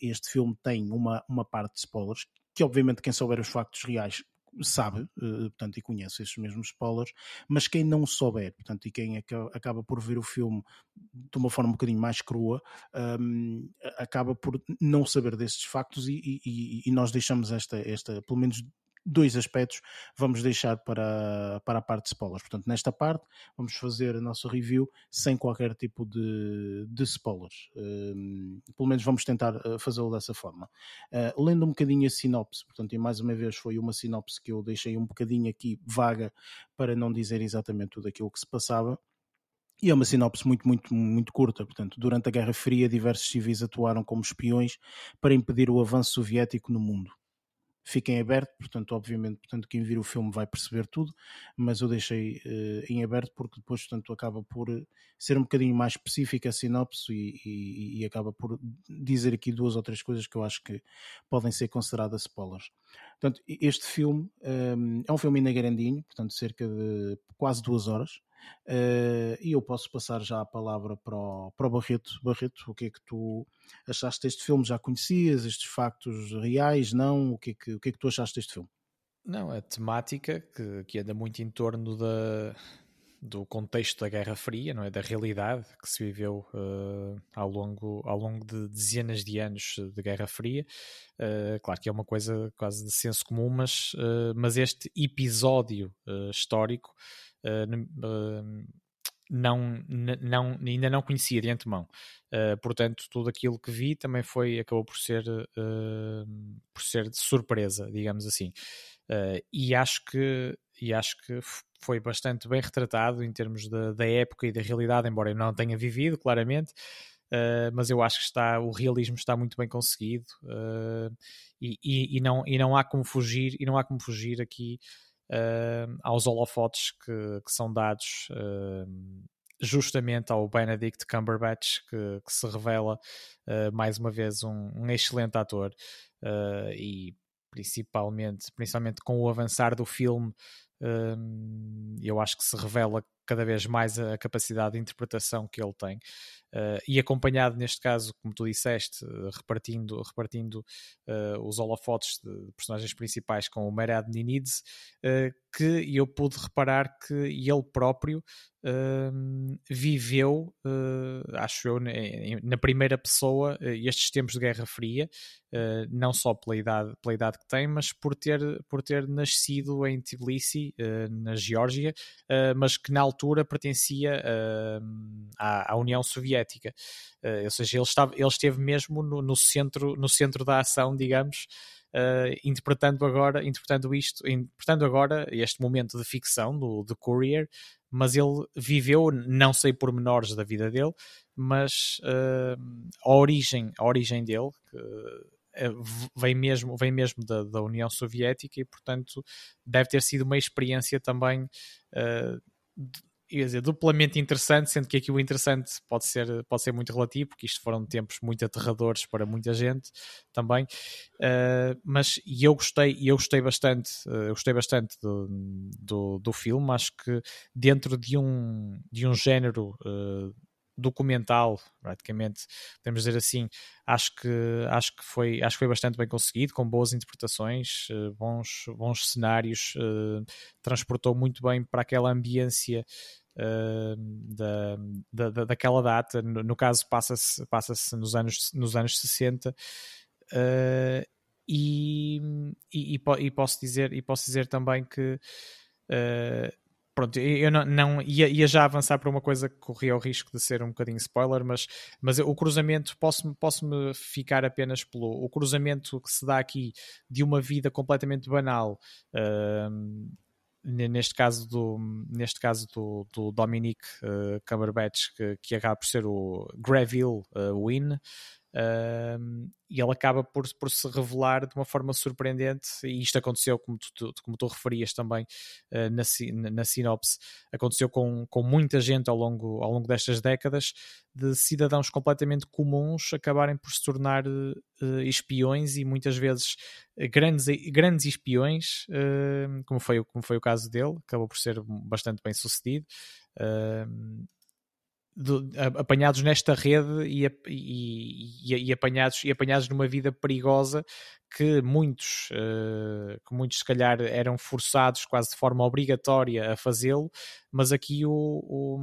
este filme tem uma, uma parte de spoilers, que obviamente quem souber os factos reais sabe, portanto, e conhece estes mesmos spoilers, mas quem não souber, portanto, e quem acaba por ver o filme de uma forma um bocadinho mais crua, um, acaba por não saber destes factos e, e, e, nós deixamos esta, esta, pelo menos dois aspectos vamos deixar para, para a parte de spoilers. Portanto, nesta parte vamos fazer a nossa review sem qualquer tipo de, de spoilers. Um, pelo menos vamos tentar eh, fazê-lo dessa forma. Uh, lendo um bocadinho a sinopse, portanto, e mais uma vez foi uma sinopse que eu deixei um bocadinho aqui vaga para não dizer exatamente tudo aquilo que se passava. E é uma sinopse muito, muito, muito curta. Portanto, durante a Guerra Fria, diversos civis atuaram como espiões para impedir o avanço soviético no mundo fica em aberto, portanto, obviamente, portanto, quem vir o filme vai perceber tudo, mas eu deixei uh, em aberto porque depois, portanto, acaba por ser um bocadinho mais específica a sinopse e, e, e, acaba por dizer aqui duas ou três coisas que eu acho que podem ser consideradas spoilers. Portanto, este filme um, é um filme ainda grandinho, portanto, cerca de quase duas horas, Uh, e eu posso passar já a palavra para o, para o Barreto. Barreto, o que é que tu achaste deste filme? Já conhecias estes factos reais? Não? O que é que, o que, é que tu achaste deste filme? Não, a temática que, que anda muito em torno da, do contexto da Guerra Fria, não é? Da realidade que se viveu uh, ao, longo, ao longo de dezenas de anos de Guerra Fria. Uh, claro que é uma coisa quase de senso comum, mas, uh, mas este episódio histórico não, não, ainda não conhecia de antemão. Uh, portanto, tudo aquilo que vi também foi, acabou por ser, uh, por ser de surpresa, digamos assim. Uh, e acho que e acho que foi bastante bem retratado em termos da época e da realidade, embora eu não tenha vivido, claramente. mas eu acho que está, o realismo está muito bem conseguido e, e, e, não, e não há como fugir e não há como fugir aqui uh, aos holofotes que, que são dados uh, justamente ao Benedict Cumberbatch, que, que se revela uh, mais uma vez um, um excelente ator e principalmente, principalmente com o avançar do filme, eu acho que se revela cada vez mais a capacidade de interpretação que ele tem. Uh, e acompanhado neste caso, como tu disseste, uh, repartindo, repartindo uh, os holofotes de personagens principais com o Merad Ninidze, que eu pude reparar que ele próprio viveu, acho eu, na primeira pessoa, estes tempos de Guerra Fria, não só pela idade, pela idade que tem, mas por ter, por ter nascido em Tbilisi, na Geórgia, mas que na altura pertencia à, à União Soviética. Uh, ou seja, ele, estava, ele esteve mesmo no, no, centro, no centro da ação, digamos, uh, interpretando agora, interpretando isto, interpretando agora este momento de ficção do, do Courier, mas ele viveu, não sei pormenores da vida dele, mas uh, a origem, a origem dele, que, vem mesmo, vem mesmo da, da, União Soviética e, portanto, deve ter sido uma experiência também uh, ia dizer, duplamente interessante, sendo que aqui o interessante pode ser, pode ser muito relativo, porque isto foram tempos muito aterradores para muita gente também. Uh, mas e eu gostei, eu gostei bastante, uh, gostei bastante do, do, do, filme. Acho que dentro de um, de um género uh, documental, praticamente, podemos dizer assim, acho que, acho que, foi, acho que foi bastante bem conseguido, com boas interpretações, bons, bons cenários, transportou muito bem para aquela ambiência Uh, da, da, daquela data, no, no caso passa-se passa nos, anos, nos anos 60 uh, e, e, e, posso dizer, e posso dizer também que pronto, eu não, não ia, ia, já avançar para uma coisa que corria o risco de ser um bocadinho spoiler, mas, mas o cruzamento, posso-me posso -me ficar apenas pelo o cruzamento que se dá aqui de uma vida completamente banal uh, neste caso do, neste caso do, do Dominic uh, Cumberbatch, que, que acaba por ser o Greville uh, Win, E ele acaba por, por se revelar de uma forma surpreendente, e isto aconteceu, como tu, como tu referias também uh, na, na sinopse, aconteceu com, com muita gente ao longo, ao longo destas décadas, de cidadãos completamente comuns acabarem por se tornar uh, espiões e muitas vezes grandes, grandes espiões, como, foi, como foi o caso dele, acabou por ser bastante bem sucedido do, apanhados nesta rede e, e, e, apanhados, e apanhados numa vida perigosa que muitos, uh, que muitos se calhar eram forçados quase de forma obrigatória a fazê-lo, mas aqui o, o,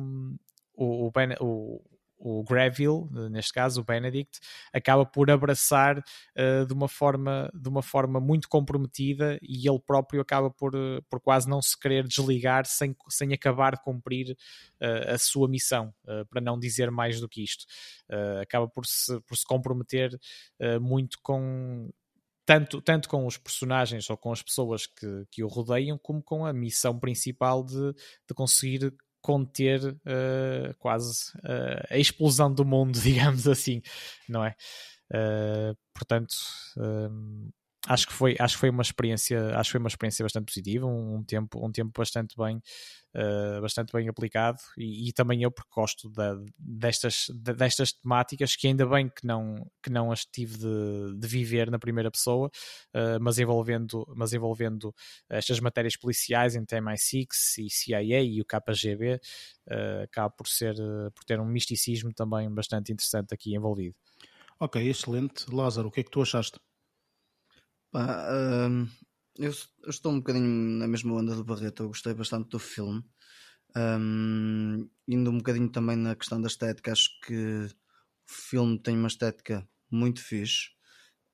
o, o, o Greville, neste caso o Benedict, acaba por abraçar uh, de, uma forma, de uma forma muito comprometida e ele próprio acaba por, uh, por quase não se querer desligar sem, sem acabar de cumprir uh, a sua missão, para não dizer mais do que isto. acaba por se, por se comprometer muito com, tanto, tanto com os personagens ou com as pessoas que, que o rodeiam, como com a missão principal de, de conseguir conter uh, quase uh, a explosão do mundo, digamos assim, não é? Uh, portanto, acho que foi acho que foi uma experiência acho que foi uma experiência bastante positiva um, um tempo um tempo bastante bem uh, bastante bem aplicado e, e, também eu porque gosto da, destas destas temáticas que ainda bem que não que não as tive de, de viver na primeira pessoa uh, mas envolvendo mas envolvendo estas matérias policiais entre MI6 e CIA e o KGB uh, eh, acaba por ser por ter um misticismo também bastante interessante aqui envolvido Ok, excelente. Lázaro, o que é que tu achaste? Pá, hum, eu, eu estou um bocadinho na mesma onda do Barreto, eu gostei bastante do filme. Hum, indo um bocadinho também na questão da estética, acho que o filme tem uma estética muito fixe.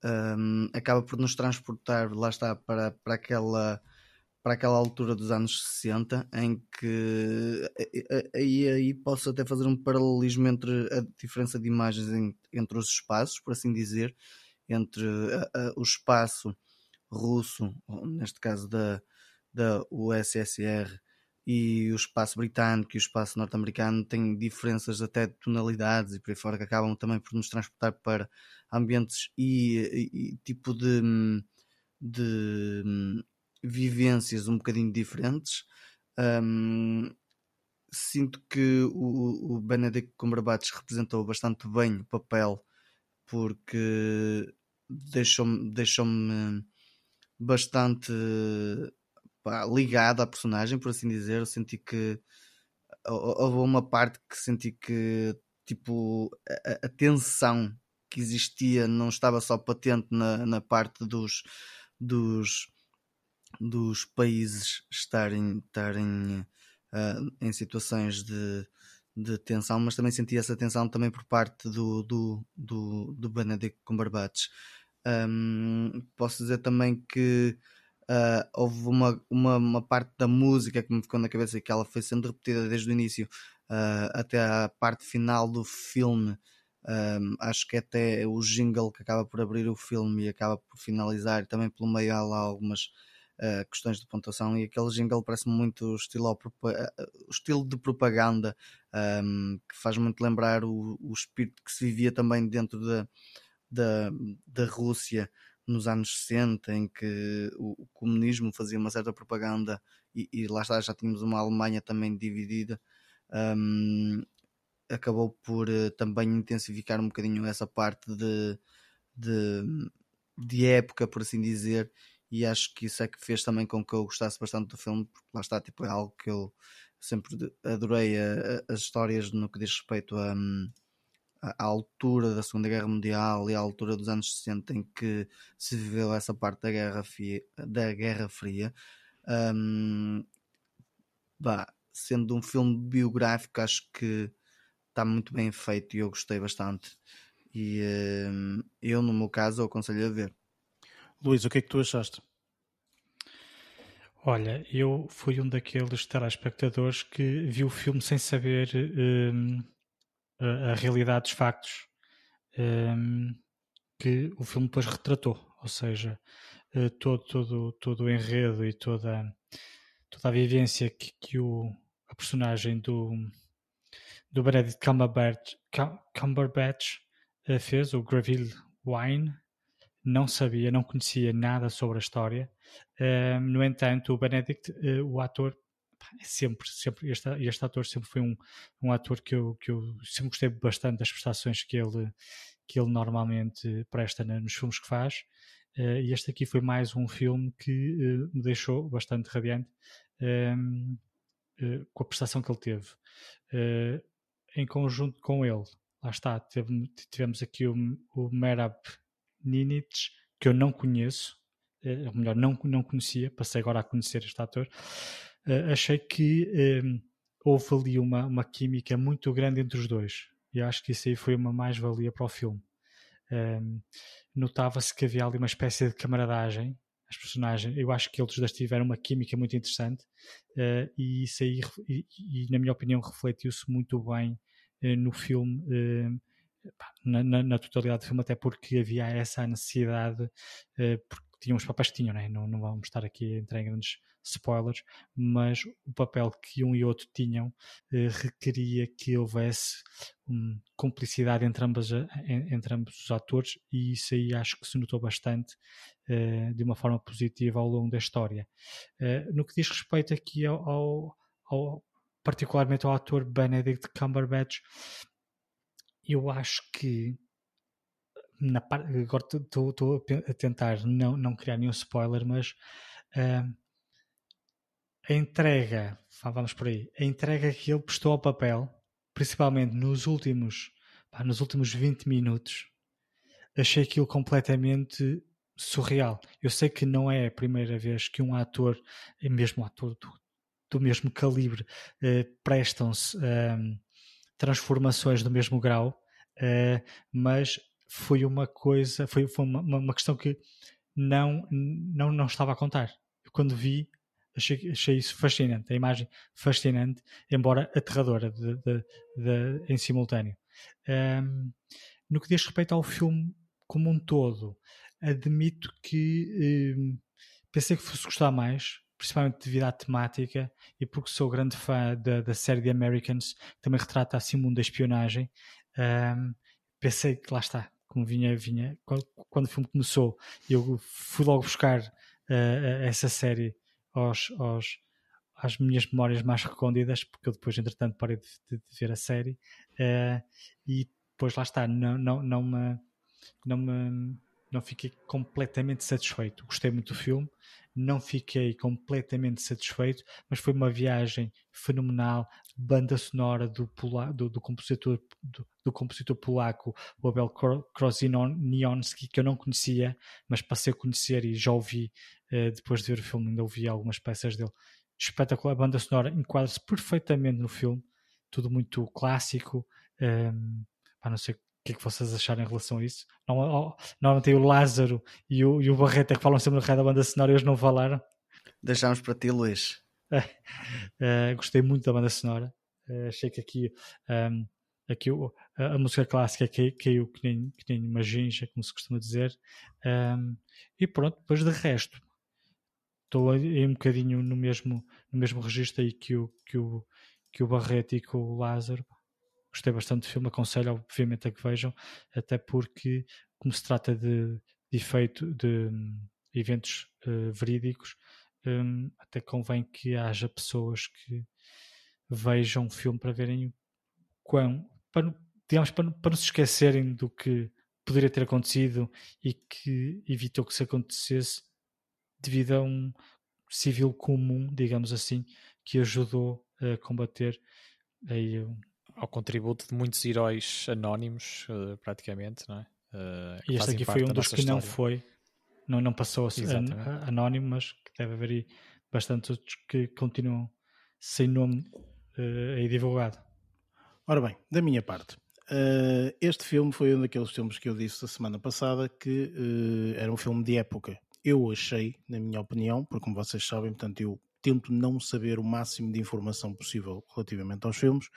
Hum, acaba por nos transportar, lá está, para, para aquela para aquela altura dos anos 60 em que aí, aí posso até fazer um paralelismo entre a diferença de imagens entre os espaços, por assim dizer, entre o espaço russo, neste caso da, da USSR, e o espaço britânico e o espaço norte-americano têm diferenças até de tonalidades e por aí fora que acabam também por nos transportar para ambientes e, e, e tipo de, de vivências um bocadinho diferentes. Um, sinto que o, o Benedict Cumberbatch representou bastante bem o papel porque deixou-me deixou bastante pá, ligado à personagem, por assim dizer. Eu senti que houve uma parte que senti que tipo a, a tensão que existia não estava só patente na, na parte dos, dos, dos países estarem, estarem uh, em situações de, de tensão, mas também senti essa tensão também por parte do, do, do, do Benedict Cumberbatch. Um, posso dizer também que uh, houve uma, uma, uma, parte da música que me ficou na cabeça que ela foi sendo repetida desde o início uh, até a parte final do filme. Um, acho que até o jingle que acaba por abrir o filme e acaba por finalizar, também pelo meio há lá algumas questões de pontuação. E aquele jingle parece muito estilo, o estilo de propaganda um, que faz muito lembrar o, o espírito que se vivia também dentro da, da, da Rússia nos anos 60, em que o, o comunismo fazia uma certa propaganda e, e, lá está, já tínhamos uma Alemanha também dividida. um, acabou por uh, também intensificar um bocadinho essa parte de, de, de época, por assim dizer, e acho que isso é que fez também com que eu gostasse bastante do filme, porque lá está, tipo, é algo que eu sempre adorei a, a, as histórias no que diz respeito a, a, à altura da Segunda Guerra Mundial e à altura dos anos 60 em que se viveu essa parte da Guerra Fria. Da Guerra Fria. Um, bah, sendo um filme biográfico, acho que está muito bem feito e eu gostei bastante. E um, eu, no meu caso, aconselho a ver. Luís, o que é que tu achaste? Olha, eu fui um daqueles telespectadores que viu o filme sem saber um, a, a, realidade dos factos um, que o filme depois retratou. Ou seja, uh, todo, todo, todo o enredo e toda, toda a vivência que, que o, a personagem do, do Benedict Cumberbatch, Cumberbatch uh, fez, o Graville Wine, não sabia, não conhecia nada sobre a história. Uh, no entanto, o Benedict, uh, o ator, é sempre, sempre este, este ator sempre foi um, um ator que eu, que eu sempre gostei bastante das prestações que ele, que ele normalmente presta nos filmes que faz. Uh, e este aqui foi mais um filme que me deixou bastante radiante com a prestação que ele teve. em conjunto com ele, lá está, teve, tivemos aqui o, o Merab Ninich, que eu não conheço, eh, ou melhor, não, não conhecia, passei agora a conhecer este ator, uh, achei que ehm, houve ali uma, uma química muito grande entre os dois. E acho que isso aí foi uma mais-valia para o filme. Um, ehm, Notava-se que havia ali uma espécie de camaradagem. As personagens, eu acho que eles dois tiveram uma química muito interessante uh, e isso aí, e, e, na minha opinião, refletiu-se muito bem uh, no filme uh, na, na, na, totalidade do filme, até porque havia essa necessidade, uh, porque tinham os papéis que tinham, né? não, não vamos estar aqui a entrar em grandes spoilers, mas o papel que um e outro tinham uh, requeria que houvesse um, cumplicidade entre, ambas, entre ambos os atores e isso aí acho que se notou bastante uh, de uma forma positiva ao longo da história. no que diz respeito aqui ao, ao, ao particularmente ao ator Benedict Cumberbatch, eu acho que na agora estou a tentar não, não criar nenhum spoiler, mas uh, a entrega, vamos por aí, a entrega que ele prestou ao papel, principalmente nos últimos, pá, nos últimos 20 minutos, achei aquilo completamente surreal. Eu sei que não é a primeira vez que um ator, mesmo um ator do, do mesmo calibre, uh, prestam-se. Uh, transformações do mesmo grau, uh, mas foi uma coisa, foi, foi uma, uma, questão que não, não, não estava a contar. Eu, quando vi, achei, achei isso fascinante, a imagem fascinante, embora aterradora de, de, de, em simultâneo. Um, ehm, no que diz respeito ao filme como um todo, admito que um, ehm, pensei que fosse gostar mais, principalmente devido à temática e porque sou grande fã da, da série The Americans, que também retrata assim o mundo da espionagem. Um, pensei que lá está, como vinha, vinha quando, quando o filme começou, eu fui logo buscar uh, essa série aos, aos, às minhas memórias mais recônditas, porque eu depois, entretanto, parei de, de, de ver a série uh, e depois lá está, não, não, não me. Não me não fiquei completamente satisfeito. Gostei muito do filme, não fiquei completamente satisfeito, mas foi uma viagem fenomenal. Banda sonora do, Pula, do, do compositor, do, do, compositor polaco, Abel Krosiniowski, que eu não conhecia, mas passei a conhecer e já ouvi uh, depois de ver o filme, ainda ouvi algumas peças dele. Espetacular, a banda sonora enquadra-se perfeitamente no filme, tudo muito clássico. Um, ehm, não sei que é que vocês acharam em relação a isso? Normalmente tem o Lázaro e o, e o Barreto é que falam sempre no rei da banda sonora e eles não falaram. Deixámos para ti, Luís. uh, gostei muito da banda sonora. Uh, achei que aqui, um, ehm, aqui a, a, música clássica caiu que nem, que nem uma ginja, como se costuma dizer. Um, ehm, e pronto, depois de resto, estou aí um bocadinho no mesmo, no mesmo registro aí que o, que o, que o Barreto e com o Lázaro gostei bastante do filme, aconselho obviamente a que vejam, até porque como se trata de, de efeito de um, eventos uh, verídicos, um, até convém que haja pessoas que vejam o filme para verem quão, para, digamos, para, para não se esquecerem do que poderia ter acontecido e que evitou que isso acontecesse devido a um civil comum, digamos assim, que ajudou a combater aí, ao contributo de muitos heróis anónimos, uh, praticamente, não é? Uh, e este aqui foi um dos que história. não foi, não, não passou a ser anónimo, mas que deve haver aí bastantes outros que continuam sem nome uh, aí divulgado. Ora bem, da minha parte, Uh, este filme foi um daqueles filmes que eu disse a semana passada que uh, era um filme de época. Eu achei, na minha opinião, porque como vocês sabem, portanto, eu tento não saber o máximo de informação possível relativamente aos filmes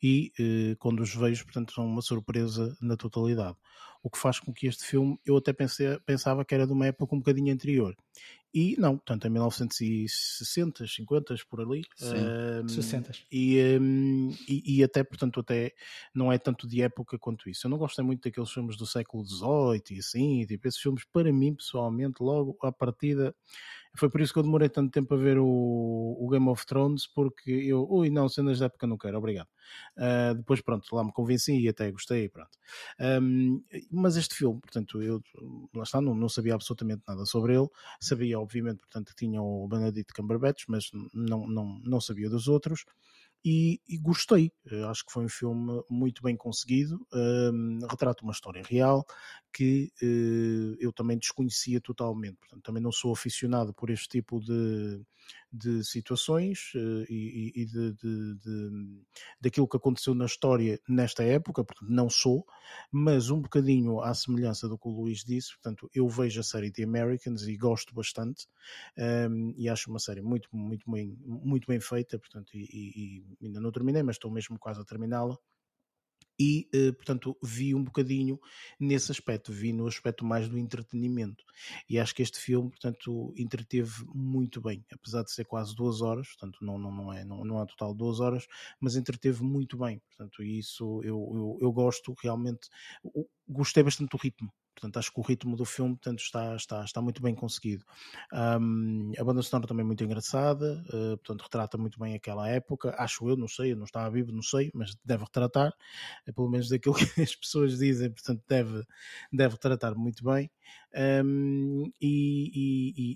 e uh, quando os vejo, portanto, são uma surpresa na totalidade. O que faz com que este filme, eu até pensei, pensava que era de uma época um bocadinho anterior. E não, portanto, em 1960, 50, por ali. Sim, um, 60. E, um, e, e, até, portanto, até não é tanto de época quanto isso. Eu não gostei muito daqueles filmes do século XVIII e assim, tipo, esses filmes, para mim, pessoalmente, logo à partida, foi por isso que eu demorei tanto tempo a ver o, o Game of Thrones, porque eu, ui, não, cenas da época não quero, obrigado. Uh, depois, pronto, lá me convenci e até gostei, pronto. Um, mas este filme, portanto, eu lá está, não, não sabia absolutamente nada sobre ele, sabia, obviamente, portanto, que tinha o Benedict Cumberbatch, mas não, não, não sabia dos outros e, e gostei. Uh, acho que foi um filme muito bem conseguido, uh, retrata uma história real que uh, eu também desconhecia totalmente. Portanto, também não sou aficionado por este tipo de, de situações uh, e, e de, de, de, daquilo que aconteceu na história nesta época, portanto, não sou, mas um bocadinho à semelhança do que o Luís disse, portanto, eu vejo a série The Americans e gosto bastante um, e acho uma série muito, muito bem, muito bem feita, portanto, e, e ainda não terminei, mas estou mesmo quase a terminá-la e, uh, portanto, vi um bocadinho nesse aspecto, vi no aspecto mais do entretenimento. E acho que este filme, portanto, entreteve muito bem, apesar de ser quase duas horas, portanto, não, não, não, é, não, não é total duas horas, mas entreteve muito bem. Portanto, isso eu, eu, eu gosto realmente, gostei bastante do ritmo Portanto, acho que o ritmo do filme portanto, está, está, está muito bem conseguido. Um, a banda sonora também é muito engraçada, uh, portanto, retrata muito bem aquela época. Acho eu, não sei, eu não estava vivo, não sei, mas deve retratar, é pelo menos daquilo que as pessoas dizem, portanto, deve, deve retratar muito bem. Um, e,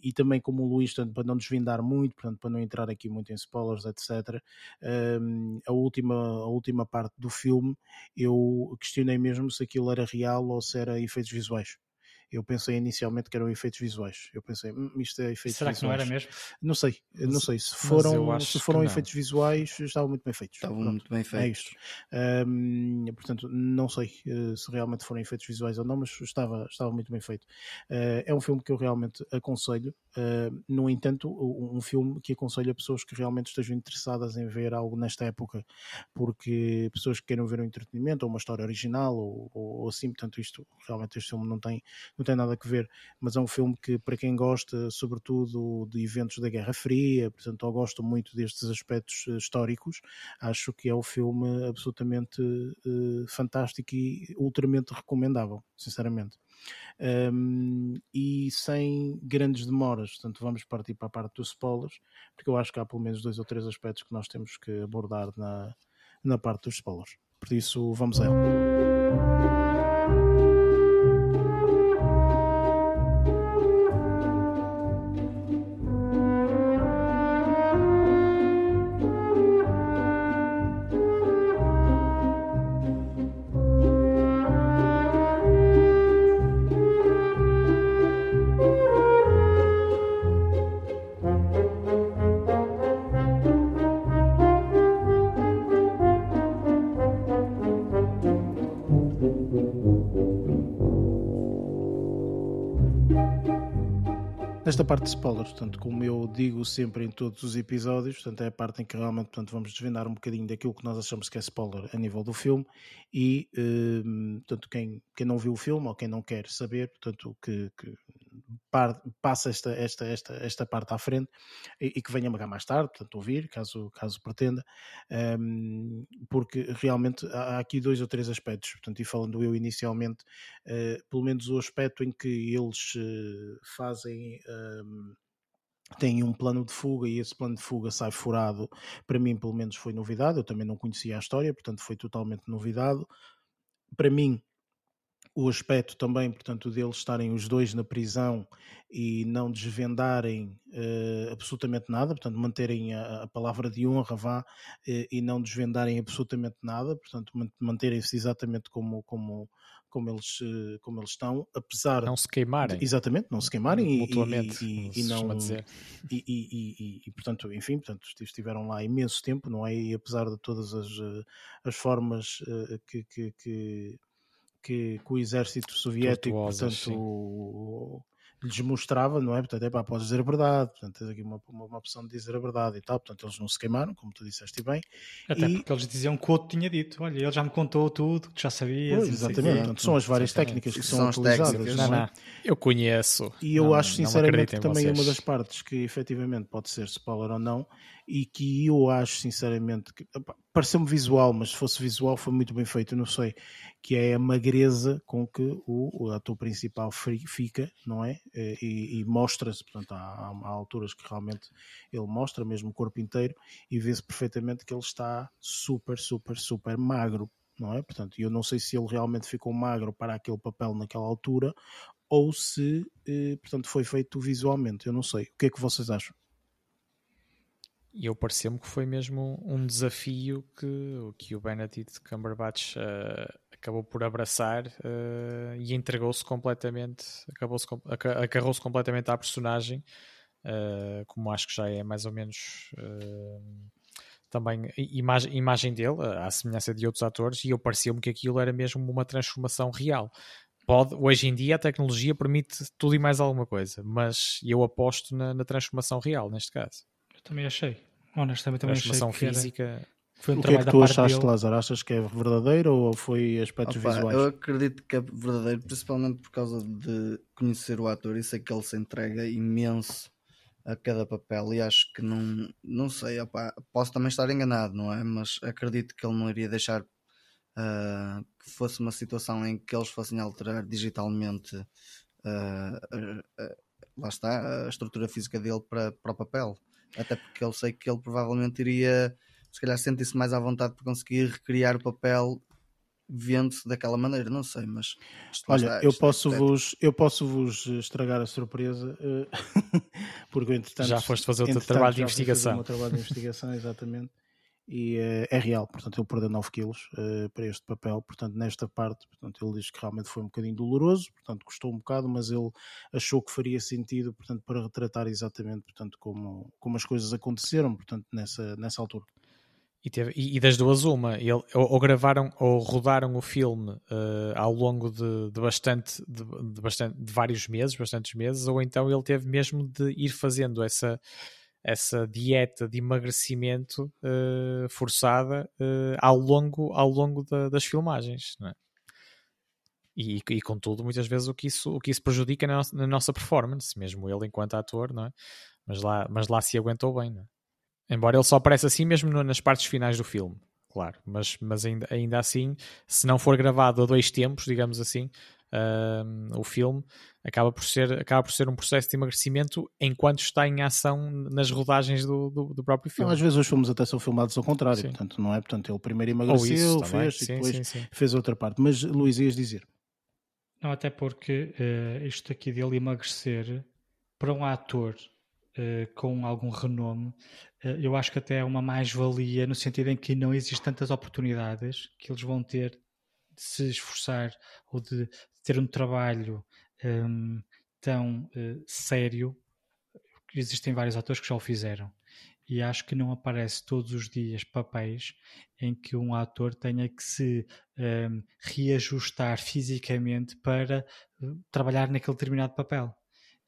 e, e, também, como o Luís, portanto, para não desvendar muito, portanto, para não entrar aqui muito em spoilers, etc., um, a, última, a última parte do filme eu questionei mesmo se aquilo era real ou se era efeitos visuais eu pensei inicialmente que eram efeitos visuais. Eu pensei, hum, isto é efeitos Será visuais. que não era mesmo? Não sei, não sei. Se foram, se foram efeitos visuais, estavam muito bem feitos. Estavam Pronto, muito bem feitos. É isto. Um, portanto, não sei uh, se realmente foram efeitos visuais ou não, mas estava, estava muito bem feito. Uh, é um filme que eu realmente aconselho. Uh, no entanto, um filme que aconselho a pessoas que realmente estejam interessadas em ver algo nesta época, porque pessoas que queiram ver um entretenimento ou uma história original ou, ou, ou assim, portanto, isto realmente este filme não tem não tem nada a ver, mas é um filme que, para quem gosta, sobretudo, de eventos da Guerra Fria, portanto, ou gosta muito destes aspectos eh, históricos, acho que é um filme absolutamente uh, fantástico e ultramente recomendável, sinceramente. Um, e sem grandes demoras, portanto, vamos partir para a parte dos spoilers, porque eu acho que há pelo menos dois ou três aspectos que nós temos que abordar na, na parte dos spoilers. Por isso, vamos a ele. Nesta parte de spoilers, portanto, como eu digo sempre em todos os episódios, portanto, é a parte em que realmente portanto, vamos desvendar um bocadinho daquilo que nós achamos que é spoiler a nível do filme e, eh, portanto, quem, quem não viu o filme ou quem não quer saber, portanto, que, que passa esta, esta, esta, esta parte à frente e, e, que venha cá mais tarde, portanto, ouvir, caso, caso pretenda, um, porque realmente há aqui dois ou três aspectos, portanto, e falando eu inicialmente, uh, pelo menos o aspecto em que eles uh, fazem. Um, tem um plano de fuga e esse plano de fuga sai furado, para mim pelo menos foi novidade, eu também não conhecia a história, portanto foi totalmente novidade. Para mim, o aspecto também, portanto, deles estarem os dois na prisão e não desvendarem uh, absolutamente nada, portanto, manterem a, a palavra de honra, vá, uh, e não desvendarem absolutamente nada, portanto, manterem-se exatamente como, como, como, eles, uh, como eles estão, apesar não se queimarem, de, exatamente, não se queimarem mutuamente, e, e, e não e, e, e, portanto, enfim, portanto, estiveram lá imenso tempo, não é? E apesar de todas as, as formas que, que, que que, que o exército soviético, portanto, lhes mostrava, não é? Portanto, é pá, podes dizer a verdade, portanto, tens aqui uma, uma, uma, opção de dizer a verdade e tal, portanto, eles não se queimaram, como tu disseste bem. Até e... porque eles diziam que o outro tinha dito, olha, ele já me contou tudo, que já sabias. Pois, exatamente, portanto, são as várias técnicas que são, são utilizadas. Não, não, é? Eu conheço. E eu não, acho sinceramente que também vocês. uma das partes que efetivamente pode ser spoiler ou não, e que eu acho sinceramente que pareceu-me visual, mas se fosse visual foi muito bem feito, eu não sei, que é a magreza com que o, o ator principal fica, não é? E, e mostra-se, portanto, há, há, alturas que realmente ele mostra mesmo o corpo inteiro e vê-se perfeitamente que ele está super, super, super magro, não é? Portanto, eu não sei se ele realmente ficou magro para aquele papel naquela altura ou se, eh, portanto, foi feito visualmente, eu não sei. O que é que vocês acham? E eu pareceu-me que foi mesmo um desafio que, que o Benedict Cumberbatch uh, acabou por abraçar uh, e entregou-se completamente, acabou-se, agarrou-se completamente à personagem, uh, como acho que já é mais ou menos também imagem, imagem dele, à semelhança de outros atores, e eu pareceu-me que aquilo era mesmo uma transformação real. Pode, hoje em dia a tecnologia permite tudo e mais alguma coisa, mas eu aposto na, na transformação real neste caso. Eu também achei. Honestamente, também transformação achei física. Era... Foi um o que é que tu achaste, dele. Lázaro? Achas que é verdadeiro ou foi aspectos Opa, visuais? Eu acredito que é verdadeiro, principalmente por causa de conhecer o ator e sei que ele se entrega imenso a cada papel e acho que não, não sei, opa, posso também estar enganado, não é? Mas acredito que ele não iria deixar uh, que fosse uma situação em que eles fossem alterar digitalmente uh, uh, lá está, a estrutura física dele para, para o papel até porque eu sei que ele provavelmente iria se calhar sentir-se mais à vontade para conseguir recriar o papel vendo-se daquela maneira, não sei, mas olha, está, eu posso é vos eu posso vos estragar a surpresa eh, porque entretanto já foste fazer o teu trabalho de investigação. o meu trabalho de investigação, exatamente e uh, é real, portanto ele perdeu 9 quilos uh, para este papel, portanto nesta parte portanto, ele diz que realmente foi um bocadinho doloroso, portanto custou um bocado, mas ele achou que faria sentido portanto, para retratar exatamente portanto, como, como as coisas aconteceram portanto, nessa, nessa altura. E, teve, e, e, das duas uma, ele, ou, ou, gravaram ou rodaram o filme uh, ao longo de, de bastante, de, de, bastante de vários meses, bastantes meses, ou então ele teve mesmo de ir fazendo essa essa dieta de emagrecimento uh, forçada uh, ao longo, ao longo da, das filmagens. É? E, e, contudo, muitas vezes o que isso, o que isso prejudica na nossa, na nossa performance, mesmo ele enquanto ator, não é? mas, lá, mas lá se aguentou bem. Não é? Embora ele só apareça assim mesmo nas partes finais do filme, claro, mas, mas ainda, ainda assim, se não for gravado a dois tempos, digamos assim, uh, o filme acaba por, ser, acaba por ser um processo de emagrecimento enquanto está em ação nas rodagens do, do, do próprio filme. Não, às vezes os filmes até são filmados ao contrário, sim. portanto, não é? Portanto, ele primeiro emagreceu, fez sim, e depois sim, fez outra parte. Mas Luís, ias dizer? Não, até porque uh, isto aqui dele emagrecer para um ator uh, com algum renome, eu acho que até é uma mais-valia no sentido em que não existem tantas oportunidades que eles vão ter de se esforçar ou de ter um trabalho um, tão uh, sério. Existem vários atores que já o fizeram. E acho que não aparece todos os dias papéis em que um ator tenha que se um, reajustar fisicamente para uh, trabalhar naquele determinado papel.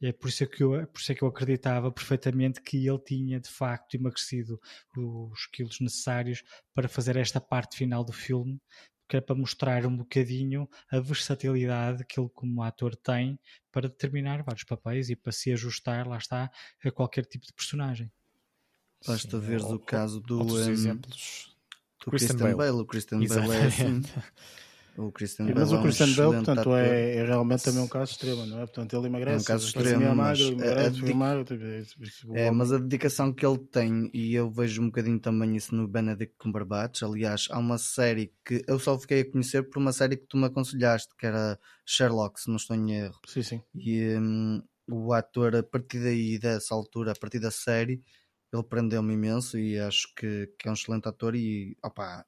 E é por isso, que eu, por isso é que eu acreditava perfeitamente que ele tinha de facto emagrecido os quilos necessários para fazer esta parte final do filme, que é para mostrar um bocadinho a versatilidade que ele como ator tem para determinar vários papéis e para se ajustar, lá está, a qualquer tipo de personagem. Basta ver o caso do um, exemplos do Christian, Christian Bale. Bale. O Christian Bale é assim. O Christian Bale mas é o um Christian Bale, excelente portanto, é, é realmente também um caso extremo, não é? Portanto, ele emagrece, É um caso extremo, é mas a- magro, É, mas dedicação que ele tem, e eu vejo um bocadinho também isso no Benedict Cumberbatch. Aliás, há uma série que eu só fiquei a conhecer por uma série que tu me aconselhaste, que era Sherlock, se não estou em erro. Sim, sim. E hum, o ator, a partir daí, dessa altura, a partir da série, ele prendeu-me imenso e acho que, que é um excelente ator. E opá,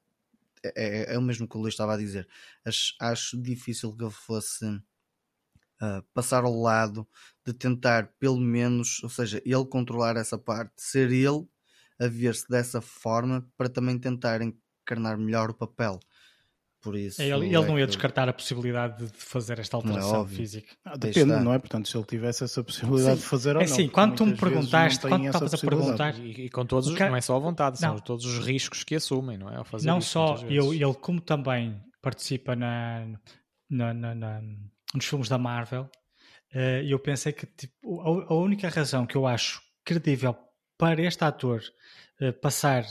é, é, é o mesmo que o Luís estava a dizer. Acho, acho difícil que ele fosse ah, passar ao lado de tentar, pelo menos, ou seja, ele controlar essa parte, ser ele a ver-se dessa forma para também tentar encarnar melhor o papel. Por isso, Ele, ele é não ia que- descartar a possibilidade de fazer esta Não é alteração física. Ah, depende, não é? Portanto, se ele tivesse essa possibilidade Sim. de fazer ou É não. assim, porque quando tu me perguntaste, não quando estavas a perguntar, E, e com todos, O cara- não é só a vontade, são Não. todos os riscos que assumem, não é? Ao fazer não isso, só eu, ele, como também participa na, na- na- na- nos filmes da Marvel, eh, eu pensei que tipo, a, a única razão que eu acho credível para este ator eh, passar,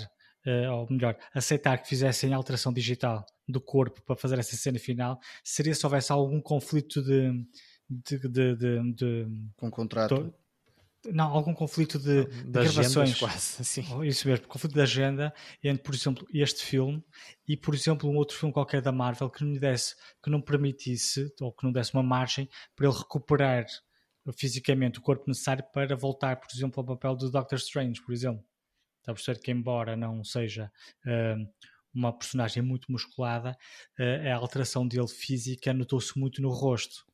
eh, ou melhor, aceitar que fizessem alteração digital do corpo para fazer essa cena final seria se houvesse algum conflito de. de, de, de- de- com contrato. to- não, algum conflito de, de das agendas gravações. quase, assim. Isso mesmo, conflito de agenda entre, por exemplo, este filme e, por exemplo, um outro filme qualquer da Marvel que não desse, que não permitisse, ou que não desse uma margem para ele recuperar fisicamente o corpo necessário para voltar, por exemplo, ao papel do Doctor Strange, por exemplo. Está a perceber que, embora não seja ah, uma personagem muito musculada, ah, a alteração dele física notou-se muito no rosto.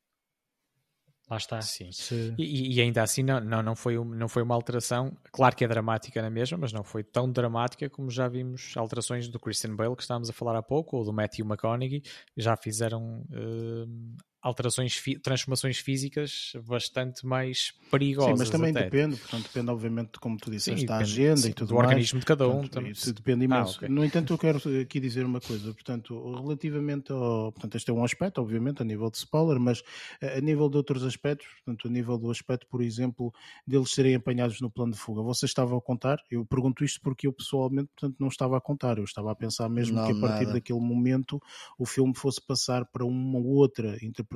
Lá está. Sim. Se- E, e ainda assim não, não, não, foi, não foi uma alteração, claro que é dramática na mesma, mas não foi tão dramática como já vimos alterações do Christian Bale que estávamos a falar há pouco, ou do Matthew McConaughey, já fizeram hum, alterações, transformações físicas bastante mais perigosas. Sim, mas também até. depende, portanto, depende, obviamente, de como tu disseste, Sim, da depende, agenda sim, e tudo do mais. organismo de cada um Portanto, também. Isso depende Ah, imenso. ok. No entanto, eu quero aqui dizer uma coisa, portanto, relativamente ao. Portanto, este é um aspecto, obviamente, a nível de spoiler, mas a nível de outros aspectos, portanto, a nível do aspecto, por exemplo, deles serem apanhados no plano de fuga. Você estava a contar? Eu pergunto isto porque eu pessoalmente, portanto, não estava a contar. Eu estava a pensar mesmo Não, que a partir nada. daquele momento o filme fosse passar para uma outra interpretação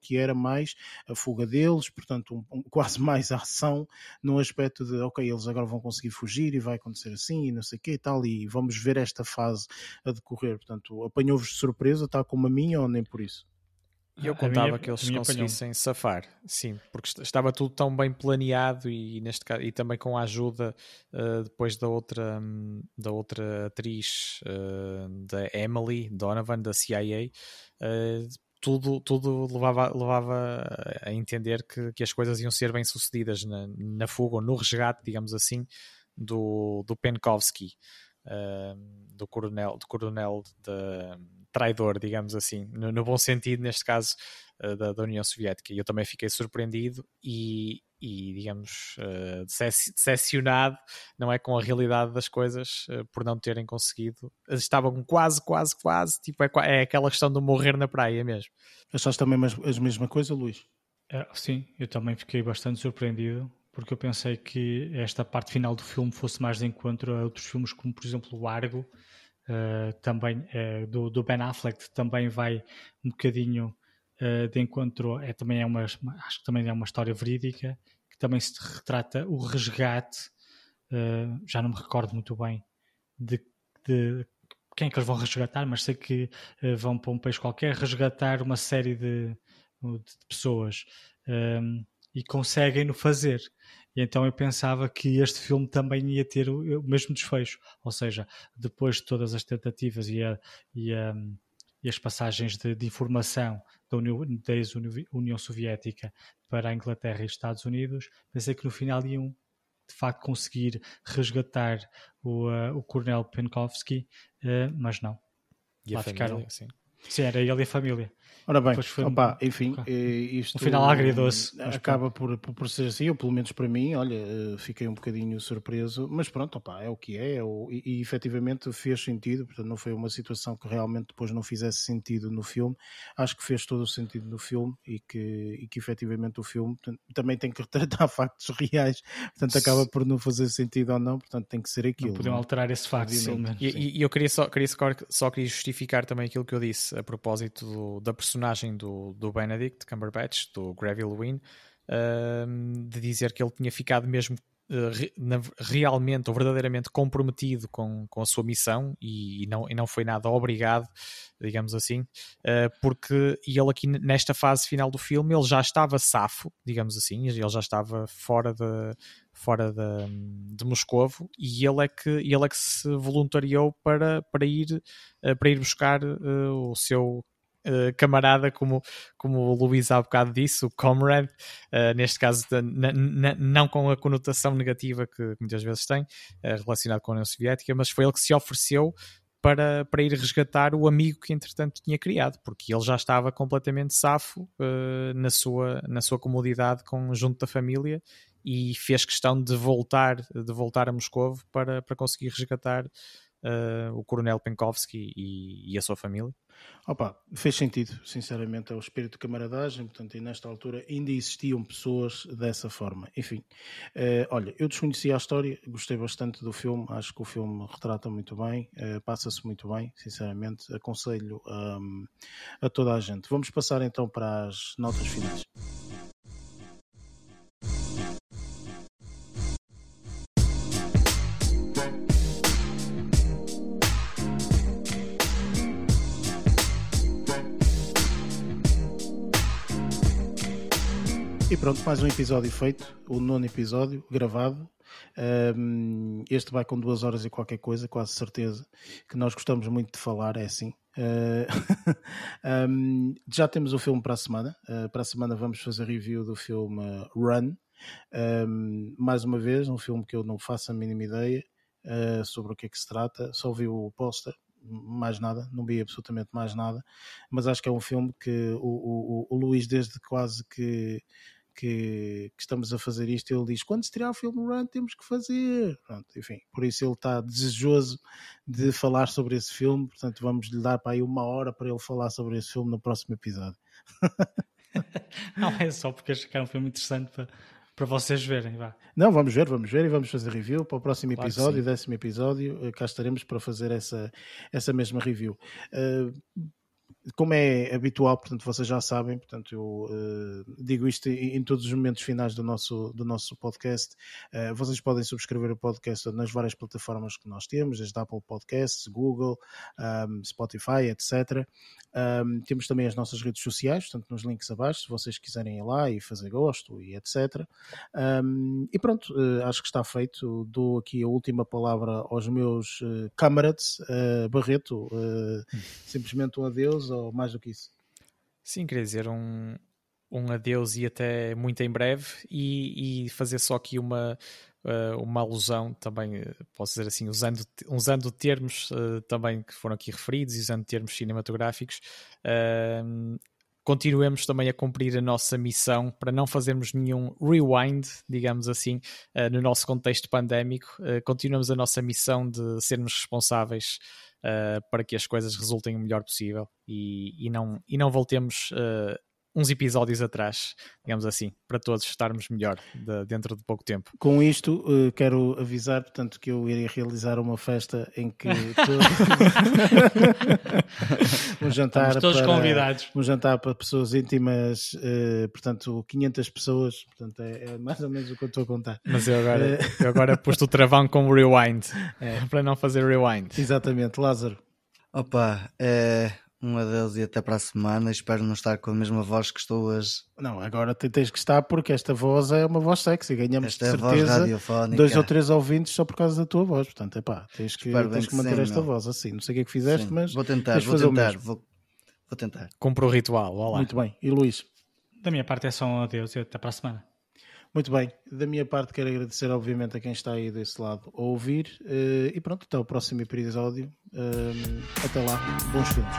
que era mais a fuga deles, portanto, um- um- quase mais a ação no aspecto de, ok, eles agora vão conseguir fugir e vai acontecer assim e não sei o que e tal, e vamos ver esta fase a decorrer. Portanto, apanhou-vos de surpresa, tal como a minha, ou nem por isso? E eu contava minha- que eles conseguissem safar, sim, porque est- estava tudo tão bem planeado e neste caso e também com a ajuda uh, depois da outra hum, da outra atriz uh, da Emily Donovan da CIA, uh, tudo tudo levava levava a entender que, que as coisas iam ser bem sucedidas na, na fuga ou no resgate, digamos assim, do do Penkovsky. uh, do coronel, do coronel de, traidor, digamos assim, no, no bom sentido, neste caso, da, da União Soviética. E eu também fiquei surpreendido e, e digamos, uh, decep- decepcionado, não é, com a realidade das coisas, uh, por não terem conseguido. Estavam quase, quase, quase, tipo, é, é aquela questão de morrer na praia mesmo. Achaste também a mesma coisa, Luís? É, sim, eu também fiquei bastante surpreendido porque eu pensei que esta parte final do filme fosse mais de encontro a outros filmes como por exemplo o Argo eh, também eh, do, do Ben Affleck que também vai um bocadinho eh, de encontro é também é uma acho que também é uma história verídica que também se retrata o resgate eh, já não me recordo muito bem de, de quem é que eles vão resgatar mas sei que eh, vão para um país qualquer resgatar uma série de de pessoas um, e conseguem no fazer. E então eu pensava que este filme também ia ter o, o mesmo desfecho, ou seja, depois de todas as tentativas e, a, e, a, e as passagens de, de informação da União, da ex-União Soviética para a Inglaterra e Estados Unidos, pensei que no final iam de facto conseguir resgatar o, uh, o Coronel Penkovsky, uh, mas não. E Lá a família, ficaram. sim. Sim, era ele e a família. Ora bem, foi opa, enfim, eh, isto Um final agridoce, mas acaba por, por, ser assim, ou pelo menos para mim, olha, eh, fiquei um bocadinho surpreso, mas pronto, opa, é o que é, é o- e, e efetivamente fez sentido, portanto não foi uma situação que realmente depois não fizesse sentido no filme, acho que fez todo o sentido no filme e que, e que efetivamente o filme portanto, também tem que retratar factos reais, portanto acaba por não fazer sentido ou não, portanto tem que ser aquilo. Não podiam é? alterar esse facto. E, e- e eu queria só, queria só, só queria justificar também aquilo que eu disse disse a propósito do, da personagem do, do Benedict Cumberbatch, do Greville Wynn, uh, de dizer que ele tinha ficado mesmo uh, realmente ou verdadeiramente comprometido com, com a sua missão e, e, não, e não foi nada obrigado, digamos assim, uh, porque ele aqui nesta fase final do filme ele já estava safo, digamos assim, ele já estava fora de, fora de, de Moscovo e ele é que, ele é que se voluntariou para, para, ir, uh, para ir buscar o seu Uh, camarada, como, como o Luís há bocado disse, o comrade, uh, neste caso não com a conotação negativa que muitas vezes tem, uh, relacionado com a União Soviética, mas foi ele que se ofereceu para, para ir resgatar o amigo que entretanto tinha criado, porque ele já estava completamente safo na, sua, na sua comodidade com, junto da família e fez questão de voltar, de voltar a Moscou para, para conseguir resgatar uh, o Coronel Penkovsky e, e, a sua família? Opa, fez sentido, sinceramente, é o espírito de camaradagem, portanto, e nesta altura ainda existiam pessoas dessa forma. Enfim, uh, olha, eu desconhecia a história, gostei bastante do filme, acho que o filme retrata muito bem, uh, passa-se muito bem, sinceramente, aconselho um, a toda a gente. Vamos passar então para as notas finais. E pronto, mais um episódio feito, o nono episódio gravado. Um, este vai com duas horas e qualquer coisa, quase certeza, que nós gostamos muito de falar, é assim. Uh, um, já temos o filme para a semana. Uh, para a semana vamos fazer review do filme Run. Um, mais uma vez, um filme que eu não faço a mínima ideia uh, sobre o que é que se trata, só vi o póster, mais nada, não vi absolutamente mais nada, mas acho que é um filme que o, o, o Luís, desde quase que que, que, estamos a fazer isto, ele diz: quando se tirar o filme Run, temos que fazer. Pronto, enfim, por isso ele está desejoso de falar sobre esse filme. Portanto, vamos lhe dar para aí uma hora para ele falar sobre esse filme no próximo episódio. Não é só porque acho que é um filme interessante para, para vocês verem. Vá. Não, vamos ver, vamos ver e vamos fazer review para o próximo claro episódio, décimo episódio. Eh, cá estaremos para fazer essa, essa mesma review. Uh, como é habitual, portanto, vocês já sabem, portanto, eu uh, digo isto em, em, todos os momentos finais do nosso, do nosso podcast. Uh, vocês podem subscrever o podcast nas várias plataformas que nós temos, desde Apple Podcasts, Google, um, Spotify, etc. Um, temos também as nossas redes sociais, portanto, nos links abaixo, se vocês quiserem ir lá e fazer gosto e etc. Um, e pronto, uh, acho que está feito. Dou aqui a última palavra aos meus uh, camaradas, Barreto, hum. simplesmente um adeus ou mais do que isso? Sim, queria dizer um, um adeus e até muito em breve e, e fazer só aqui uma, uh, uma alusão também, eh, posso dizer assim, usando, usando termos uh, também que foram aqui referidos e usando termos cinematográficos, continuemos também a cumprir a nossa missão para não fazermos nenhum rewind, digamos assim, no nosso contexto pandémico. continuamos a nossa missão de sermos responsáveis uh, para que as coisas resultem o melhor possível e, e, não, e não voltemos uh, uns episódios atrás, digamos assim, para todos estarmos melhor de, dentro de pouco tempo. Com isto, uh, quero avisar, portanto, que eu irei realizar uma festa em que um jantar Estamos todos para, convidados. Um jantar para pessoas íntimas, uh, portanto, 500 pessoas, portanto, é, é, mais ou menos o que eu estou a contar. Mas eu agora, uh, eu agora pus o travão com rewind, é. para não fazer rewind. Exatamente, Lázaro. Opa, é, um adeus e até para a semana. Espero não estar com a mesma voz que estou hoje. Não, agora tens que estar porque esta voz é uma voz sexy. Ganhamos esta de certeza dois ou três ouvintes só por causa da tua voz. Portanto, é pá, tens que, tens que manter sim, esta meu. voz assim. Não sei o que é que fizeste, sim. mas vou tentar, vou tentar, vou, vou, tentar. Cumpre o ritual, olá. Muito bem. E Luís? Da minha parte é só um adeus e até para a semana. Muito bem, da minha parte quero agradecer obviamente a quem está aí desse lado a ouvir uh, e pronto, até o próximo episódio. Uh, até lá, bons filmes.